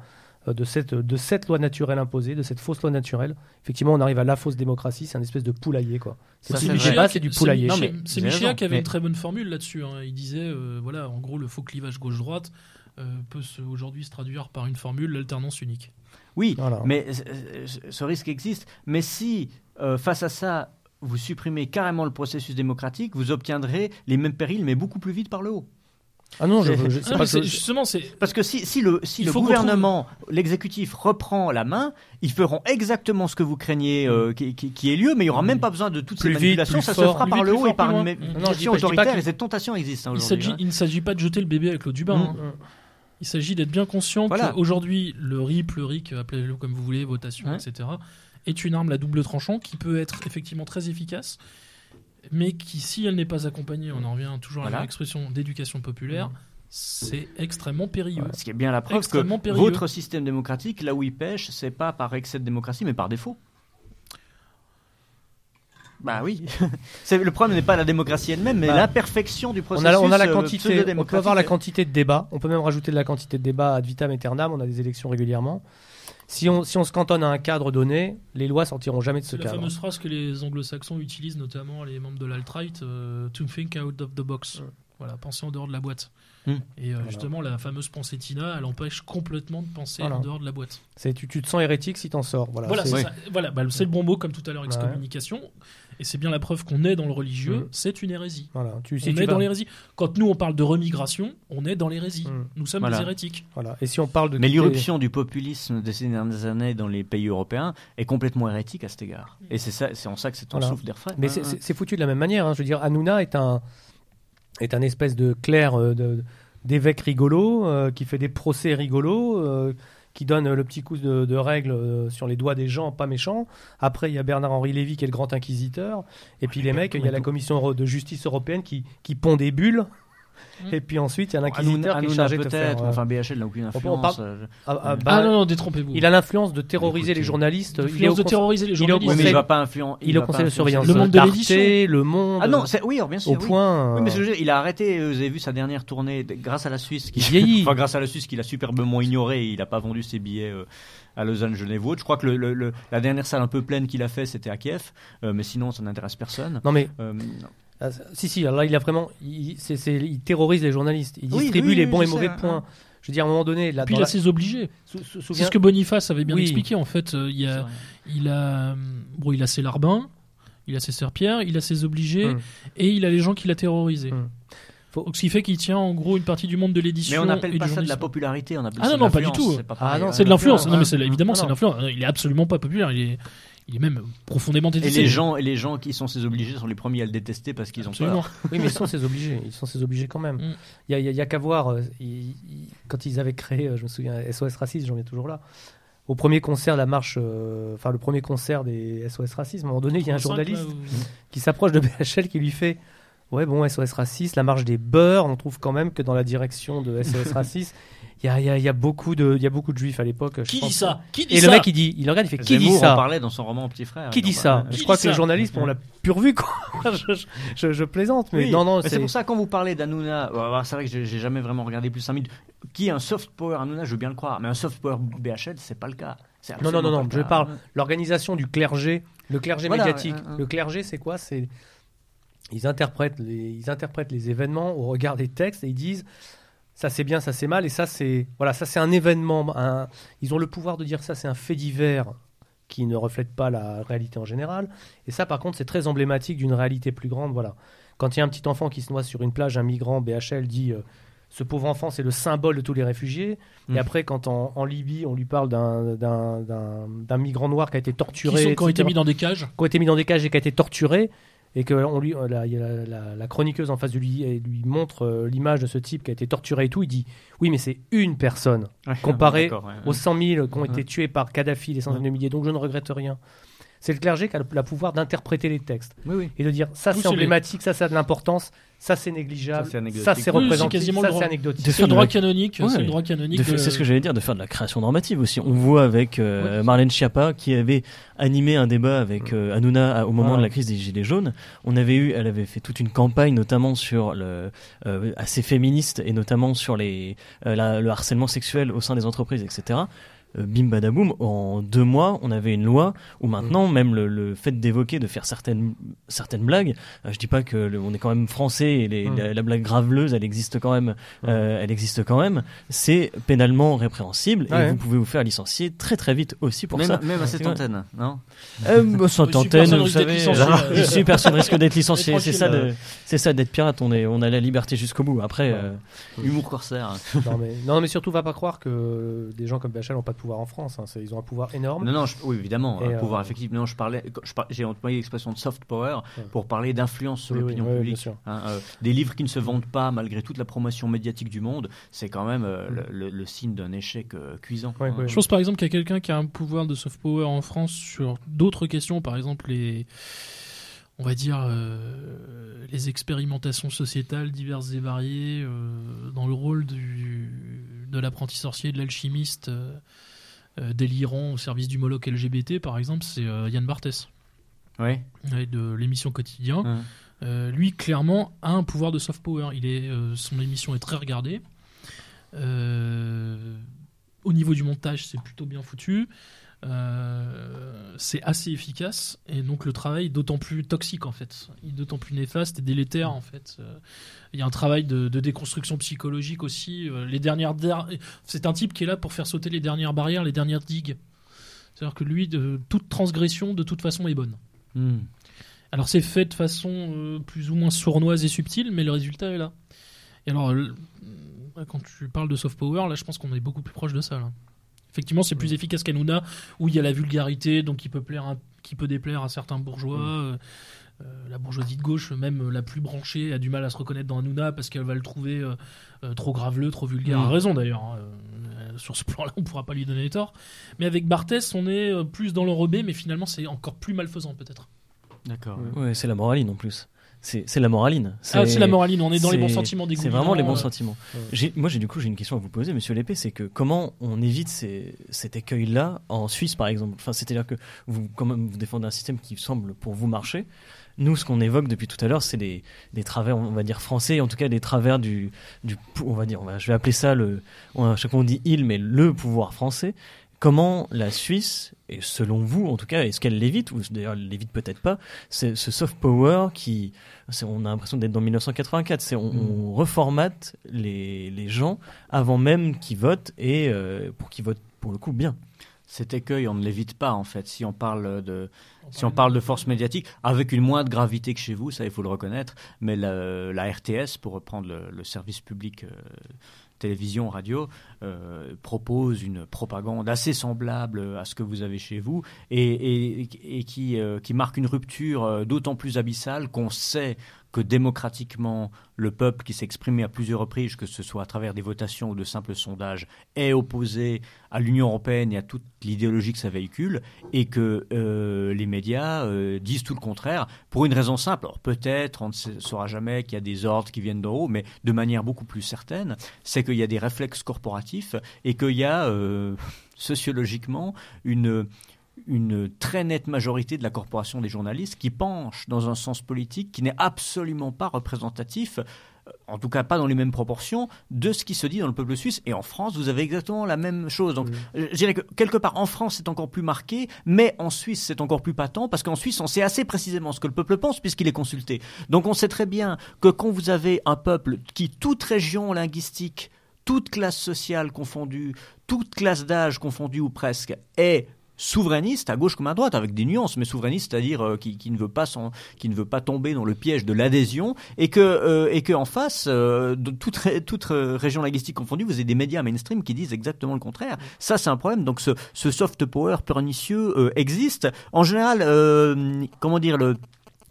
euh, de cette, de cette loi naturelle imposée, de cette fausse loi naturelle, effectivement, on arrive à la fausse démocratie, c'est un espèce de poulailler, quoi. C'est du débat, c'est du poulailler. Non, C'est Michéa qui avait mais- une très bonne formule là-dessus. hein. Il disait, euh, voilà, en gros, le faux clivage gauche-droite euh, peut aujourd'hui se traduire par une formule, l'alternance unique. Oui, Voilà. mais euh, ce risque existe. Mais si, euh, face à ça, vous supprimez carrément le processus démocratique, vous obtiendrez les mêmes périls, mais beaucoup plus vite par le haut. Ah non, je, C'est- je- c'est mais pas c'est- que- justement, c'est Parce que si, si le, si le gouvernement, l'exécutif reprend la main, ils feront exactement ce que vous craignez euh, qui, qui- qui ait lieu, mais il n'y aura même pas besoin de toutes Plus ces vite, manipulations, plus ça fort, se fera par vite, le plus haut fort, et par plus une gestion autoritaire, que- et cette tentation existe hein, il aujourd'hui. s'agit hein. il ne s'agit pas de jeter le bébé avec l'eau du bain. Mm. hein. Il s'agit d'être bien conscient Voilà. qu'aujourd'hui, le RIP, le RIC, appelez-le comme vous voulez, votation, Ouais. etc., est une arme à double tranchant qui peut être effectivement très efficace, mais qui, si elle n'est pas accompagnée, on en revient toujours à Voilà. l'expression d'éducation populaire, Mm. c'est extrêmement périlleux. Ce qui est bien la preuve que périlleux. votre système démocratique, là où il pêche, c'est pas par excès de démocratie, mais par défaut. Bah oui. <laughs> Le problème n'est pas la démocratie elle-même, mais Bah, l'imperfection du On processus. a, on a la euh, quantité, on peut avoir la quantité de débat. On peut même rajouter de la quantité de débat ad vitam aeternam. On a des élections régulièrement. Si on, si on se cantonne à un cadre donné, les lois sortiront jamais de ce C'est la cadre. fameuse phrase que les anglo-saxons utilisent, notamment les membres de l'alt-right, euh, to think out of the box. Mm. Voilà, penser en dehors de la boîte. Mm. Et euh, justement, la fameuse pensée Tina, elle empêche complètement de penser Voilà. en dehors de la boîte. Tu, tu te sens hérétique si t'en sors. Voilà. Voilà, c'est-. Voilà, bah, c'est le bon mot, comme tout à l'heure, Ouais. Et c'est bien la preuve qu'on est dans le religieux, Mm. c'est une hérésie. voilà. Tu, si on tu est vas- dans l'hérésie. Quand nous, on parle de remigration, on est dans l'hérésie. Mm. Nous sommes Voilà. des hérétiques. Voilà. Et si on parle de Mais l'irruption du populisme de ces dernières années dans les pays européens est complètement hérétique à cet égard. Et c'est ça, c'est en ça que c'est un Voilà. souffle d'air frais. Mais c'est- foutu de la même manière. hein. Je veux dire, Hanouna est un est un espèce de clerc euh, d'évêque rigolo euh, qui fait des procès rigolos, euh, qui donne euh, le petit coup de, de règle euh, sur les doigts des gens pas méchants. Après, il y a Bernard-Henri Lévy qui est le grand inquisiteur. Et puis les mecs, il y a la commission de justice européenne qui, qui pond des bulles. Et puis ensuite, il y a l'inquisiteur qui est chargé de peut-être, faire. mais euh, enfin BHL n'a aucune on influence. parle- euh, ah, ah, bah, ah non, non, détrompez-vous. Il a l'influence de terroriser Écoutez, les journalistes. Il est de terroriser les il est au journalistes. Oui, mais il conseil- va pas influencer. il est au conseil de surveillance. Le monde de l'édition. Le Monde. Ah non, c'est- oui, alors, bien sûr. au oui. point. Oui, mais ce euh, que je veux dire, il a arrêté, vous avez vu sa dernière tournée grâce à la Suisse. Qui... Il vieillit. <laughs> enfin, grâce à la Suisse qu'il a superbement ignoré, il n'a pas vendu ses billets euh, à Lausanne, Genève. ou autre. Je crois que le, le- le- la dernière salle un peu pleine qu'il a fait, c'était à Kiev, euh, mais sinon, ça n'intéresse personne. Non mais Euh, non. Ah, si, si, là, il a vraiment. Il, c'est- c'est- il terrorise les journalistes. Il Oui, distribue oui, les bons et mauvais sais, points. hein. Je veux dire, à un moment donné. Là, Puis il a ses obligés. C'est ce que Boniface avait bien Oui. expliqué. En fait, euh, il, a, il, a, bon, il a ses larbins, il a ses serpillères, il a ses obligés Hum. et il a les gens qui l'a terrorisé. Hum. Faut- Donc, ce qui fait qu'il tient en gros une partie du monde de Mais l'édition. on n'appelle du pas ça de la popularité, on appelle Ah ça non, de non, pas du tout. c'est pas Ah non. C'est de l'influence. Non, mais c'est évidemment c'est de l'influence. Il est absolument pas populaire. Il est, il est même profondément Et détesté. les gens, et les gens qui sont ses obligés sont les premiers à le détester parce qu'ils ont Absolument. peur. Oui, mais ils sont ses obligés. Ils sont ses obligés quand même. Mm. Il y a, il y a- qu'à voir. euh, quand ils avaient créé, euh, je me souviens, SOS Racisme, j'en viens toujours là. Au premier concert, la marche, euh, enfin le premier concert des SOS Racisme, à un moment donné, il y a un 35, journaliste là, qui s'approche de BHL qui lui fait Ouais, bon, SOS Raciste, la marche des beurs, on trouve quand même que dans la direction de SOS <laughs> Raciste, il y y a- il y a beaucoup de il y a beaucoup de juifs à l'époque. Qui dit ça? Qui dit Et ça? le mec, il dit, il regarde, il fait Qui dit Zemmour en ça? parlait dans son roman Petit Frère. Qui dit ça? Je crois que le ça? journaliste, on l'a purvu, quoi. <laughs> je, je- je- je plaisante, mais Oui, non, non, c'est. pour ça quand vous parlez ouais, c'est vrai que j'ai jamais vraiment regardé plus 5 minutes. Qui est un soft power Hanouna, je veux bien le croire, mais un soft power BHL, c'est pas le cas. Non, non, non, non, je parle l'organisation du clergé, le clergé Voilà, médiatique. ouais, ouais. Le clergé, c'est quoi? C'est ils interprètent les ils interprètent les événements au regard des textes et ils disent ça c'est bien, ça c'est mal et ça c'est voilà, ça c'est un événement. un- Ils ont le pouvoir de dire ça c'est un fait divers qui ne reflète pas la réalité en général. Et ça par contre c'est très emblématique d'une réalité plus grande. Voilà, quand il y a un petit enfant qui se noie sur une plage, un migrant BHL dit euh, ce pauvre enfant, c'est le symbole de tous les réfugiés. Mm. Et après, quand en, en Libye, on lui parle d'un- migrant noir qui a été Qui, torturé, sont, qui ont été mis dans des cages. qui ont été mis dans des cages et qui a été torturé, et que on lui, la, chroniqueuse en face de lui elle lui montre euh, l'image de ce type qui a été torturé et tout, il dit oui, mais c'est une personne Ouais, <laughs> comparé d'accord, ouais, ouais. aux 100 000 qui ont été tués par Kadhafi, les centaines de milliers. Donc je ne regrette rien. C'est le clergé qui a le, le pouvoir d'interpréter les textes Oui, oui. et de dire ça c'est emblématique, ça ça a de l'importance, ça c'est négligeable, Ça, c'est anecdotique. ça c'est Oui, c'est représentatif, quasiment ça le c'est anecdotique. De C'est faire le droit la- canonique. Ouais, c'est le droit canonique. De C'est ce que j'allais dire, de faire de la création normative aussi. On voit avec euh, Marlène Schiappa qui avait animé un débat avec euh, Hanouna à- au moment Ah. de la crise des Gilets jaunes. On avait eu, elle avait fait toute une campagne, notamment sur le euh, assez féministe et notamment sur les euh, la- le harcèlement sexuel au sein des entreprises, etc. Euh, bim badaboum, en deux mois, on avait une loi où maintenant, même le, le fait d'évoquer, de faire certaines, certaines blagues, euh, je dis pas que le- on est quand même français et les- Mm. la, la blague graveleuse, elle existe quand même, euh, elle existe quand même, c'est pénalement répréhensible et Ouais. vous pouvez vous faire licencier très très vite aussi pour même, ça. même à cette antenne, non? Euh, bah, Ici, antenne, personne vous risque d'être savez, ici personne risque d'être licencié. <laughs> C'est ça, de, euh. c'est ça d'être pirate. On est, on a la liberté jusqu'au bout. Après, euh, Humour corsaire. non, mais, non, mais surtout, va pas croire que des gens comme BHL n'ont pas de pouvoir en France. hein. Ils ont un pouvoir énorme. Non, non, je- oui, évidemment, Et, un euh, pouvoir effectif. Non, je parlais, j'ai employé l'expression de soft power Ouais. pour parler d'influence sur Oui, oui, l'opinion publique. sûr. Hein, euh, des livres qui ne se vendent pas malgré toute la promotion médiatique du monde, c'est quand même euh, Mm. le, le- le signe d'un échec euh, cuisant. Ouais, Hein. ouais. Je pense par exemple qu'il y a quelqu'un qui a un pouvoir de soft power en France sur d'autres questions, par exemple les, on va dire euh, les expérimentations sociétales diverses et variées euh, dans le rôle du, de l'apprenti sorcier, de l'alchimiste euh, euh, délirant au service du Moloch LGBT, par exemple, c'est euh, Yann Barthès. Ouais, de l'émission quotidien, euh, lui clairement a un pouvoir de soft power. Il est, euh, son émission est très regardée. Euh, au niveau du montage, c'est plutôt bien foutu. Euh, c'est assez efficace et donc le travail est d'autant plus toxique en fait, d'autant plus néfaste et délétère en fait. Euh, Il y a un travail de, de déconstruction psychologique aussi. Euh, les dernières, der- c'est un type qui est là pour faire sauter les dernières barrières, les dernières digues. C'est-à-dire que lui, de, toute transgression de toute façon est bonne. Hum. Alors c'est fait de façon plus ou moins sournoise et subtile, mais le résultat est là. Et alors, quand tu parles de soft power, là je pense qu'on est beaucoup plus proche de ça. là. Effectivement, c'est plus efficace qu'Anouna, où il y a la vulgarité, donc qui peut, plaire à- qui peut déplaire à certains bourgeois. euh, euh, la bourgeoisie de gauche, même la plus branchée, a du mal à se reconnaître dans Hanouna parce qu'elle va le trouver euh, euh, trop graveleux, trop vulgaire. Mm. A raison d'ailleurs. hein. Euh, sur ce plan-là, on pourra pas lui donner tort. Mais avec Barthès, on est plus dans l'enrobé, mais finalement, c'est encore plus malfaisant peut-être. D'accord. Ouais, c'est la moraline en plus. C'est la moraline. Ah, c'est la moraline, on est dans les bons sentiments des C'est vraiment les bons euh, sentiments. J'ai- Moi, j'ai du coup, j'ai une question à vous poser, Monsieur Lépée, c'est que comment on évite ces- cet écueil-là en Suisse, par exemple? Enfin, c'est-à-dire que vous, quand même, vous défendez un système qui semble pour vous marcher. Nous, ce qu'on évoque depuis tout à l'heure, c'est des, des travers, on va dire français, en tout cas des travers du, du on va dire, on va, je vais appeler ça le, on- à chaque fois on dit il, mais le pouvoir français. Comment la Suisse, et selon vous en tout cas, est-ce qu'elle l'évite, ou d'ailleurs elle l'évite peut-être pas, c'est ce soft power qui, c'est- on a l'impression d'être dans 1984, c'est on, on reformate les, les gens avant même qu'ils votent et euh, pour qu'ils votent pour le coup bien. Cet écueil, on ne l'évite pas en fait. Si on parle de, si on parle de force médiatique, avec une moindre gravité que chez vous, ça il faut le reconnaître, mais la, la RTS, pour reprendre le, le service public euh, télévision, radio, euh, propose une propagande assez semblable à ce que vous avez chez vous et, euh, qui marque une rupture euh, d'autant plus abyssale qu'on sait que démocratiquement, le peuple qui s'est exprimé à plusieurs reprises, que ce soit à travers des votations ou de simples sondages, est opposé à l'Union européenne et à toute l'idéologie que ça véhicule, et que euh, les médias euh, disent tout le contraire, pour une raison simple. Alors peut-être, on ne sa- saura jamais qu'il y a des ordres qui viennent d'en haut, mais de manière beaucoup plus certaine, c'est qu'il y a des réflexes corporatifs et qu'il y a euh, sociologiquement une une très nette majorité de la corporation des journalistes qui penche dans un sens politique qui n'est absolument pas représentatif, euh, en tout cas pas dans les mêmes proportions, de ce qui se dit dans le peuple suisse. Et en France, vous avez exactement la même chose. Donc, euh, je dirais que quelque part en France, c'est encore plus marqué, mais en Suisse, c'est encore plus patent, parce qu'en Suisse, on sait assez précisément ce que le peuple pense, puisqu'il est consulté. Donc, on sait très bien que quand vous avez un peuple qui, toute région linguistique, toute classe sociale confondue, toute classe d'âge confondue ou presque, est souverainiste à gauche comme à droite avec des nuances mais souverainiste c'est-à-dire euh, qui, ne veut pas qui ne veut pas tomber dans le piège de l'adhésion et que euh, et que en face euh, de toute toute région linguistique confondue vous avez des médias mainstream qui disent exactement le contraire. Ça c'est un problème. Donc ce, ce soft power pernicieux existe. En général comment dire le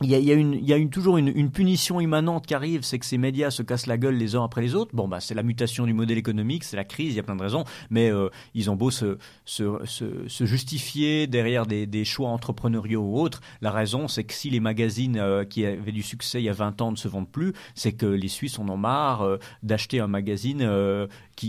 il y a, une, toujours une, punition immanente qui arrive, c'est que ces médias se cassent la gueule les uns après les autres. Bon, bah, c'est la mutation du modèle économique, c'est la crise, il y a plein de raisons, mais euh, ils ont beau se, justifier derrière des, choix entrepreneuriaux ou autres. La raison, c'est que si les magazines euh, qui avaient du succès il y a 20 ans ne se vendent plus, c'est que les Suisses en ont marre euh, d'acheter un magazine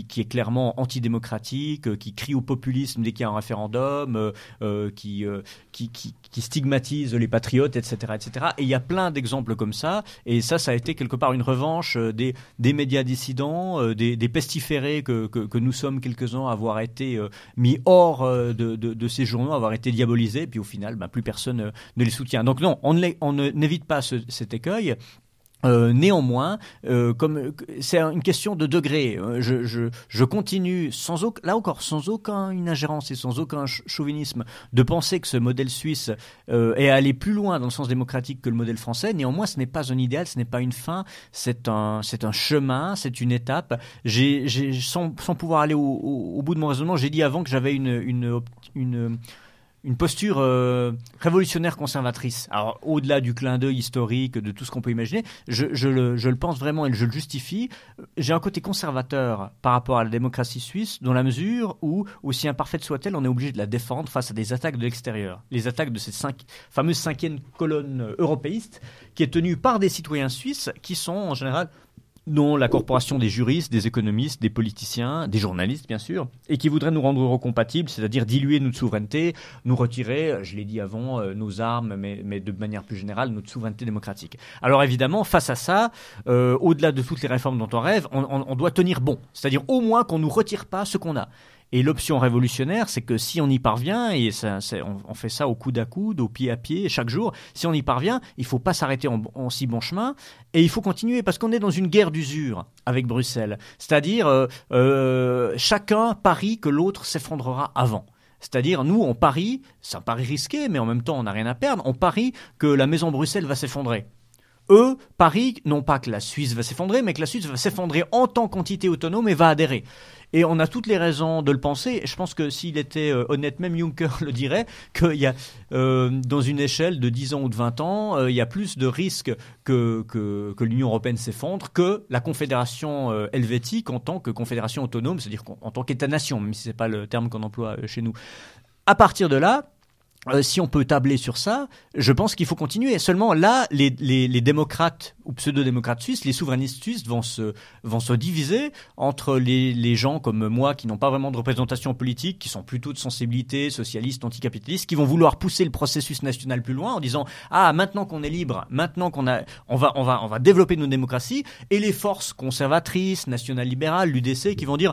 qui, est clairement antidémocratique, euh, qui crie au populisme dès qu'il y a un référendum, euh, euh, qui, qui, stigmatise les patriotes, etc., etc. Et il y a plein d'exemples comme ça. Et ça, ça a été quelque part une revanche des, des médias dissidents, des, pestiférés que, que, nous sommes quelques-uns à avoir été mis hors de, de, ces journaux, avoir été diabolisés. Puis au final, ben, plus personne ne les soutient. Donc non, on n'évite pas ce- cet écueil. Euh, néanmoins, euh, comme c'est une question de degré, euh, je, je, je continue sans aucun, là encore sans aucune ingérence et sans aucun ch- chauvinisme de penser que ce modèle suisse euh, est allé plus loin dans le sens démocratique que le modèle français. Néanmoins, ce n'est pas un idéal, ce n'est pas une fin, c'est un c'est un chemin, c'est une étape. J'ai sans, sans pouvoir aller au, au, bout de mon raisonnement, j'ai dit avant que j'avais une une une une posture euh, révolutionnaire conservatrice. Alors, au-delà du clin d'œil historique, de tout ce qu'on peut imaginer, je, le, pense vraiment et je le justifie. J'ai un côté conservateur par rapport à la démocratie suisse, dans la mesure où, aussi imparfaite soit-elle, on est obligé de la défendre face à des attaques de l'extérieur. Les attaques de cette fameuse cinquième colonne euh, européiste, qui est tenue par des citoyens suisses qui sont en général dont la corporation des juristes, des économistes, des politiciens, des journalistes bien sûr, et qui voudraient nous rendre eurocompatibles, c'est-à-dire diluer notre souveraineté, nous retirer, je l'ai dit avant, euh, nos armes, mais, de manière plus générale, notre souveraineté démocratique. Alors évidemment, face à ça, euh, au-delà de toutes les réformes dont on rêve, on, on- doit tenir bon, c'est-à-dire au moins qu'on nous retire pas ce qu'on a. Et l'option révolutionnaire, c'est que si on y parvient, et ça, on, on fait ça au coude à coude, au pied à pied, chaque jour, si on y parvient, il faut pas s'arrêter en, en si bon chemin, et il faut continuer, parce qu'on est dans une guerre d'usure avec Bruxelles. C'est-à-dire, euh, euh, chacun parie que l'autre s'effondrera avant. C'est-à-dire, nous, on parie, c'est un pari risqué, mais en même temps, on n'a rien à perdre, on parie que la maison Bruxelles va s'effondrer. Eux parient non pas que la Suisse va s'effondrer, mais que la Suisse va s'effondrer en tant qu'entité autonome et va adhérer. Et on a toutes les raisons de le penser. Je pense que s'il était euh, honnête, même Juncker <laughs> le dirait, qu'il y a, euh, dans une échelle de 10 ans ou de 20 ans, euh, il y a plus de risques que, l'Union européenne s'effondre que la Confédération helvétique en tant que confédération autonome, c'est-à-dire en tant qu'État-nation, même si c'est pas le terme qu'on emploie chez nous. À partir de là, euh, si on peut tabler sur ça, je pense qu'il faut continuer. Seulement là, les, les, les démocrates ou pseudo-démocrates suisses, les souverainistes suisses vont se, vont se diviser entre les, les gens comme moi qui n'ont pas vraiment de représentation politique, qui sont plutôt de sensibilité socialiste, anticapitaliste, qui vont vouloir pousser le processus national plus loin en disant ah maintenant qu'on est libre, maintenant qu'on a, on va, on va, on va développer nos démocraties, et les forces conservatrices, national-libérales, l'UDC, qui vont dire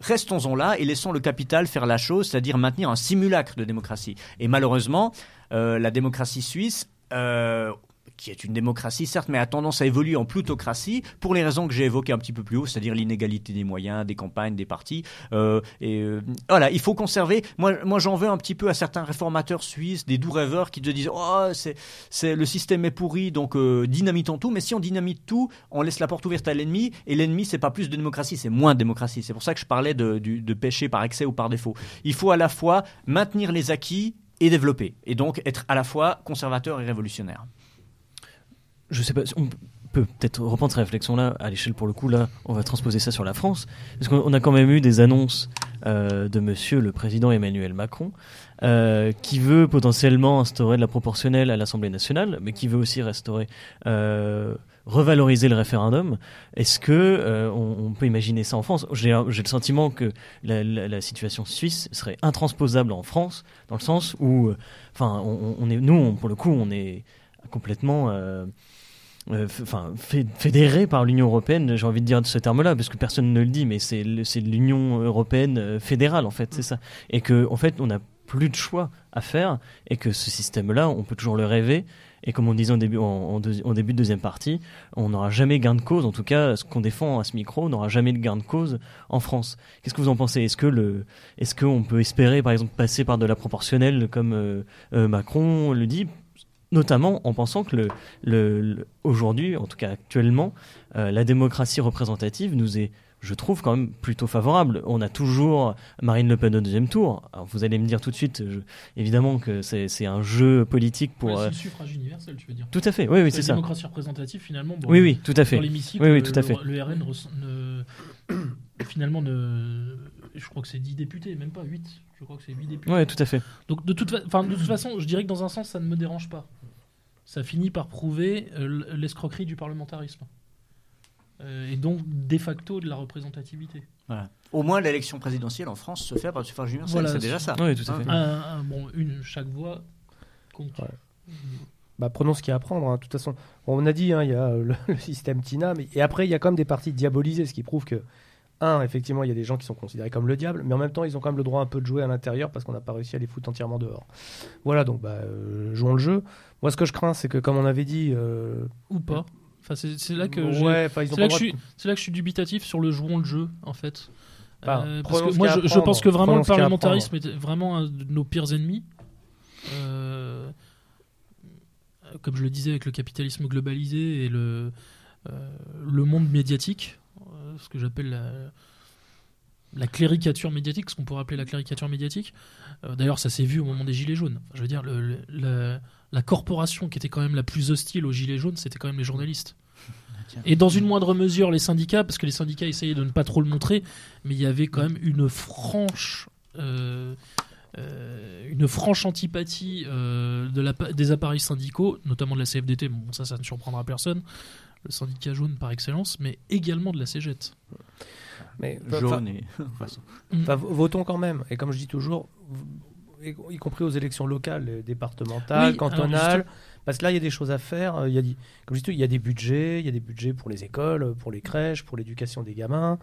Restons-en là et laissons le capital faire la chose, c'est-à-dire maintenir un simulacre de démocratie. Et malheureusement, euh, la démocratie suisse, euh, qui est une démocratie certes, mais a tendance à évoluer en plutocratie pour les raisons que j'ai évoquées un petit peu plus haut, c'est-à-dire l'inégalité des moyens, des campagnes, des partis. Euh, et euh, voilà, il faut conserver. Moi, moi, j'en veux un petit peu à certains réformateurs suisses, des doux rêveurs qui te disent oh c'est le système est pourri, donc euh, dynamitons tout. Mais si on dynamite tout, on laisse la porte ouverte à l'ennemi. Et l'ennemi, c'est pas plus de démocratie, c'est moins de démocratie. C'est pour ça que je parlais de, de péché par excès ou par défaut. Il faut à la fois maintenir les acquis et développer, et donc être à la fois conservateur et révolutionnaire. Je sais pas, on peut peut-être reprendre cette réflexion-là à l'échelle pour le coup. Là, on va transposer ça sur la France, parce qu'on on a quand même eu des annonces euh, de Monsieur le président Emmanuel Macron, euh, qui veut potentiellement instaurer de la proportionnelle à l'Assemblée nationale, mais qui veut aussi restaurer, euh, revaloriser le référendum. Est-ce que on, peut imaginer ça en France? J'ai le sentiment que la, situation suisse serait intransposable en France, dans le sens où, enfin, on, est, nous, pour le coup, on est complètement enfin fé- fédéré par l'Union européenne, j'ai envie de dire ce terme-là parce que personne ne le dit, mais c'est l'Union européenne euh, fédérale en fait, c'est ça, et que en fait on n'a plus de choix à faire et que ce système-là, on peut toujours le rêver. Et comme on disait en début, en, en deuxi- en début de deuxième partie, on n'aura jamais gain de cause. En tout cas, ce qu'on défend à ce micro, on n'aura jamais de gain de cause en France. Qu'est-ce que vous en pensez? Est-ce que le, est-ce qu'on peut espérer, par exemple, passer par de la proportionnelle comme euh, euh, Macron le dit, notamment en pensant que le, le- le- aujourd'hui, en tout cas actuellement, euh, la démocratie représentative nous est, je trouve, quand même plutôt favorable. On a toujours Marine Le Pen au deuxième tour. Alors, vous allez me dire tout de suite, je- évidemment que c'est un jeu politique pour. Ouais, c'est euh, le suffrage universel, tu veux dire. Tout à fait, oui, oui, c'est la ça. démocratie représentative, finalement. bon, Oui, oui, tout à fait. Dans l'hémicycle, Oui, oui, tout à le- fait. Le RN ne, <coughs> finalement ne, je crois que c'est 10 députés, même pas 8. Je crois que c'est 8 députés. Ouais, tout à fait. Donc de toute, fa- enfin, de toute façon, je dirais que dans un sens, ça ne me dérange pas. Ça finit par prouver euh, l'escroquerie du parlementarisme. Euh, et donc, de facto, de la représentativité. Au moins, l'élection présidentielle en France se fait par le suffrage universel, Voilà, c'est déjà ça. Oui, tout à Hein fait. Un- un- bon, une, chaque voix compte. Ouais. Bah, prenons ce qu'il y a à prendre. hein. De toute façon, on a dit, hein, il y a euh, le, <laughs> le système TINA, mais, et après, il y a quand même des partis diabolisés, ce qui prouve que, un, effectivement, il y a des gens qui sont considérés comme le diable, mais en même temps, ils ont quand même le droit un peu de jouer à l'intérieur parce qu'on n'a pas réussi à les foutre entièrement dehors. Voilà, donc, bah, euh, jouons le jeu. Moi, ce que je crains, c'est que, comme on avait dit. euh, Ou pas. Enfin, c'est là que ouais, C'est là, que je de- suis- c'est là que je suis dubitatif sur le jouons le jeu, en fait. Bah, Euh, parce que moi, je, pense que vraiment le parlementarisme est vraiment un de nos pires ennemis. Comme je le disais avec le capitalisme globalisé et le, le monde médiatique, ce que j'appelle la, la cléricature médiatique, ce qu'on pourrait appeler la cléricature médiatique. Euh, D'ailleurs, ça s'est vu au moment des Gilets jaunes. Enfin, je veux dire, le- le- la, la corporation qui était quand même la plus hostile aux Gilets jaunes, c'était quand même les journalistes. Et dans une moindre mesure, les syndicats, parce que les syndicats essayaient de ne pas trop le montrer, mais il y avait quand même une franche, euh, euh, une franche antipathie de la, pa- des appareils syndicaux, notamment de la CFDT. Bon, ça, ça ne surprendra personne. Le syndicat jaune par excellence, mais également de la CGT. Mais Jaune et. <laughs> Enfin, votons quand même. Et comme je dis toujours, y compris aux élections locales, euh, départementales, Oui, cantonales, parce que là, il y a des choses à faire. Euh, Il y a, des- comme je dis, il y a des budgets, il y a des budgets pour les écoles, pour les crèches, pour l'éducation des gamins.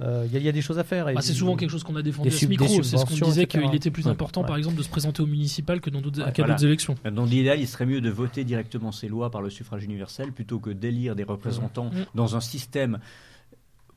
Euh, Il y, a- il y a des choses à faire. Et Bah, c'est souvent quelque chose qu'on a défendu des à ce micro. C'est ce qu'on disait qu'il était plus Ouais. important, Ouais. par exemple, de se présenter au municipal que dans d'autres Ouais, voilà. élections. Dans l'idéal, il serait mieux de voter directement ces lois par le suffrage universel plutôt que d'élire des représentants Mhm. dans un système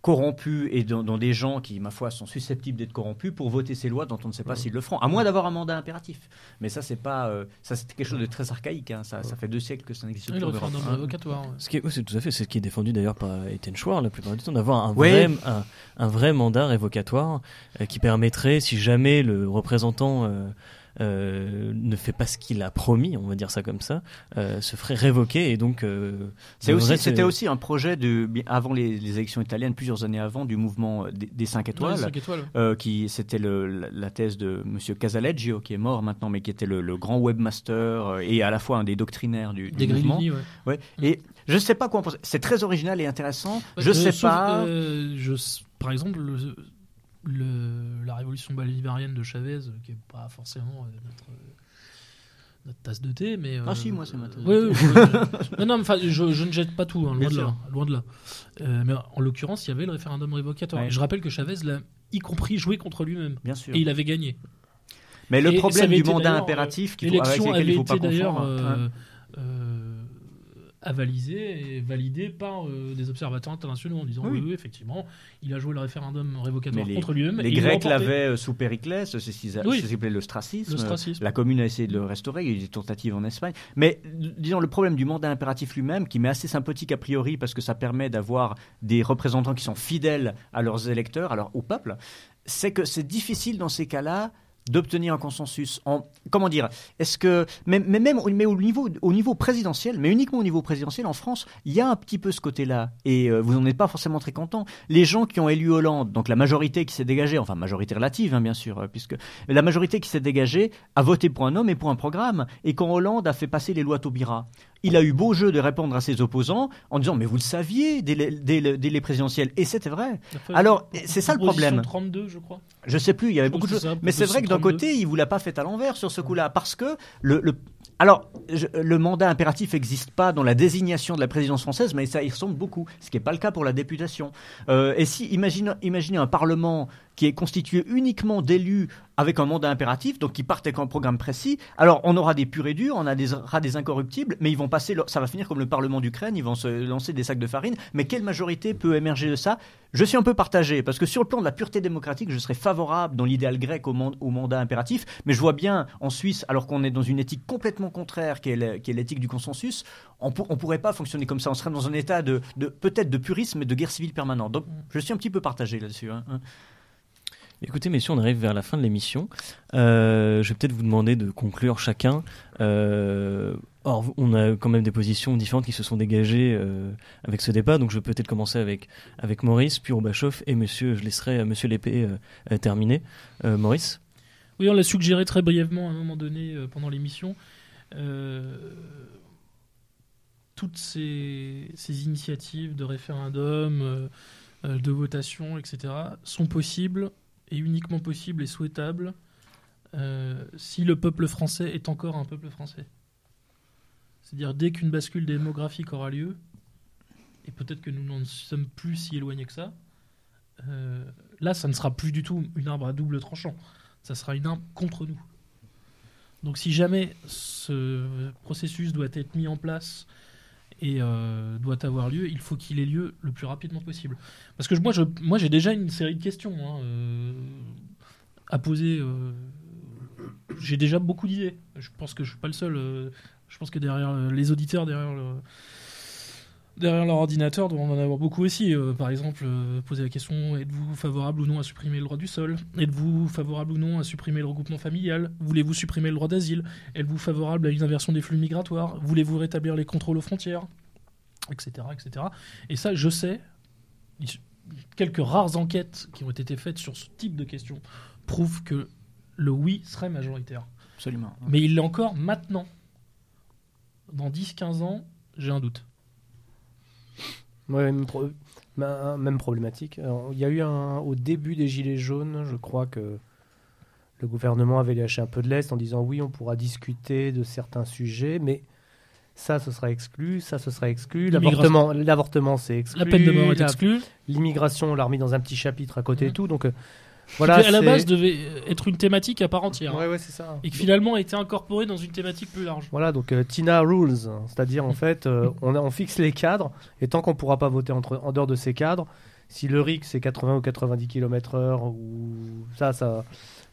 corrompu et dans, dans des gens qui, ma foi, sont susceptibles d'être corrompus pour voter ces lois dont on ne sait pas s'ils le feront, à moins d'avoir un mandat impératif. Mais ça, c'est pas, euh, ça, c'est quelque chose de très archaïque. hein. Ça, ça fait deux siècles que ça n'existe Oui, plus. le référendum révocatoire. ouais. Ce qui est, oui, c'est tout à fait, c'est ce qui est défendu d'ailleurs par Étienne Chouard la plupart du temps, d'avoir un, vrai, un, un vrai mandat révocatoire euh, qui permettrait, si jamais le représentant euh, euh, ne fait pas ce qu'il a promis, on va dire ça comme ça, euh, se ferait révoquer et donc. euh, c'était aussi un projet de, avant les, les élections italiennes, plusieurs années avant, du mouvement des, des cinq Ouais, étoiles. cinq étoiles. euh, qui c'était la, la thèse de Monsieur Casaleggio qui est mort maintenant mais qui était le, le grand webmaster et à la fois un des doctrinaires du, du Des mouvement Grillini, ouais. ouais. et je sais pas quoi en penser c'est très original et intéressant je Euh, sais sauf, pas euh, je, par exemple, le, le- la révolution bolivarienne de Chavez, euh, qui est pas forcément euh, notre, euh, notre tasse de thé, mais. Ah euh, si, moi, c'est ma tasse de thé. oui, je- non, non, mais enfin, je, je ne jette pas tout, hein, loin, de là, loin de là. Euh, mais en l'occurrence, il y avait le référendum révocatoire. Et je rappelle que Chavez l'a, y compris, joué contre lui-même. bien sûr Et il avait gagné. mais le et problème avait du mandat impératif avec L'élection lequel avait il faut pas été d'ailleurs avalisée et validée par euh, des observateurs internationaux en disant Oui. effectivement, il a joué le référendum révocatoire les- contre lui-même. les Grecs l'avaient euh, sous Périclès c'est ce qu'ils a- Oui. c'est ce qu'ils appelaient le stracisme Le stracisme. La commune a essayé de le restaurer, il y a eu des tentatives en Espagne. Mais disons, le problème du mandat impératif lui-même, qui m'est assez sympathique a priori parce que ça permet d'avoir des représentants qui sont fidèles à leurs électeurs, alors au peuple, c'est que c'est difficile dans ces cas-là d'obtenir un consensus. En, comment dire Est-ce que mais, même au- niveau au niveau présidentiel, mais uniquement au niveau présidentiel en France, il y a un petit peu ce côté-là et euh, vous n'en êtes pas forcément très content. Les gens qui ont élu Hollande, donc la majorité qui s'est dégagée, enfin majorité relative hein, bien sûr, euh, puisque la majorité qui s'est dégagée a voté pour un homme et pour un programme. Et quand Hollande a fait passer les lois Taubira, il a eu beau jeu de répondre à ses opposants en disant mais vous le saviez dès les, dès le- dès les présidentielles et c'était vrai. Alors, c'est ça le problème. 32, je crois. Je sais plus, il y avait Je beaucoup de choses. Mais c'est vrai que d'un 132. côté, il vous l'a pas fait à l'envers sur ce coup-là, parce que le, le- alors je- le mandat impératif n'existe pas dans la désignation de la présidence française, mais ça y ressemble beaucoup, ce qui n'est pas le cas pour la députation. Euh, et si imagine, imaginez un parlement qui est constitué uniquement d'élus avec un mandat impératif, donc qui partent avec un programme précis. Alors on aura des purs et durs, on aura des incorruptibles, mais ils vont passer, ça va finir comme le Parlement d'Ukraine, ils vont se lancer des sacs de farine. Mais quelle majorité peut émerger de ça? Je suis un peu partagé parce que sur le plan de la pureté démocratique, je serais favorable dans l'idéal grec au, man- au mandat impératif, mais je vois bien en Suisse, alors qu'on est dans une éthique complètement contraire, qui est l'éthique du consensus, on ne pourrait pas fonctionner comme ça. On serait dans un état de, de- peut-être de purisme et de guerre civile permanente. Donc je suis un petit peu partagé là-dessus. hein, hein. Écoutez, messieurs, on arrive vers la fin de l'émission. Euh, je vais peut-être vous demander de conclure chacun. Euh, or, on a quand même des positions différentes qui se sont dégagées euh, avec ce débat, donc je vais peut-être commencer avec, avec Maurice, puis Robachoff, et monsieur, je laisserai euh, monsieur Lépée terminer. Maurice? Oui, on l'a suggéré très brièvement à un moment donné pendant l'émission. Toutes ces, ces initiatives de référendum, de votation, etc., sont possibles et uniquement possibles et souhaitables euh, si le peuple français est encore un peuple français. C'est-à-dire dès qu'une bascule démographique aura lieu, et peut-être que nous n'en sommes plus si éloignés que ça, euh, là, ça ne sera plus du tout une arbre à double tranchant ça sera une arme contre nous. Donc si jamais ce processus doit être mis en place et euh, doit avoir lieu, il faut qu'il ait lieu le plus rapidement possible. Parce que moi, moi, j'ai déjà une série de questions hein, euh, à poser. euh, j'ai déjà beaucoup d'idées. Je pense que je suis pas le seul. je pense que derrière les auditeurs, derrière le, derrière leur ordinateur, doivent en avoir beaucoup aussi. Euh, par exemple, euh, poser la question êtes-vous favorable ou non à supprimer le droit du sol? Êtes-vous favorable ou non à supprimer le regroupement familial? Voulez-vous supprimer le droit d'asile? Êtes-vous favorable à une inversion des flux migratoires? Voulez-vous rétablir les contrôles aux frontières? Etc. etc. Et ça, je sais, quelques rares enquêtes qui ont été faites sur ce type de questions prouvent que le oui serait majoritaire. Absolument. Mais il l'est encore maintenant. Dans 10-15 ans, j'ai un doute. Ouais, même, pro- même problématique. Alors, il y a eu un, au début des Gilets jaunes, je crois que le gouvernement avait lâché un peu de l'Est en disant oui, on pourra discuter de certains sujets, mais ça, ce sera exclu, ça, ce sera exclu. L'avortement, l'avortement, c'est exclu. La peine de mort est exclue. L'immigration, on l'a remis dans un petit chapitre à côté et Mhm. tout. Donc, euh, Voilà, voilà. à la base devait être une thématique à part entière. hein. Ouais, ouais, c'est ça. Et qui finalement a été incorporée dans une thématique plus large. Voilà, donc euh, Tina Rules, c'est-à-dire en fait, euh, on, a- on fixe les cadres, et tant qu'on ne pourra pas voter entre, en dehors de ces cadres, si le RIC c'est 80 ou 90 km/h, ou ça, ça,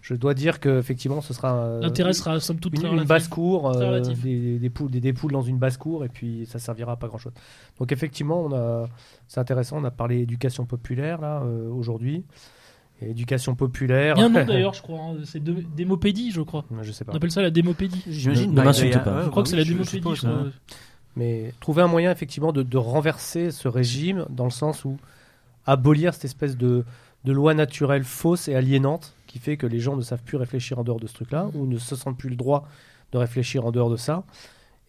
je dois dire qu'effectivement ce sera euh, L'intérêt sera somme toute une, une basse-cour, euh, des, des poules, des, des poules dans une basse-cour, et puis ça servira à pas grand-chose. Donc effectivement, on a, c'est intéressant, on a parlé éducation populaire là euh, aujourd'hui. Éducation populaire. Il y a un nom <laughs> d'ailleurs, je crois. hein, C'est de- démopédie, je crois. je sais pas. On appelle ça la démopédie. J'imagine. Ne bah, m'insulte pas. Je crois bah que c'est la démopédie. suppose, je crois. Mais trouver un moyen effectivement de, de renverser ce régime dans le sens où abolir cette espèce de, de loi naturelle fausse et aliénante qui fait que les gens ne savent plus réfléchir en dehors de ce truc-là ou ne se sentent plus le droit de réfléchir en dehors de ça.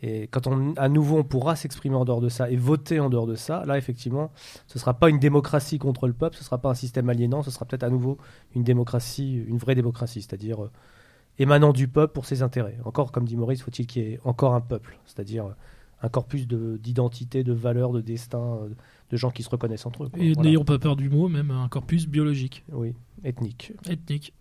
Et quand on, à nouveau on pourra s'exprimer en dehors de ça et voter en dehors de ça, là effectivement, ce sera pas une démocratie contre le peuple, ce sera pas un système aliénant, ce sera peut-être à nouveau une démocratie, une vraie démocratie, c'est-à-dire euh, émanant du peuple pour ses intérêts. Encore, comme dit Maurice, faut-il qu'il y ait encore un peuple, c'est-à-dire euh, un corpus de- d'identité, de, valeurs, de destin, euh, de gens qui se reconnaissent entre eux. quoi. Et Voilà. n'ayons pas peur du mot, même un corpus biologique, Oui, ethnique. ethnique.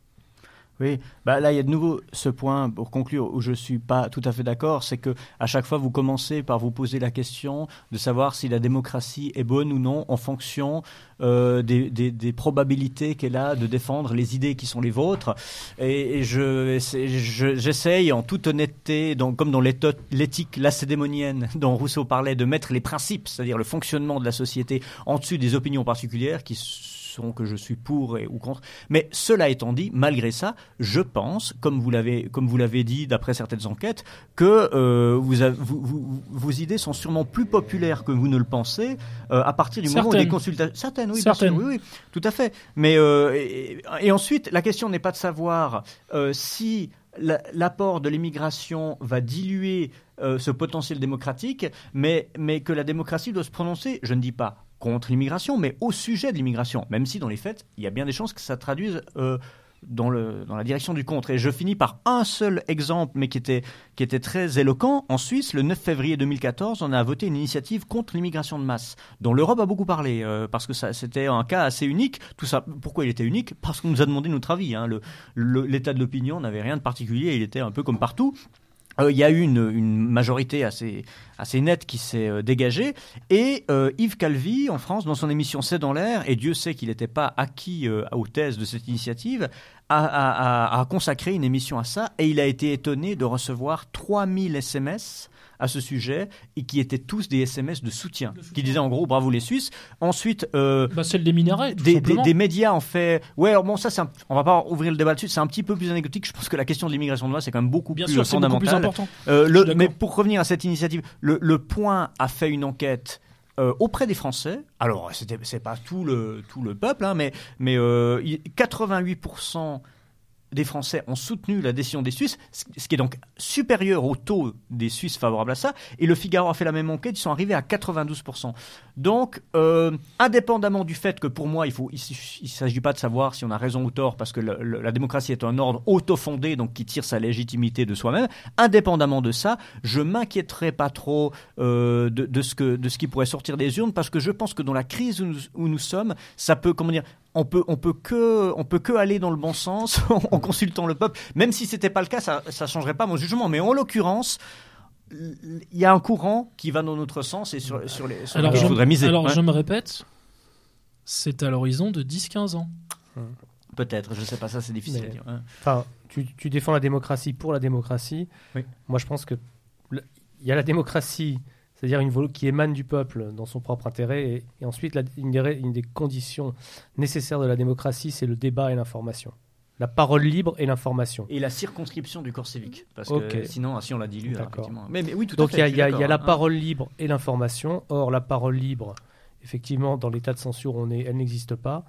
Oui, bah là il y a de nouveau ce point pour conclure où je suis pas tout à fait d'accord, c'est que à chaque fois vous commencez par vous poser la question de savoir si la démocratie est bonne ou non en fonction euh, des, probabilités qu'elle a de défendre les idées qui sont les vôtres. Et, je j'essaye en toute honnêteté, comme dans l'éthique lacédémonienne <laughs> dont Rousseau parlait, de mettre les principes, c'est-à-dire le fonctionnement de la société, en dessus des opinions particulières qui sont que je suis pour et, ou contre. Mais cela étant dit, malgré ça, je pense, comme vous l'avez, comme vous l'avez dit d'après certaines enquêtes, que euh, vous, avez- vous- vous- vos idées sont sûrement plus populaires que vous ne le pensez euh, à partir du moment où des consultations. Certaines, oui, sûr, oui, oui, tout à fait. Mais euh, et, et ensuite, la question n'est pas de savoir si la- l'apport de l'immigration va diluer euh, ce potentiel démocratique, mais, mais que la démocratie doit se prononcer, je ne dis pas contre l'immigration, mais au sujet de l'immigration, même si dans les faits, il y a bien des chances que ça traduise euh, dans, le, dans la direction du contre. Et je finis par un seul exemple, mais qui était, qui était très éloquent. En Suisse, le 9 février 2014, on a voté une initiative contre l'immigration de masse, dont l'Europe a beaucoup parlé, euh, parce que c'était un cas assez unique. Tout ça, pourquoi il était unique? Parce qu'on nous a demandé notre avis. hein. L'état de l'opinion n'avait rien de particulier, il était un peu comme partout. Euh, Il y a eu une, majorité assez, nette qui s'est euh, dégagée. Et euh, Yves Calvi, en France, dans son émission C'est dans l'air, et Dieu sait qu'il n'était pas acquis aux thèses de cette initiative, a consacré une émission à ça. Et il a été étonné de recevoir 3000 SMS à ce sujet, et qui étaient tous des SMS de soutien, De soutien. qui disaient en gros bravo les Suisses. Ensuite, euh, Bah, celle des tout des, des- simplement. des médias ont fait. Ouais, alors bon, ça, c'est un- on va pas ouvrir le débat dessus. C'est un petit peu plus anecdotique. Je pense que la question de l'immigration de masse, c'est quand même beaucoup Bien plus sûr, beaucoup plus fondamental. important. Euh, le- mais pour revenir à cette initiative, le, le Point a fait une enquête. euh, auprès des Français, alors c'était c'est pas tout le tout le peuple, hein, mais mais euh, il- 88% des Français ont soutenu la décision des Suisses, ce qui est donc supérieur au taux des Suisses favorables à ça. Et le Figaro a fait la même enquête, ils sont arrivés à 92%. Donc, euh, indépendamment du fait que pour moi, il ne s'agit pas de savoir si on a raison ou tort, parce que la démocratie est un ordre auto-fondé, donc qui tire sa légitimité de soi-même. Indépendamment de ça, je m'inquiéterai pas trop euh, de, ce qui pourrait sortir des urnes, parce que je pense que dans la crise où nous, où nous sommes, ça peut, comment dire, on peut, on peut que, on peut que aller dans le bon sens <laughs> en consultant le peuple. Même si c'était pas le cas, ça, ça changerait pas mon jugement. Mais en l'occurrence, il y a un courant qui va dans notre sens et sur, sur les, sur Alors, lequel je, miser. alors Ouais. je me répète, c'est à l'horizon de 10-15 ans. Peut-être, je sais pas, ça c'est difficile Mais- à dire. hein. Enfin, tu, tu défends la démocratie pour la démocratie. Oui. Moi, je pense que il y a la démocratie, c'est-à-dire une volonté qui émane du peuple dans son propre intérêt, et, et ensuite la- une, des, ré- une des conditions nécessaires de la démocratie, c'est le débat et l'information, la parole libre et l'information. Et la circonscription du corps civique. Parce que sinon, si on la dilue, alors, effectivement. Mais, mais oui, tout Donc il y a, y a- y a la hein. parole libre et l'information. Or, la parole libre, effectivement, dans l'état de censure, on est, elle n'existe pas.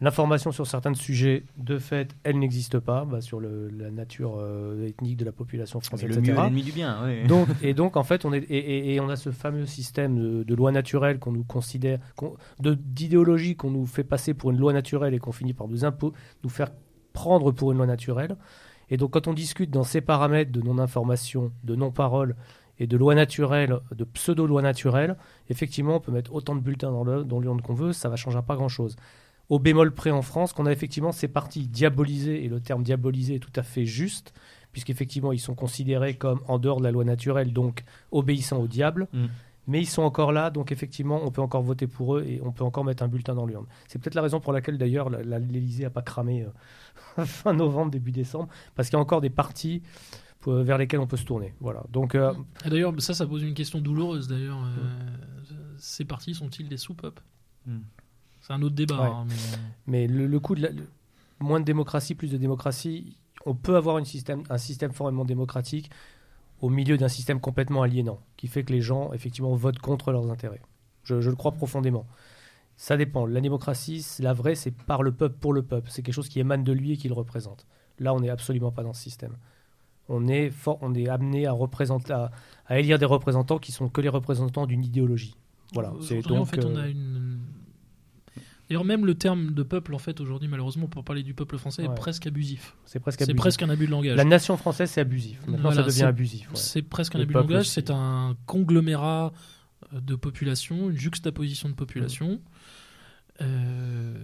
L'information sur certains sujets, de fait, elle n'existe pas, bah, sur le- la nature euh, ethnique de la population française, le mieux etc. l'ennemi du bien. oui. Donc, et <laughs> donc, en fait, on, est, et, et- et on a ce fameux système de, de loi naturelle qu'on nous considère, de- d'idéologie qu'on nous fait passer pour une loi naturelle et qu'on finit par nous, impo- nous faire prendre pour une loi naturelle. Et donc, quand on discute dans ces paramètres de non-information, de non-parole et de loi naturelle, de pseudo-loi naturelle, effectivement, on peut mettre autant de bulletins dans le- dans l'urne qu'on veut, ça va changera pas grand-chose. Au bémol près en France, qu'on a effectivement ces partis diabolisés, et le terme diabolisé est tout à fait juste, puisqu'effectivement ils sont considérés comme en dehors de la loi naturelle, donc obéissant au diable. Mm. Mais ils sont encore là, donc effectivement, on peut encore voter pour eux et on peut encore mettre un bulletin dans l'urne. C'est peut-être la raison pour laquelle d'ailleurs l'Élysée n'a pas cramé euh, <laughs> fin novembre, début décembre, parce qu'il y a encore des partis pour- vers lesquels on peut se tourner. Voilà. Donc, euh, Et d'ailleurs, ça, ça pose une question douloureuse. D'ailleurs, Euh, ces partis sont-ils des soupes Hmm. C'est un autre débat. Ouais. hein, mais- mais le, le coup de la- le- moins de démocratie, plus de démocratie, on peut avoir une système, un système formellement démocratique au milieu d'un système complètement aliénant, qui fait que les gens, effectivement, votent contre leurs intérêts. Je, je le crois profondément. Ça dépend. La démocratie, la vraie, c'est par le peuple, pour le peuple. C'est quelque chose qui émane de lui et qui le représente. Là, on n'est absolument pas dans ce système. On est, fort, on est amené à, représenter, à, à élire des représentants qui sont que les représentants d'une idéologie. Voilà. Aujourd'hui, en donc, fait, on euh, a une. D'ailleurs, même le terme de peuple, en fait, aujourd'hui, malheureusement, pour parler du peuple français, Ouais. est presque abusif. c'est presque C'est abusif. presque un abus de langage. La nation française, c'est abusif. Maintenant, Voilà, ça devient abusif. ouais. C'est presque un Le abus de langage. C'est un conglomérat euh, de population, une juxtaposition de population, euh,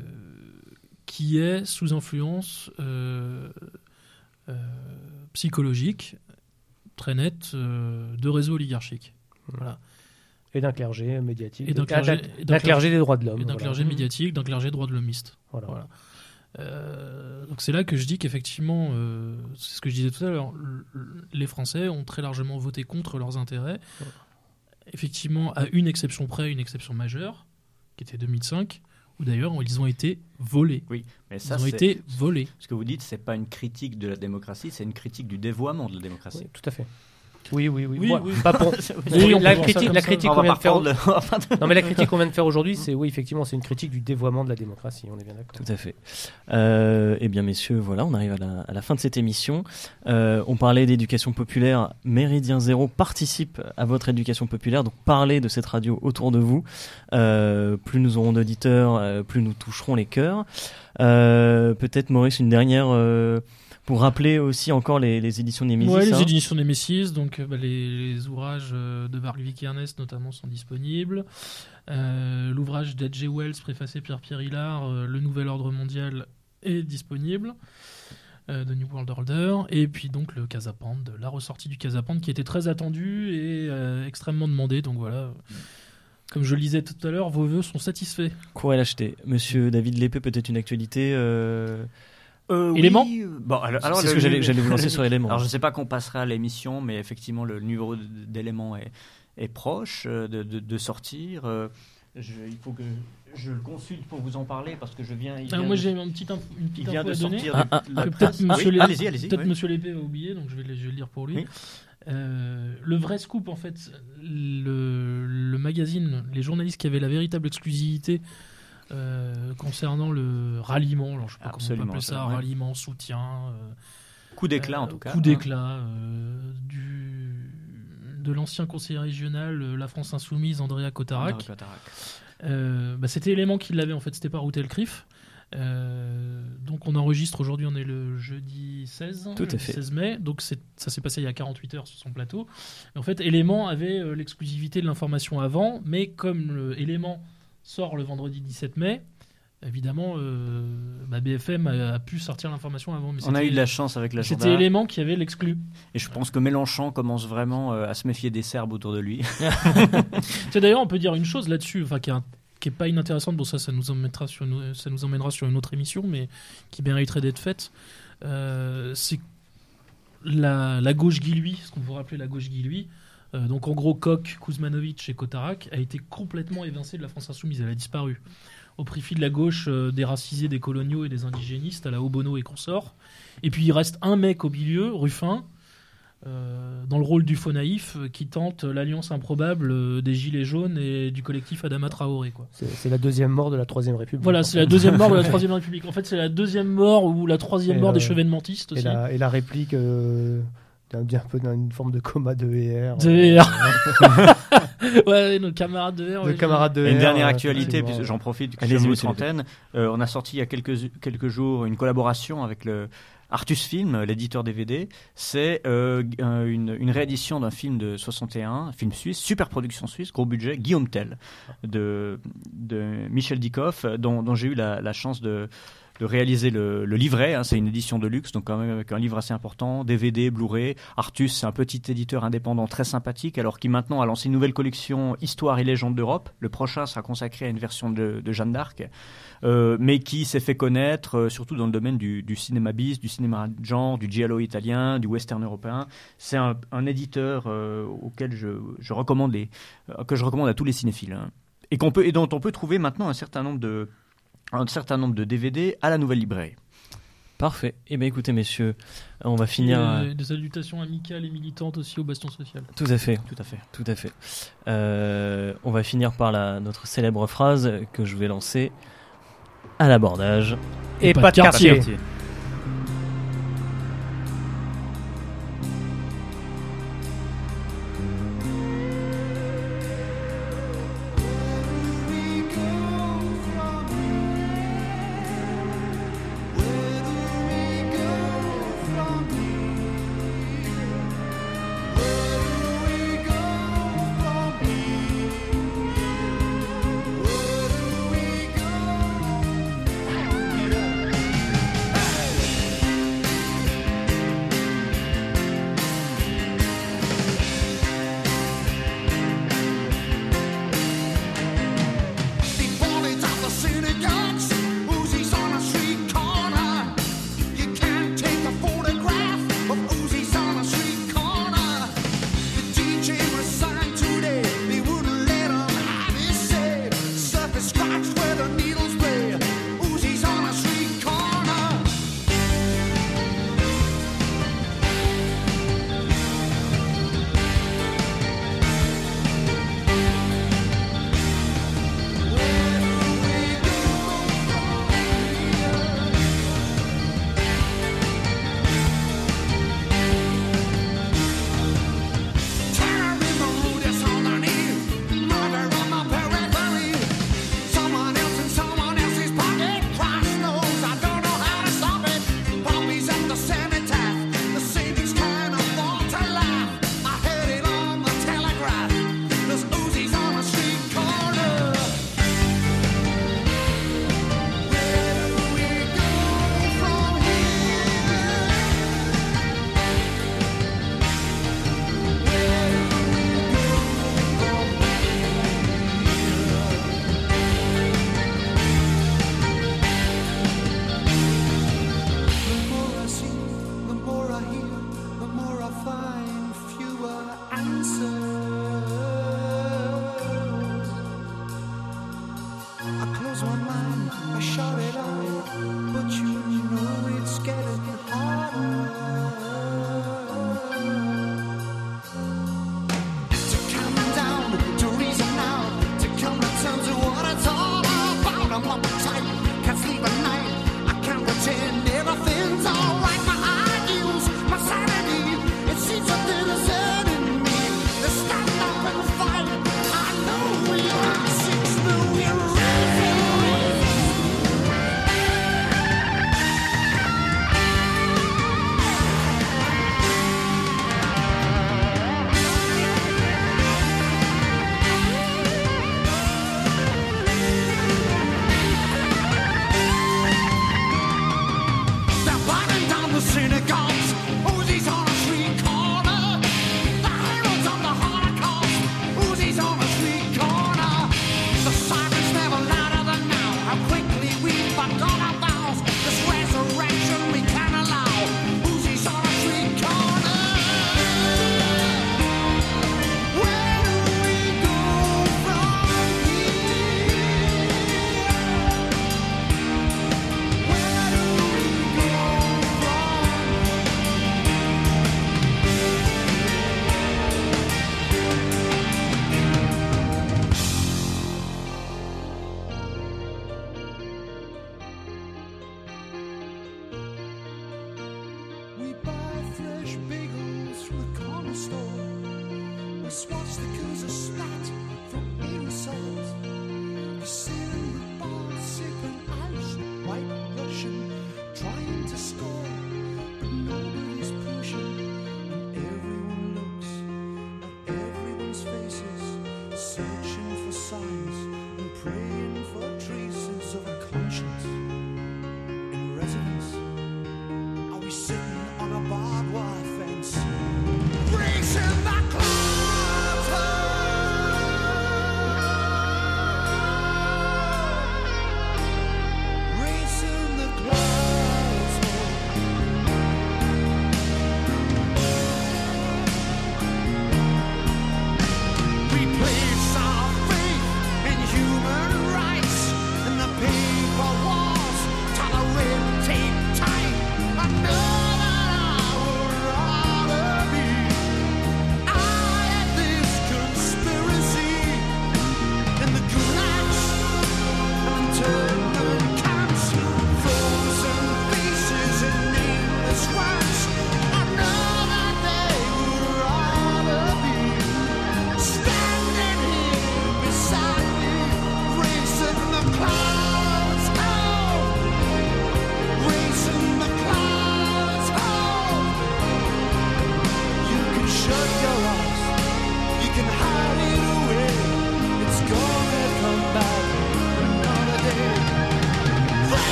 qui est sous influence euh, euh, psychologique très nette de réseaux oligarchiques. Voilà. Et d'un clergé médiatique. Et d'un clergé- d'un- et d'un d'un clergé des droits de l'homme. Et d'un voilà. clergé médiatique, d'un clergé droit de l'homiste. Voilà. Voilà. Euh, donc c'est là que je dis qu'effectivement, euh, c'est ce que je disais tout à l'heure, les Français ont très largement voté contre leurs intérêts. Effectivement, à une exception près, une exception majeure, qui était 2005, où d'ailleurs ils ont été volés. Mais Ils ça, ont c'est- été volés. ce que vous dites, c'est pas une critique de la démocratie, c'est une critique du dévoiement de la Oui, démocratie. tout à fait. Oui, oui, oui. Oui, oui. Pas pour... <laughs> Oui, la critique, la critique On qu'on vient de faire. reprendre le- <laughs> Non, mais la critique qu'on vient de faire aujourd'hui, c'est oui, effectivement, c'est une critique du dévoiement de la démocratie. On est bien d'accord. Tout à fait. Euh, eh bien, messieurs, voilà, on arrive à la, à la fin de cette émission. Euh, on parlait d'éducation populaire. Méridien Zéro participe à votre éducation populaire. Donc, parlez de cette radio autour de vous. Euh, plus nous aurons d'auditeurs, euh, plus nous toucherons les cœurs. Euh, Peut-être, Maurice, une dernière euh, pour rappeler aussi encore les, les éditions Némésis. Ouais, les hein. éditions Nemesis, donc euh, bah, les, les ouvrages euh, de Bargvik Ernest notamment sont disponibles. Euh, L'ouvrage d'H.G. Wells, préfacé Pierre-Pierre Hillard, euh, Le Nouvel Ordre Mondial, est disponible. euh, de New World Order et puis donc le Casapande, la ressortie du Casapande qui était très attendue et extrêmement demandée donc voilà comme je le disais tout à l'heure vos vœux sont satisfaits Courez l'acheter. Monsieur David Lépée, peut-être une actualité. Euh... Oui, Élément Bon, alors, alors C'est ce que j'allais vous lancer sur Élément. Alors je ne sais pas qu'on passera à l'émission, mais effectivement le numéro d- d'éléments est, est proche euh, de, de- de sortir. Euh, je- il faut que je le consulte pour vous en parler parce que je viens. il Alors vient moi de- j'ai une petite, info- une il petite vient info de à donner sortir. Ah, ah, presse. peut-être Ah Monsieur, oui, Lé- allez-y, allez-y. peut-être oui. Monsieur Lépée va oublier, donc je vais, le- je vais le lire pour lui. Oui. Euh, le vrai scoop, en fait, le, le magazine, les journalistes qui avaient la véritable exclusivité euh, concernant le ralliement, alors je sais pas Absolument, comment on peut appeler ça, ouais. ralliement, soutien, euh, Coup d'éclat en euh, tout cas. coup hein. d'éclat du de l'ancien conseiller régional, la France Insoumise, Andrea Cotarac. Bah, c'était élément qui l'avait en fait, c'était pas Routel Criff. Euh, donc on enregistre aujourd'hui, on est le jeudi 16, Tout à le fait. 16 mai, donc ça s'est passé il y a 48 heures sur son plateau. Et en fait, Élément avait l'exclusivité de l'information avant, mais comme Élément sort le vendredi 17 mai, évidemment, euh, bah, BFM a, a pu sortir l'information avant. Mais On a eu de la chance avec l'agenda. C'était Élément qui avait l'exclu. Et je pense que Mélenchon commence vraiment euh, à se méfier des Serbes autour de lui. <laughs> D'ailleurs, on peut dire une chose là-dessus, enfin qui est, un- qui est pas inintéressante. Bon, ça, ça nous emmènera sur une, ça nous emmènera sur une autre émission, mais qui mériterait d'être faite. Euh, c'est la, la gauche Guillouis, ce qu'on pourrait appeler la gauche Guillouis. Euh, donc en gros, Koch, Kuzmanovic et Kotarak a été complètement évincé de la France insoumise. Elle a disparu au profit de la gauche euh, des racisés, des coloniaux et des indigénistes à la Obono et consorts. Et puis il reste un mec au milieu, Ruffin, euh, dans le rôle du faux naïf euh, qui tente l'alliance improbable des Gilets jaunes et du collectif Adama Traoré. Quoi. C'est c'est la deuxième mort de la Troisième République. Voilà, c'est la deuxième mort de la <laughs> Troisième République. En fait, c'est la deuxième mort ou la troisième Et, mort des chevènementistes Et aussi. la, et la réplique euh, d'un d'un peu d'une forme de coma de VR. De R. <laughs> ouais, nos camarades de R. De ouais, camarades de Et une VR, dernière euh, actualité, puisque j'en profite, monsieur votre antenne. Euh, on a sorti il y a quelques, quelques jours une collaboration avec le Artus Film, l'éditeur DVD. C'est euh, un- une, une réédition d'un film de 61, un film suisse, super production suisse, gros budget, Guillaume Tell, de, de Michel Dikoff, dont, dont j'ai eu la, la chance de de réaliser le, livret, hein, c'est une édition de luxe, donc quand même avec un livre assez important, DVD, Blu-ray. Artus, c'est un petit éditeur indépendant très sympathique, alors qui maintenant a lancé une nouvelle collection Histoire et légendes d'Europe. Le prochain sera consacré à une version de, Jeanne d'Arc, euh, mais qui s'est fait connaître euh, surtout dans le domaine du, cinéma bis, du cinéma de genre, du giallo italien, du western européen. C'est un, éditeur euh, auquel je, recommande que je recommande à tous les cinéphiles, hein. et dont on peut trouver maintenant un certain nombre de un certain nombre de DVD à la nouvelle librairie. Parfait. Eh bien, écoutez, messieurs, on va finir. des salutations amicales et militantes aussi au bastion social. Tout à fait. Tout à fait. Tout à fait. Euh, on va finir par la, notre célèbre phrase que je vais lancer à l'abordage. Et pas de quartier.